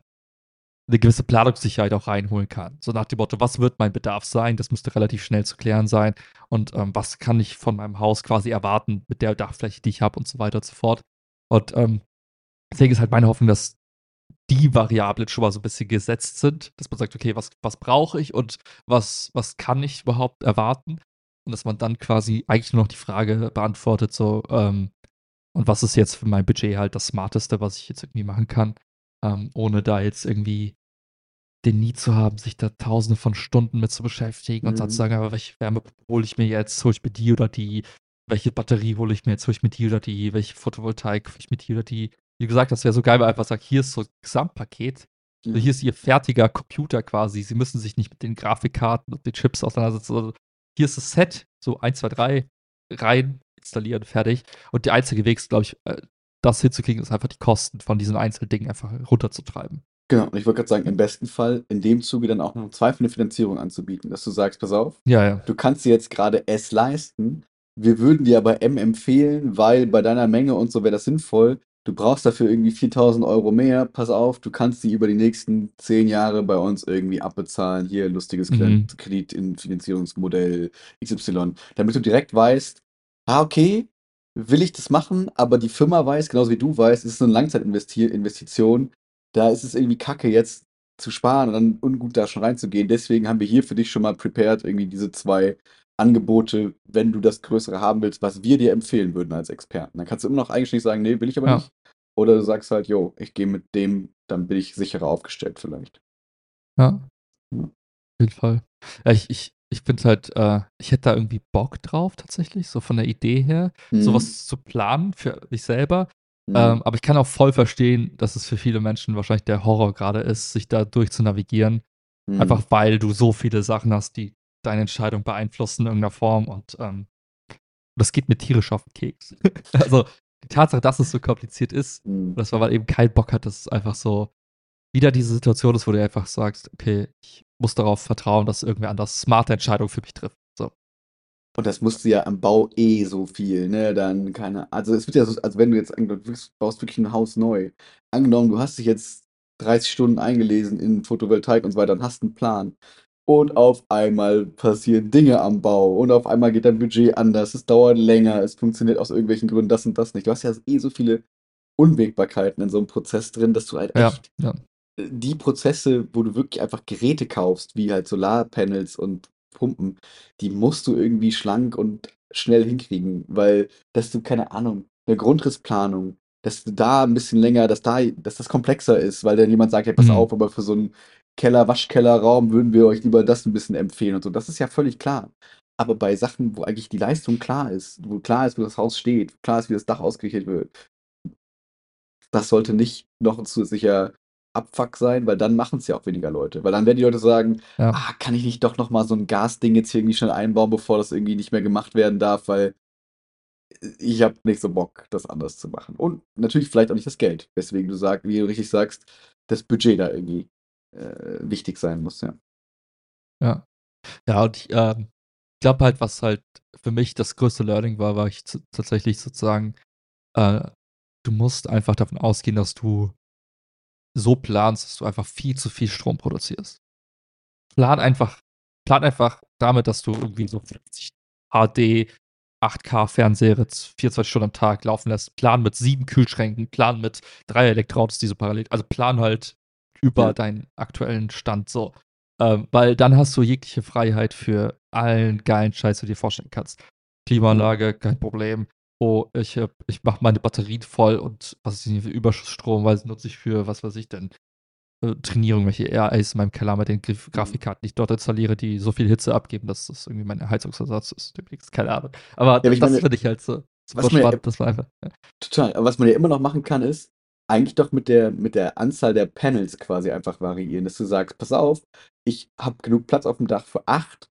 eine gewisse Planungssicherheit auch reinholen kann. So nach dem Motto, was wird mein Bedarf sein? Das müsste relativ schnell zu klären sein. Und ähm, was kann ich von meinem Haus quasi erwarten mit der Dachfläche, die ich habe und so weiter und so fort. Und ähm, deswegen ist halt meine Hoffnung, dass die Variablen schon mal so ein bisschen gesetzt sind, dass man sagt, okay, was, was brauche ich und was, was kann ich überhaupt erwarten? Und dass man dann quasi eigentlich nur noch die Frage beantwortet, so, ähm, und was ist jetzt für mein Budget halt das Smarteste, was ich jetzt irgendwie machen kann? ähm, ohne da jetzt irgendwie den Need zu haben, sich da tausende von Stunden mit zu beschäftigen mhm. und dann zu sagen, aber welche Wärme hole ich mir jetzt, hole ich mir die oder die, welche Batterie hole ich mir jetzt, hole ich mir die oder die, welche Photovoltaik hole ich mir die oder die. Wie gesagt, das wäre so geil, weil einfach sagt, hier ist so ein Gesamtpaket, also hier ist ihr fertiger Computer quasi, sie müssen sich nicht mit den Grafikkarten und den Chips auseinandersetzen, also hier ist das Set, so 1, 2, 3, rein, installieren, fertig. Und der einzige Weg ist, glaube ich, äh, das hinzukriegen, ist einfach die Kosten von diesen Einzeldingen einfach runterzutreiben. Genau, und ich wollte gerade sagen, im besten Fall in dem Zuge dann auch noch Zweifel eine Finanzierung anzubieten, dass du sagst, pass auf, ja, ja. du kannst dir jetzt gerade S leisten, wir würden dir aber M empfehlen, weil bei deiner Menge und so wäre das sinnvoll, du brauchst dafür irgendwie 4000 Euro mehr, pass auf, du kannst die über die nächsten zehn Jahre bei uns irgendwie abbezahlen, hier lustiges mhm. Kreditfinanzierungsmodell XY, damit du direkt weißt, ah, okay, will ich das machen, aber die Firma weiß, genauso wie du weißt, es ist eine Langzeitinvestition. Da ist es irgendwie kacke, jetzt zu sparen und dann ungut da schon reinzugehen. Deswegen haben wir hier für dich schon mal prepared irgendwie diese zwei Angebote, wenn du das Größere haben willst, was wir dir empfehlen würden als Experten. Dann kannst du immer noch eigentlich sagen, nee, will ich aber ja. nicht. Oder du sagst halt, jo, ich gehe mit dem, dann bin ich sicherer aufgestellt vielleicht. Ja. ja. Auf jeden Fall. Ja, ich, ich, ich finde halt, äh, ich hätte da irgendwie Bock drauf tatsächlich, so von der Idee her, mhm. sowas zu planen für mich selber. Mhm. Ähm, aber ich kann auch voll verstehen, dass es für viele Menschen wahrscheinlich der Horror gerade ist, sich da durch zu navigieren. Mhm. Einfach weil du so viele Sachen hast, die deine Entscheidung beeinflussen in irgendeiner Form und ähm, das geht mir tierisch auf den Keks. also die Tatsache, dass es so kompliziert ist, mhm. das war, weil eben kein Bock hat, dass es einfach so wieder diese Situation ist, wo du einfach sagst, okay, ich muss darauf vertrauen, dass irgendwer anders smarte Entscheidungen für mich trifft. So. Und das musst du ja am Bau eh so viel, ne? Dann keine. Also es wird ja so, als wenn du jetzt du baust wirklich ein Haus neu. Angenommen, du hast dich jetzt 30 Stunden eingelesen in Photovoltaik und so weiter und hast einen Plan. Und auf einmal passieren Dinge am Bau. Und auf einmal geht dein Budget anders, es dauert länger, es funktioniert aus irgendwelchen Gründen das und das nicht. Du hast ja eh so viele Unwägbarkeiten in so einem Prozess drin, dass du halt echt ja, ja. die Prozesse, wo du wirklich einfach Geräte kaufst, wie halt Solarpanels und Pumpen, die musst du irgendwie schlank und schnell hinkriegen, weil, dass du, keine Ahnung, eine Grundrissplanung, dass da ein bisschen länger, dass da, dass das komplexer ist, weil dann jemand sagt, ja, pass mhm. auf, aber für so einen Keller, Waschkellerraum würden wir euch lieber das ein bisschen empfehlen und so. Das ist ja völlig klar. Aber bei Sachen, wo eigentlich die Leistung klar ist, wo klar ist, wo das Haus steht, klar ist, wie das Dach ausgerichtet wird, das sollte nicht noch ein zusätzlicher Abfuck sein, weil dann machen es ja auch weniger Leute. Weil dann werden die Leute sagen, ja. ah, kann ich nicht doch noch mal so ein Gasding jetzt hier irgendwie schnell einbauen, bevor das irgendwie nicht mehr gemacht werden darf, weil ich habe nicht so Bock, das anders zu machen. Und natürlich vielleicht auch nicht das Geld, weswegen du sagst, wie du richtig sagst, das Budget da irgendwie äh, wichtig sein muss, ja. Ja. Ja, und ich äh, glaube halt, was halt für mich das größte Learning war, war ich tatsächlich sozusagen, äh, du musst einfach davon ausgehen, dass du so planst, dass du einfach viel zu viel Strom produzierst. Plan einfach, plan einfach damit, dass du irgendwie so 50 HD 8K Fernseher 24 Stunden am Tag laufen lässt. Plan mit sieben Kühlschränken, plan mit drei Elektroautos, die so parallel, also plan halt über ja. deinen aktuellen Stand so. Ähm, weil dann hast du jegliche Freiheit für allen geilen Scheiß, den du dir vorstellen kannst. Klimaanlage, kein Problem oh, ich, ich mache meine Batterien voll und was ist denn für Überschussstrom, weil das nutze ich für, was weiß ich denn, äh, trainiere irgendwelche AIs in meinem Keller mit den Graf Grafikkarten, die ich dort installiere, die so viel Hitze abgeben, dass das irgendwie mein Heizungsersatz ist. Keine Ahnung. Aber ja, das finde ich halt so super spannend. Ja, das war einfach. Ja. Total. Aber was man ja immer noch machen kann, ist, eigentlich doch mit der, mit der Anzahl der Panels quasi einfach variieren, dass du sagst, pass auf, ich habe genug Platz auf dem Dach für acht,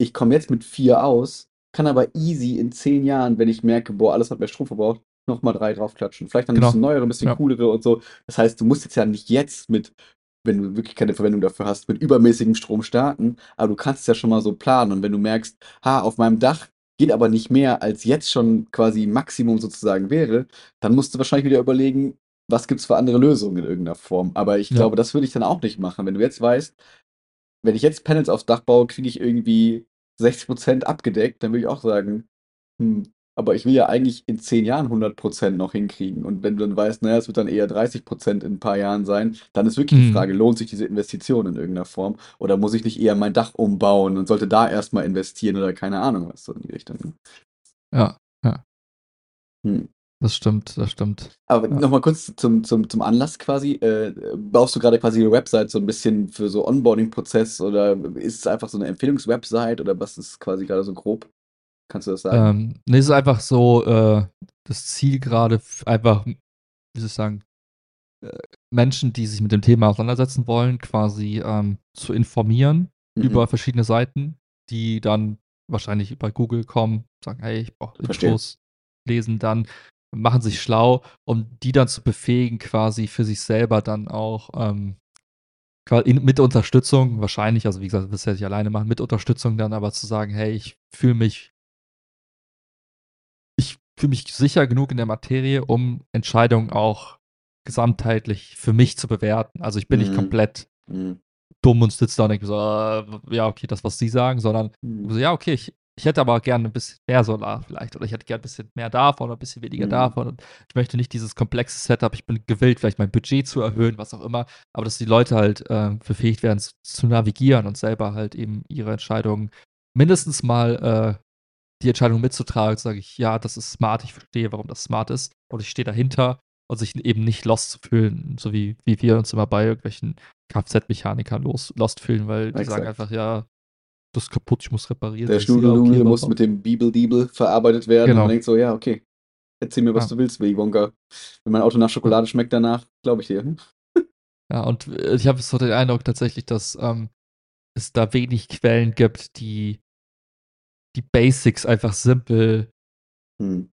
ich komme jetzt mit vier aus, kann aber easy in zehn Jahren, wenn ich merke, boah, alles hat mehr Strom verbraucht, nochmal drei draufklatschen. Vielleicht dann genau. ein bisschen neuere, ein bisschen ja. coolere und so. Das heißt, du musst jetzt ja nicht jetzt mit, wenn du wirklich keine Verwendung dafür hast, mit übermäßigem Strom starten, aber du kannst es ja schon mal so planen. Und wenn du merkst, ha, auf meinem Dach geht aber nicht mehr, als jetzt schon quasi Maximum sozusagen wäre, dann musst du wahrscheinlich wieder überlegen, was gibt es für andere Lösungen in irgendeiner Form. Aber ich ja. glaube, das würde ich dann auch nicht machen. Wenn du jetzt weißt, wenn ich jetzt Panels aufs Dach baue, kriege ich irgendwie 60% abgedeckt, dann würde ich auch sagen, hm, aber ich will ja eigentlich in 10 Jahren 100% noch hinkriegen. Und wenn du dann weißt, naja, es wird dann eher 30% in ein paar Jahren sein, dann ist wirklich die Frage, lohnt sich diese Investition in irgendeiner Form? Oder muss ich nicht eher mein Dach umbauen und sollte da erstmal investieren oder keine Ahnung was so in die Richtung. Ne? Ja, ja. Hm. Das stimmt, das stimmt. Aber ja. nochmal kurz zum, zum, zum Anlass quasi. Äh, baust du gerade quasi eine Website so ein bisschen für so Onboarding-Prozess oder ist es einfach so eine Empfehlungswebsite oder was ist quasi gerade so grob? Kannst du das sagen? Ähm, nee, es ist einfach so äh, das Ziel gerade, einfach, wie soll ich sagen, äh, Menschen, die sich mit dem Thema auseinandersetzen wollen, quasi ähm, zu informieren mhm. über verschiedene Seiten, die dann wahrscheinlich über Google kommen, sagen, hey, ich brauche Infos, lesen dann, machen sich schlau, um die dann zu befähigen, quasi für sich selber dann auch ähm, mit Unterstützung, wahrscheinlich, also wie gesagt, das ja nicht alleine machen, mit Unterstützung dann aber zu sagen, hey, ich fühle mich fühle mich sicher genug in der Materie, um Entscheidungen auch gesamtheitlich für mich zu bewerten. Also ich bin mhm. nicht komplett mhm. dumm und sitze da und denke so, äh, ja, okay, das, was Sie sagen, sondern mhm. so, ja, okay, ich, ich hätte aber gerne ein bisschen mehr Solar vielleicht oder ich hätte gerne ein bisschen mehr davon oder ein bisschen weniger mhm. davon und ich möchte nicht dieses komplexe Setup, ich bin gewillt, vielleicht mein Budget zu erhöhen, was auch immer, aber dass die Leute halt äh, befähigt werden zu, zu, navigieren und selber halt eben ihre Entscheidungen mindestens mal äh, die Entscheidung mitzutragen, sage ich, ja, das ist smart, ich verstehe, warum das smart ist und ich stehe dahinter und sich eben nicht lost zu fühlen, so wie, wie wir uns immer bei irgendwelchen Kfz-Mechanikern lost fühlen, weil die Exakt. sagen einfach, ja, das ist kaputt, ich muss reparieren. Der Schnudeldudel okay, muss mit dem Bibel-Diebel verarbeitet werden genau. und man denkt so, ja, okay, erzähl mir, was ja. du willst, Willy Wonka. Wenn mein Auto nach Schokolade schmeckt danach, glaube ich dir. Ja, und äh, ich habe so den Eindruck tatsächlich, dass ähm, es da wenig Quellen gibt, die die Basics einfach simpel hm.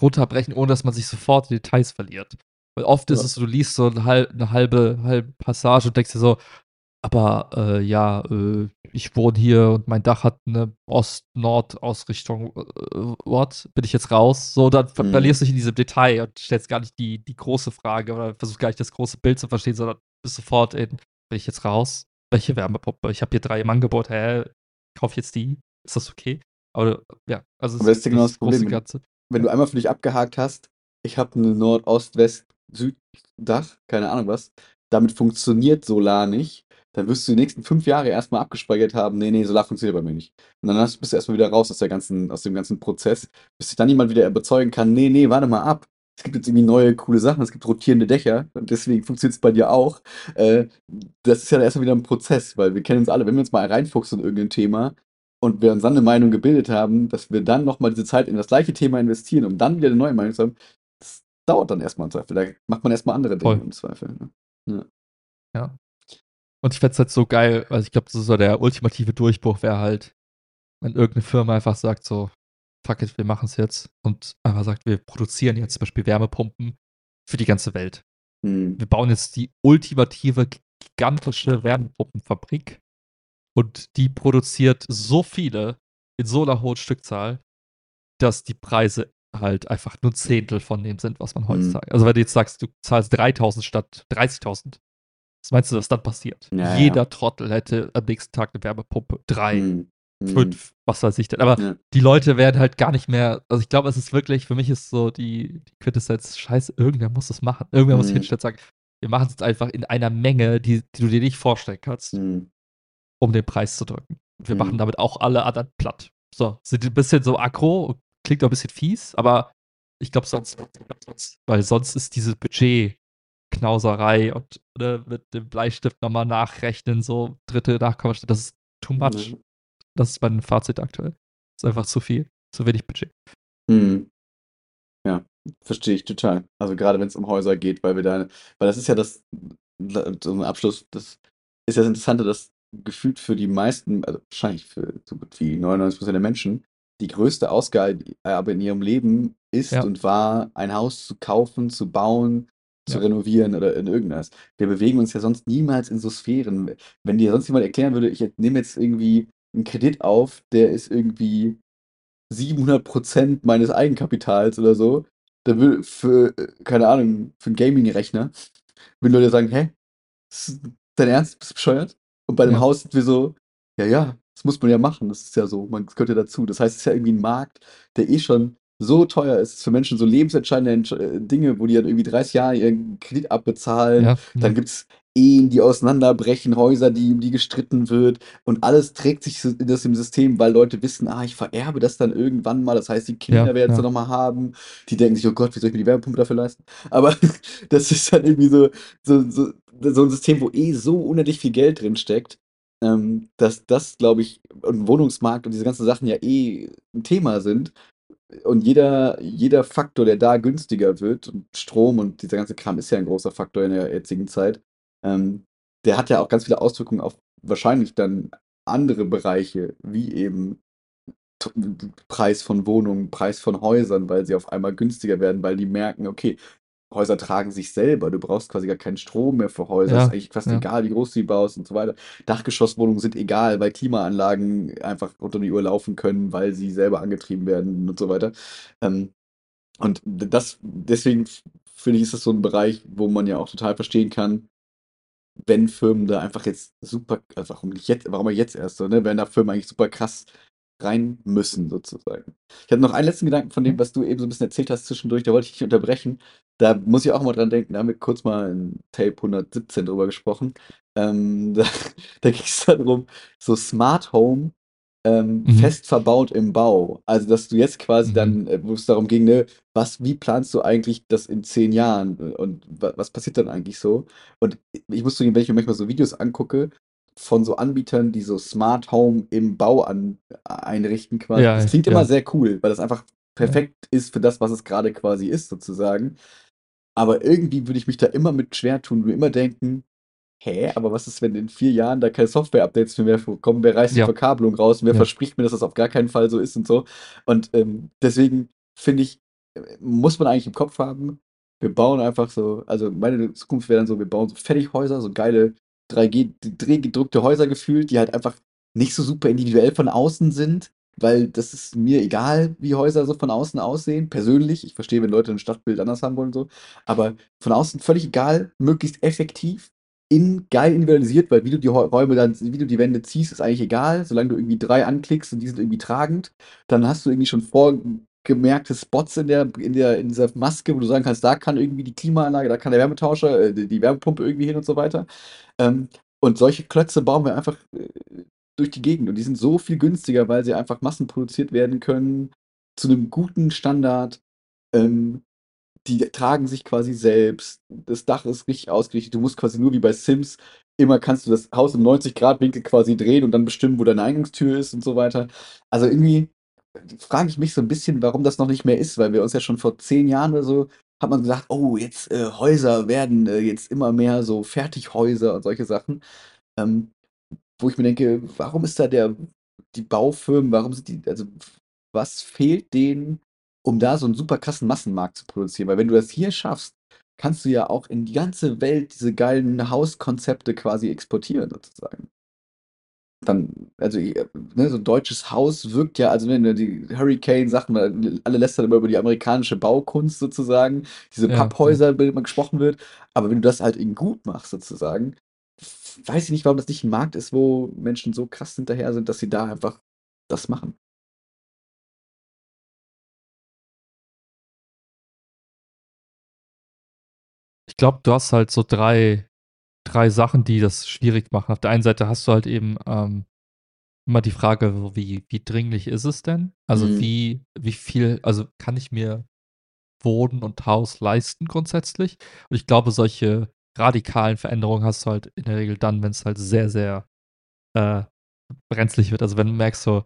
runterbrechen, ohne dass man sich sofort in Details verliert. Weil oft ja. ist es so, du liest so eine halbe, eine halbe, halbe Passage und denkst dir so, aber äh, ja, äh, ich wohne hier und mein Dach hat eine Ost-Nord-Ausrichtung. Äh, what? Bin ich jetzt raus? So, dann hm. verlierst du dich in diesem Detail und stellst gar nicht die, die große Frage oder versuchst gar nicht das große Bild zu verstehen, sondern bist sofort in, bin ich jetzt raus? Welche Wärmepumpe? Ich habe hier drei im Angebot, hä? Kauf jetzt die? Ist das okay? Aber ja, also Aber das ist genau das Problem. Ganze. Wenn du einmal für dich abgehakt hast, ich habe eine Nord-Ost-West-Süd-Dach, keine Ahnung was, damit funktioniert Solar nicht, dann wirst du die nächsten fünf Jahre erstmal abgespeichert haben, nee, nee, Solar funktioniert bei mir nicht. Und dann bist du erstmal wieder raus aus, der ganzen, aus dem ganzen Prozess, bis sich dann jemand wieder überzeugen kann, nee, nee, warte mal ab. Es gibt jetzt irgendwie neue, coole Sachen, es gibt rotierende Dächer und deswegen funktioniert es bei dir auch. Äh, das ist ja erstmal wieder ein Prozess, weil wir kennen uns alle, wenn wir uns mal reinfuchsen in irgendein Thema, und wir uns dann eine Meinung gebildet haben, dass wir dann nochmal diese Zeit in das gleiche Thema investieren, um dann wieder eine neue Meinung zu haben, das dauert dann erstmal im Zweifel. Da macht man erstmal andere Dinge Voll. im Zweifel. Ne? Ja. ja. Und ich fände es halt so geil, weil ich glaube, das ist so der ultimative Durchbruch, wäre halt, wenn irgendeine Firma einfach sagt so, fuck it, wir machen es jetzt und einfach sagt, wir produzieren jetzt zum Beispiel Wärmepumpen für die ganze Welt. Hm. Wir bauen jetzt die ultimative, gigantische Wärmepumpenfabrik und die produziert so viele in so einer hohen Stückzahl, dass die Preise halt einfach nur ein Zehntel von dem sind, was man mhm. heutzutage. Mhm. Also wenn du jetzt sagst, du zahlst 3000 statt 30.000, was meinst du, was dann passiert? Ja, Jeder ja. Trottel hätte am nächsten Tag eine Wärmepumpe. Drei, mhm. mhm. fünf, was weiß ich denn. Aber ja. die Leute werden halt gar nicht mehr, also ich glaube, es ist wirklich, für mich ist so die, die Quintessenz, scheiße, irgendwer muss das machen. Irgendwer mhm. muss hinstellen und sagen, wir machen es jetzt einfach in einer Menge, die, die du dir nicht vorstellen kannst. Mhm um den Preis zu drücken. Wir mhm. machen damit auch alle anderen platt. So, sind ein bisschen so aggro, klingt auch ein bisschen fies, aber ich glaube sonst, weil sonst ist dieses Budget Knauserei und ne, mit dem Bleistift nochmal nachrechnen, so dritte Nachkommastelle. Das ist too much. Mhm. Das ist mein Fazit aktuell. Das ist einfach zu viel, zu wenig Budget. Mhm. Ja, verstehe ich total. Also gerade wenn es um Häuser geht, weil wir da, weil das ist ja das, ein Abschluss, das ist ja das Interessante, dass gefühlt für die meisten, also wahrscheinlich für so gut wie 99% der Menschen, die größte Ausgabe in ihrem Leben ist Ja. und war, ein Haus zu kaufen, zu bauen, zu Ja. renovieren oder in irgendwas. Wir bewegen uns ja sonst niemals in so Sphären. Wenn dir sonst jemand erklären würde, ich nehme jetzt irgendwie einen Kredit auf, der ist irgendwie 700% meines Eigenkapitals oder so, dann würde für, äh, keine Ahnung, für einen Gaming-Rechner, würden Leute sagen, hä? Ist dein Ernst? Bist du bescheuert? Und bei dem Ja. Haus sind wir so, ja, ja, das muss man ja machen. Das ist ja so, man das gehört ja dazu. Das heißt, es ist ja irgendwie ein Markt, der eh schon so teuer ist für Menschen, so lebensentscheidende Entsch äh, Dinge, wo die dann irgendwie 30 Jahre ihren Kredit abbezahlen. Ja. Dann gibt es Ehen, die auseinanderbrechen, Häuser, die, um die gestritten wird. Und alles trägt sich in das im System, weil Leute wissen, ah, ich vererbe das dann irgendwann mal. Das heißt, die Kinder Ja, werden es ja. dann nochmal haben. Die denken sich, oh Gott, wie soll ich mir die Wärmepumpe dafür leisten? Aber das ist dann irgendwie so, so, so, so ein System, wo eh so unendlich viel Geld drin steckt, ähm, dass das, glaube ich, und Wohnungsmarkt und diese ganzen Sachen ja eh ein Thema sind. Und jeder, jeder Faktor, der da günstiger wird, und Strom und dieser ganze Kram ist ja ein großer Faktor in der jetzigen Zeit, ähm, der hat ja auch ganz viele Auswirkungen auf wahrscheinlich dann andere Bereiche, wie eben Preis von Wohnungen, Preis von Häusern, weil sie auf einmal günstiger werden, weil die merken, okay, Häuser tragen sich selber, du brauchst quasi gar keinen Strom mehr für Häuser, Ja, ist eigentlich fast ja. egal, wie groß du die baust und so weiter. Dachgeschosswohnungen sind egal, weil Klimaanlagen einfach unter die Uhr laufen können, weil sie selber angetrieben werden und so weiter. Ähm, und das, deswegen finde ich, ist das so ein Bereich, wo man ja auch total verstehen kann, wenn Firmen da einfach jetzt super, also warum nicht jetzt, warum jetzt erst so, ne? Wenn da Firmen eigentlich super krass rein müssen, sozusagen. Ich hatte noch einen letzten Gedanken von dem, was du eben so ein bisschen erzählt hast zwischendurch, da wollte ich dich unterbrechen. Da muss ich auch mal dran denken, da haben wir kurz mal in Tape 117 drüber gesprochen. Ähm, da da ging es darum, so Smart Home ähm, Mhm. fest verbaut im Bau. Also, dass du jetzt quasi Mhm. dann, äh, wo es darum ging, ne, was, wie planst du eigentlich das in zehn Jahren äh, und wa was passiert dann eigentlich so? Und ich muss zugeben, wenn ich mir manchmal so Videos angucke von so Anbietern, die so Smart Home im Bau an, einrichten quasi. Ja, Das klingt ja. immer sehr cool, weil das einfach perfekt ist für das, was es gerade quasi ist, sozusagen. Aber irgendwie würde ich mich da immer mit schwer tun, würde immer denken, hä, aber was ist, wenn in vier Jahren da keine Software-Updates mehr kommen? Wer reißt die Ja. Verkabelung raus? Wer Ja. verspricht mir, dass das auf gar keinen Fall so ist und so? Und ähm, deswegen finde ich, äh, muss man eigentlich im Kopf haben, wir bauen einfach so, also meine Zukunft wäre dann so, wir bauen so Fertighäuser, so geile 3G, gedruckte Häuser gefühlt, die halt einfach nicht so super individuell von außen sind, weil das ist mir egal, wie Häuser so von außen aussehen, persönlich. Ich verstehe, wenn Leute ein Stadtbild anders haben wollen und so, aber von außen völlig egal, möglichst effektiv, innen geil individualisiert, weil wie du die Räume dann, wie du die Wände ziehst, ist eigentlich egal, solange du irgendwie drei anklickst und die sind irgendwie tragend, dann hast du irgendwie schon vorgemerkte Spots in der, in der, in dieser Maske, wo du sagen kannst, da kann irgendwie die Klimaanlage, da kann der Wärmetauscher, äh, die, die Wärmepumpe irgendwie hin und so weiter. Ähm, und solche Klötze bauen wir einfach äh, durch die Gegend. Und die sind so viel günstiger, weil sie einfach massenproduziert werden können, zu einem guten Standard. Ähm, die tragen sich quasi selbst. Das Dach ist richtig ausgerichtet. Du musst quasi nur wie bei Sims, immer kannst du das Haus im 90-Grad-Winkel quasi drehen und dann bestimmen, wo deine Eingangstür ist und so weiter. Also irgendwie frage ich mich so ein bisschen, warum das noch nicht mehr ist, weil wir uns ja schon vor zehn Jahren oder so hat man gesagt, oh, jetzt äh, Häuser werden äh, jetzt immer mehr so Fertighäuser und solche Sachen. Ähm, wo ich mir denke, warum ist da der, die Baufirmen, warum sind die, also was fehlt denen, um da so einen super krassen Massenmarkt zu produzieren? Weil wenn du das hier schaffst, kannst du ja auch in die ganze Welt diese geilen Hauskonzepte quasi exportieren, sozusagen. Dann, also äh, ne, so ein deutsches Haus wirkt ja, also ne, die Hurricane-Sachen, weil alle lästern immer über die amerikanische Baukunst sozusagen, diese Ja, ja. Papphäuser, über die immer gesprochen wird. Aber wenn du das halt eben gut machst, sozusagen, weiß ich nicht, warum das nicht ein Markt ist, wo Menschen so krass hinterher sind, dass sie da einfach das machen. Ich glaube, du hast halt so drei, drei Sachen, die das schwierig machen. Auf der einen Seite hast du halt eben ähm, immer die Frage, wie, wie dringlich ist es denn? Also Mhm. wie, wie viel, also kann ich mir Wohnen und Haus leisten grundsätzlich. Und ich glaube, solche radikalen Veränderungen hast du halt in der Regel dann, wenn es halt sehr, sehr äh, brenzlig wird. Also wenn du merkst so,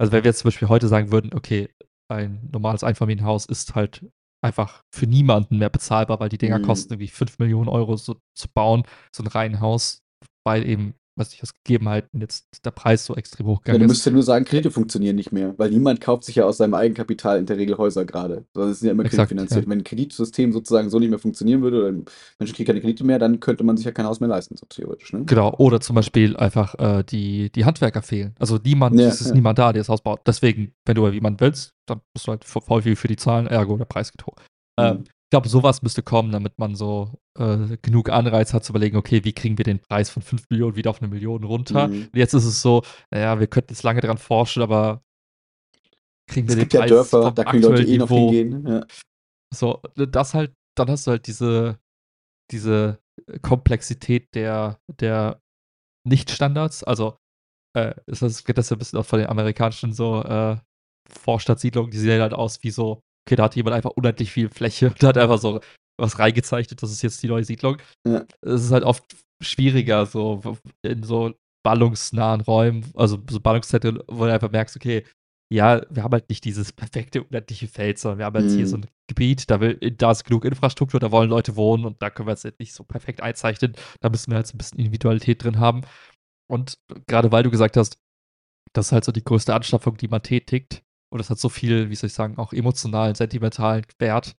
also wenn wir jetzt zum Beispiel heute sagen würden, okay, ein normales Einfamilienhaus ist halt einfach für niemanden mehr bezahlbar, weil die Dinger mhm. kosten irgendwie 5 Millionen Euro so zu bauen, so ein Reihenhaus, weil eben was ich aus Gegebenheiten jetzt der Preis so extrem hochgegangen ja, du müsstest ja nur sagen, Kredite funktionieren nicht mehr, weil niemand kauft sich ja aus seinem Eigenkapital in der Regel Häuser gerade. Sondern es sind ja immer kreditfinanziert. Ja. Wenn ein Kreditsystem sozusagen so nicht mehr funktionieren würde oder Menschen kriegen keine Kredite mehr, dann könnte man sich ja kein Haus mehr leisten, so theoretisch. Ne? Genau, oder zum Beispiel einfach äh, die, die Handwerker fehlen. Also niemand, ja, es ist niemand da, der das Haus baut. Deswegen, wenn du jemanden willst, dann musst du halt voll viel für die Zahlen, ergo der Preis geht hoch. Mhm. Ähm, ich glaube, sowas müsste kommen, damit man so äh, genug Anreiz hat zu überlegen, okay, wie kriegen wir den Preis von 5 Millionen wieder auf eine Million runter? Mhm. Und jetzt ist es so, naja, wir könnten jetzt lange dran forschen, aber kriegen wir es den gibt Preis ja Dörfer, da können Leute eh noch hingehen. Ja. So, das halt, dann hast du halt diese, diese Komplexität der, der Nicht-Standards. Also, äh, das geht das ja ein bisschen auch von den amerikanischen so äh, Vorstadtsiedlungen, die sehen halt aus wie so okay, da hat jemand einfach unendlich viel Fläche und hat einfach so was reingezeichnet, das ist jetzt die neue Siedlung. Ja. Es ist halt oft schwieriger, so in so ballungsnahen Räumen, also so Ballungszentren, wo du einfach merkst, okay, ja, wir haben halt nicht dieses perfekte, unendliche Feld, sondern wir haben jetzt mhm. hier so ein Gebiet, da, will, da ist genug Infrastruktur, da wollen Leute wohnen und da können wir es jetzt nicht so perfekt einzeichnen. Da müssen wir halt so ein bisschen Individualität drin haben. Und gerade weil du gesagt hast, das ist halt so die größte Anschaffung, die man tätigt, und es hat so viel, wie soll ich sagen, auch emotionalen, sentimentalen Wert,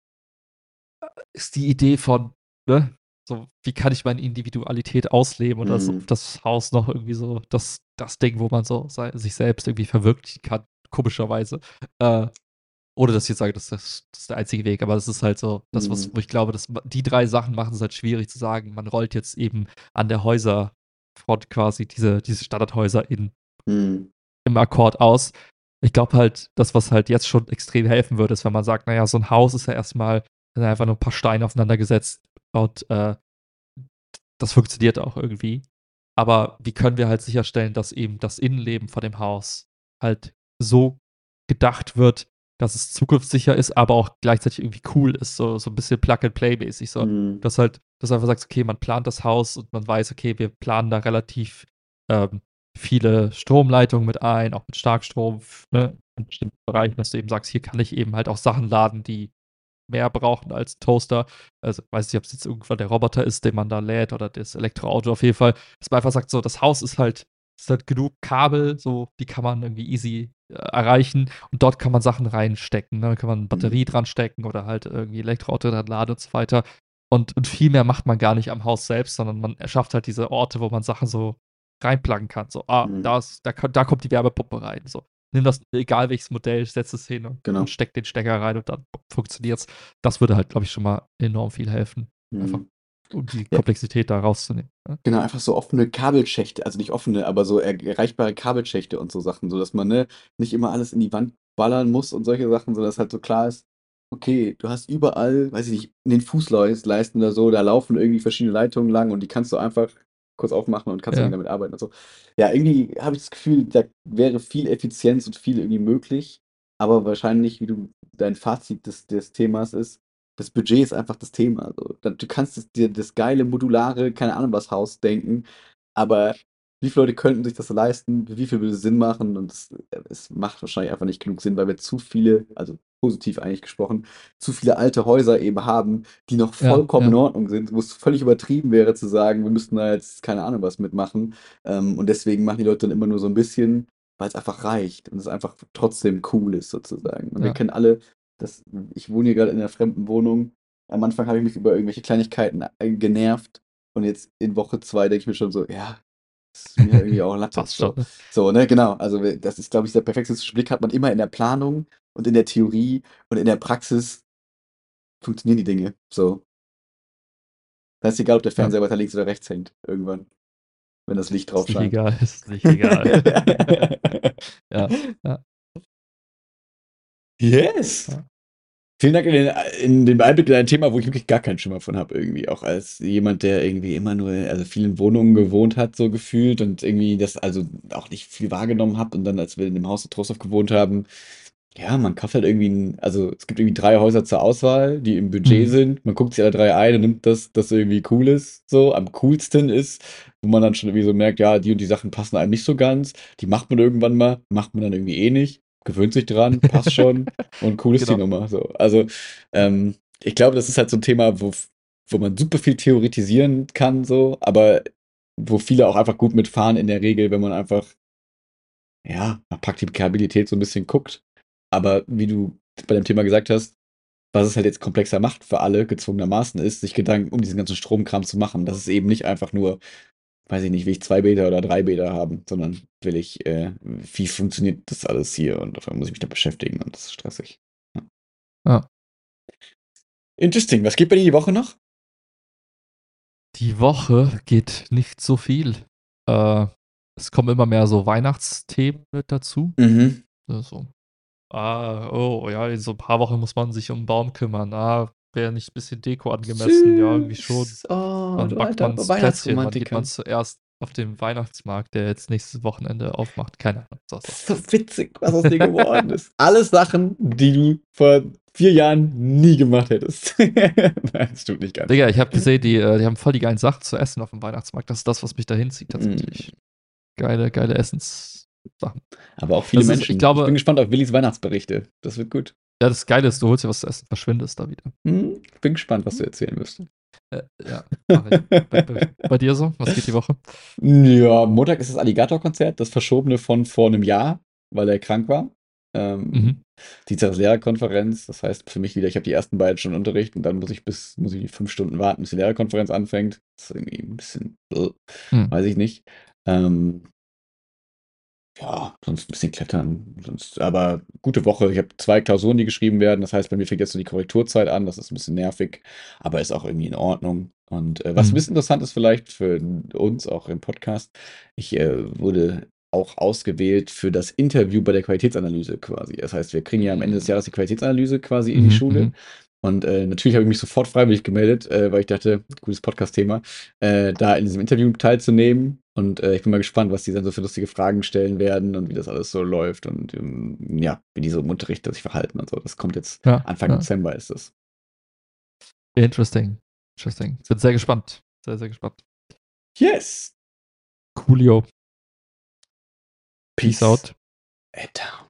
ist die Idee von, ne, so, wie kann ich meine Individualität ausleben und mhm. das, das Haus noch irgendwie so, das, das Ding, wo man so sei, sich selbst irgendwie verwirklichen kann, komischerweise. Äh, ohne dass ich jetzt sage, das, das, das, ist der einzige Weg, aber das ist halt so, das, was, mhm. wo ich glaube, dass die drei Sachen machen es halt schwierig zu sagen. Man rollt jetzt eben an der Häuserfront quasi diese, diese Standardhäuser in, mhm. im Akkord aus ich glaube halt, das, was halt jetzt schon extrem helfen würde, ist, wenn man sagt, naja, so ein Haus ist ja erstmal einfach nur ein paar Steine aufeinander gesetzt und äh, das funktioniert auch irgendwie. Aber wie können wir halt sicherstellen, dass eben das Innenleben von dem Haus halt so gedacht wird, dass es zukunftssicher ist, aber auch gleichzeitig irgendwie cool ist, so, so ein bisschen Plug-and-Play-mäßig. So. Mhm. Dass halt, dass du einfach sagst, okay, man plant das Haus und man weiß, okay, wir planen da relativ ähm, viele Stromleitungen mit ein, auch mit Starkstrom, ne, in bestimmten Bereichen, dass du eben sagst, hier kann ich eben halt auch Sachen laden, die mehr brauchen als Toaster. Also weiß nicht, ob es jetzt irgendwann der Roboter ist, den man da lädt oder das Elektroauto auf jeden Fall. Dass man einfach sagt, so, das Haus ist halt, ist halt genug Kabel, so, die kann man irgendwie easy äh, erreichen und dort kann man Sachen reinstecken. Ne? Da kann man eine Batterie mhm. dran stecken oder halt irgendwie Elektroauto dran laden und so weiter. Und, und viel mehr macht man gar nicht am Haus selbst, sondern man erschafft halt diese Orte, wo man Sachen so reinplagen kann. So, ah, mhm. da, ist, da, da kommt die Wärmepumpe rein. So, nimm das, egal welches Modell, setz es hin und, genau. und steck den Stecker rein und dann funktioniert es. Das würde halt, glaube ich, schon mal enorm viel helfen. Mhm. Einfach, um die ja. Komplexität da rauszunehmen. Ja? Genau, einfach so offene Kabelschächte, also nicht offene, aber so erreichbare Kabelschächte und so Sachen, sodass man ne, nicht immer alles in die Wand ballern muss und solche Sachen, sodass halt so klar ist, okay, du hast überall, weiß ich nicht, in den Fußleisten oder so, da laufen irgendwie verschiedene Leitungen lang und die kannst du einfach kurz aufmachen und kannst ja. dann damit arbeiten und so. Ja, irgendwie habe ich das Gefühl, da wäre viel Effizienz und viel irgendwie möglich, aber wahrscheinlich, wie du dein Fazit des, des Themas ist, das Budget ist einfach das Thema. Also, du kannst dir das geile, modulare, keine Ahnung was Haus denken, aber wie viele Leute könnten sich das leisten? Wie viel würde es Sinn machen? Und es, es macht wahrscheinlich einfach nicht genug Sinn, weil wir zu viele, also positiv eigentlich gesprochen, zu viele alte Häuser eben haben, die noch vollkommen ja, ja. in Ordnung sind, wo es völlig übertrieben wäre zu sagen, wir müssten da jetzt keine Ahnung was mitmachen. Ähm, und deswegen machen die Leute dann immer nur so ein bisschen, weil es einfach reicht und es einfach trotzdem cool ist sozusagen. Und ja. wir kennen alle, dass ich wohne hier gerade in einer fremden Wohnung. Am Anfang habe ich mich über irgendwelche Kleinigkeiten äh, genervt und jetzt in Woche zwei denke ich mir schon so, ja, ist mir irgendwie auch Latte. so. so, ne, genau. Also das ist, glaube ich, der perfekte Blick hat man immer in der Planung und in der Theorie und in der Praxis funktionieren die Dinge so. Da ist egal, ob der Fernseher ja. weiter links oder rechts hängt, irgendwann. Wenn das Licht drauf scheint. Ist nicht egal, ist nicht egal. ja, ja. Yes! Vielen Dank in den, in den Einblick in ein Thema, wo ich wirklich gar keinen Schimmer von habe, irgendwie. Auch als jemand, der irgendwie immer nur, also vielen Wohnungen gewohnt hat, so gefühlt und irgendwie das also auch nicht viel wahrgenommen habe. Und dann, als wir in dem Haus in Trostorf gewohnt haben, Ja, man kauft halt irgendwie 'n also, es gibt irgendwie 3 Häuser zur Auswahl, die im Budget Mhm. sind. Man guckt sich alle 3 ein und nimmt das, das irgendwie cool ist, so, am coolsten ist, wo man dann schon irgendwie so merkt, ja, die und die Sachen passen einem nicht so ganz. Die macht man irgendwann mal, macht man dann irgendwie eh nicht, gewöhnt sich dran, passt schon und cool ist die Genau. Nummer, so. Also, ähm, ich glaube, das ist halt so 'n Thema, wo wo man super viel theoretisieren kann so, aber wo viele auch einfach gut mitfahren in der Regel, wenn man einfach ja, nach Praktikabilität so 'n bisschen guckt. Aber wie du bei dem Thema gesagt hast, was es halt jetzt komplexer macht für alle gezwungenermaßen ist, sich Gedanken um diesen ganzen Stromkram zu machen. Das ist eben nicht einfach nur, weiß ich nicht, will ich 2 Bäder oder 3 Bäder haben, sondern will ich, äh wie funktioniert das alles hier? Und einmal muss ich mich damit beschäftigen und das ist stressig. Ja. Ja. Interesting. Was geht bei dir die Woche noch? Die Woche geht nicht so viel. Äh, es kommen immer mehr so Weihnachtsthemen mit dazu. Mhm. Also, ah, oh, ja, in so 'n paar Wochen muss man sich um 'n Baum kümmern. Ah, wäre nicht bisschen Deko angemessen? Ja, irgendwie schon. Süß. Oh, Man's Plätzchen? Wann geht Weihnachtsromantiker. man zuerst auf den Weihnachtsmarkt, der jetzt nächstes Wochenende aufmacht? Keine Ahnung. Das ist so witzig, was aus dir geworden ist. Alles Sachen, die du vor 4 Jahren nie gemacht hättest. Nein, das stimmt nicht ganz. Digga, ich habe gesehen, die, äh, die haben voll die geilen Sachen zu essen aufm Weihnachtsmarkt. Das ist das, was mich da hinzieht tatsächlich. Geile geile Essenssachen. Aber auch viele Das ist- ich Menschen. glaube- bin gespannt auf Willis Weihnachtsberichte. Das wird gut. Ja, das Geile ist, du holst dir was zu essen, verschwindest da wieder. Hm, bin gespannt, was du erzählen wirst. Äh, ja. Bei, bei, bei dir so? Was geht die Woche? Ja, Montag ist das Alligator-Konzert, das verschobene von vor einem Jahr, weil er krank war. Ähm, Mhm. Dienstag ist Lehrerkonferenz, das heißt für mich wieder, ich habe die ersten beiden Stunden Unterricht und dann muss ich bis, muss ich fünf Stunden warten, bis die Lehrerkonferenz anfängt. Das ist irgendwie ein bisschen, äh, Hm. weiß ich nicht. Ähm, ja, sonst ein bisschen klettern. Sonst, aber gute Woche. Ich habe zwei Klausuren, die geschrieben werden. Das heißt, bei mir fängt jetzt so die Korrekturzeit an. Das ist ein bisschen nervig, aber ist auch irgendwie in Ordnung. Und äh, was ein Mhm. bisschen interessant ist vielleicht für uns auch im Podcast, ich äh, wurde auch ausgewählt für das Interview bei der Qualitätsanalyse quasi. Das heißt, wir kriegen ja am Ende des Jahres die Qualitätsanalyse quasi in die Mhm, Schule. mhm. Und äh, natürlich habe ich mich sofort freiwillig gemeldet, äh, weil ich dachte, gutes Podcast-Thema, äh, da in diesem Interview teilzunehmen. Und äh, ich bin mal gespannt, was die dann so für lustige Fragen stellen werden und wie das alles so läuft und ähm, ja, wie die so im Unterricht sich verhalten und so. Das kommt jetzt Ja, Anfang ja. Dezember ist das. Interesting. Interesting. Ich bin sehr gespannt. Sehr, sehr gespannt. Yes! Coolio. Peace out. It down.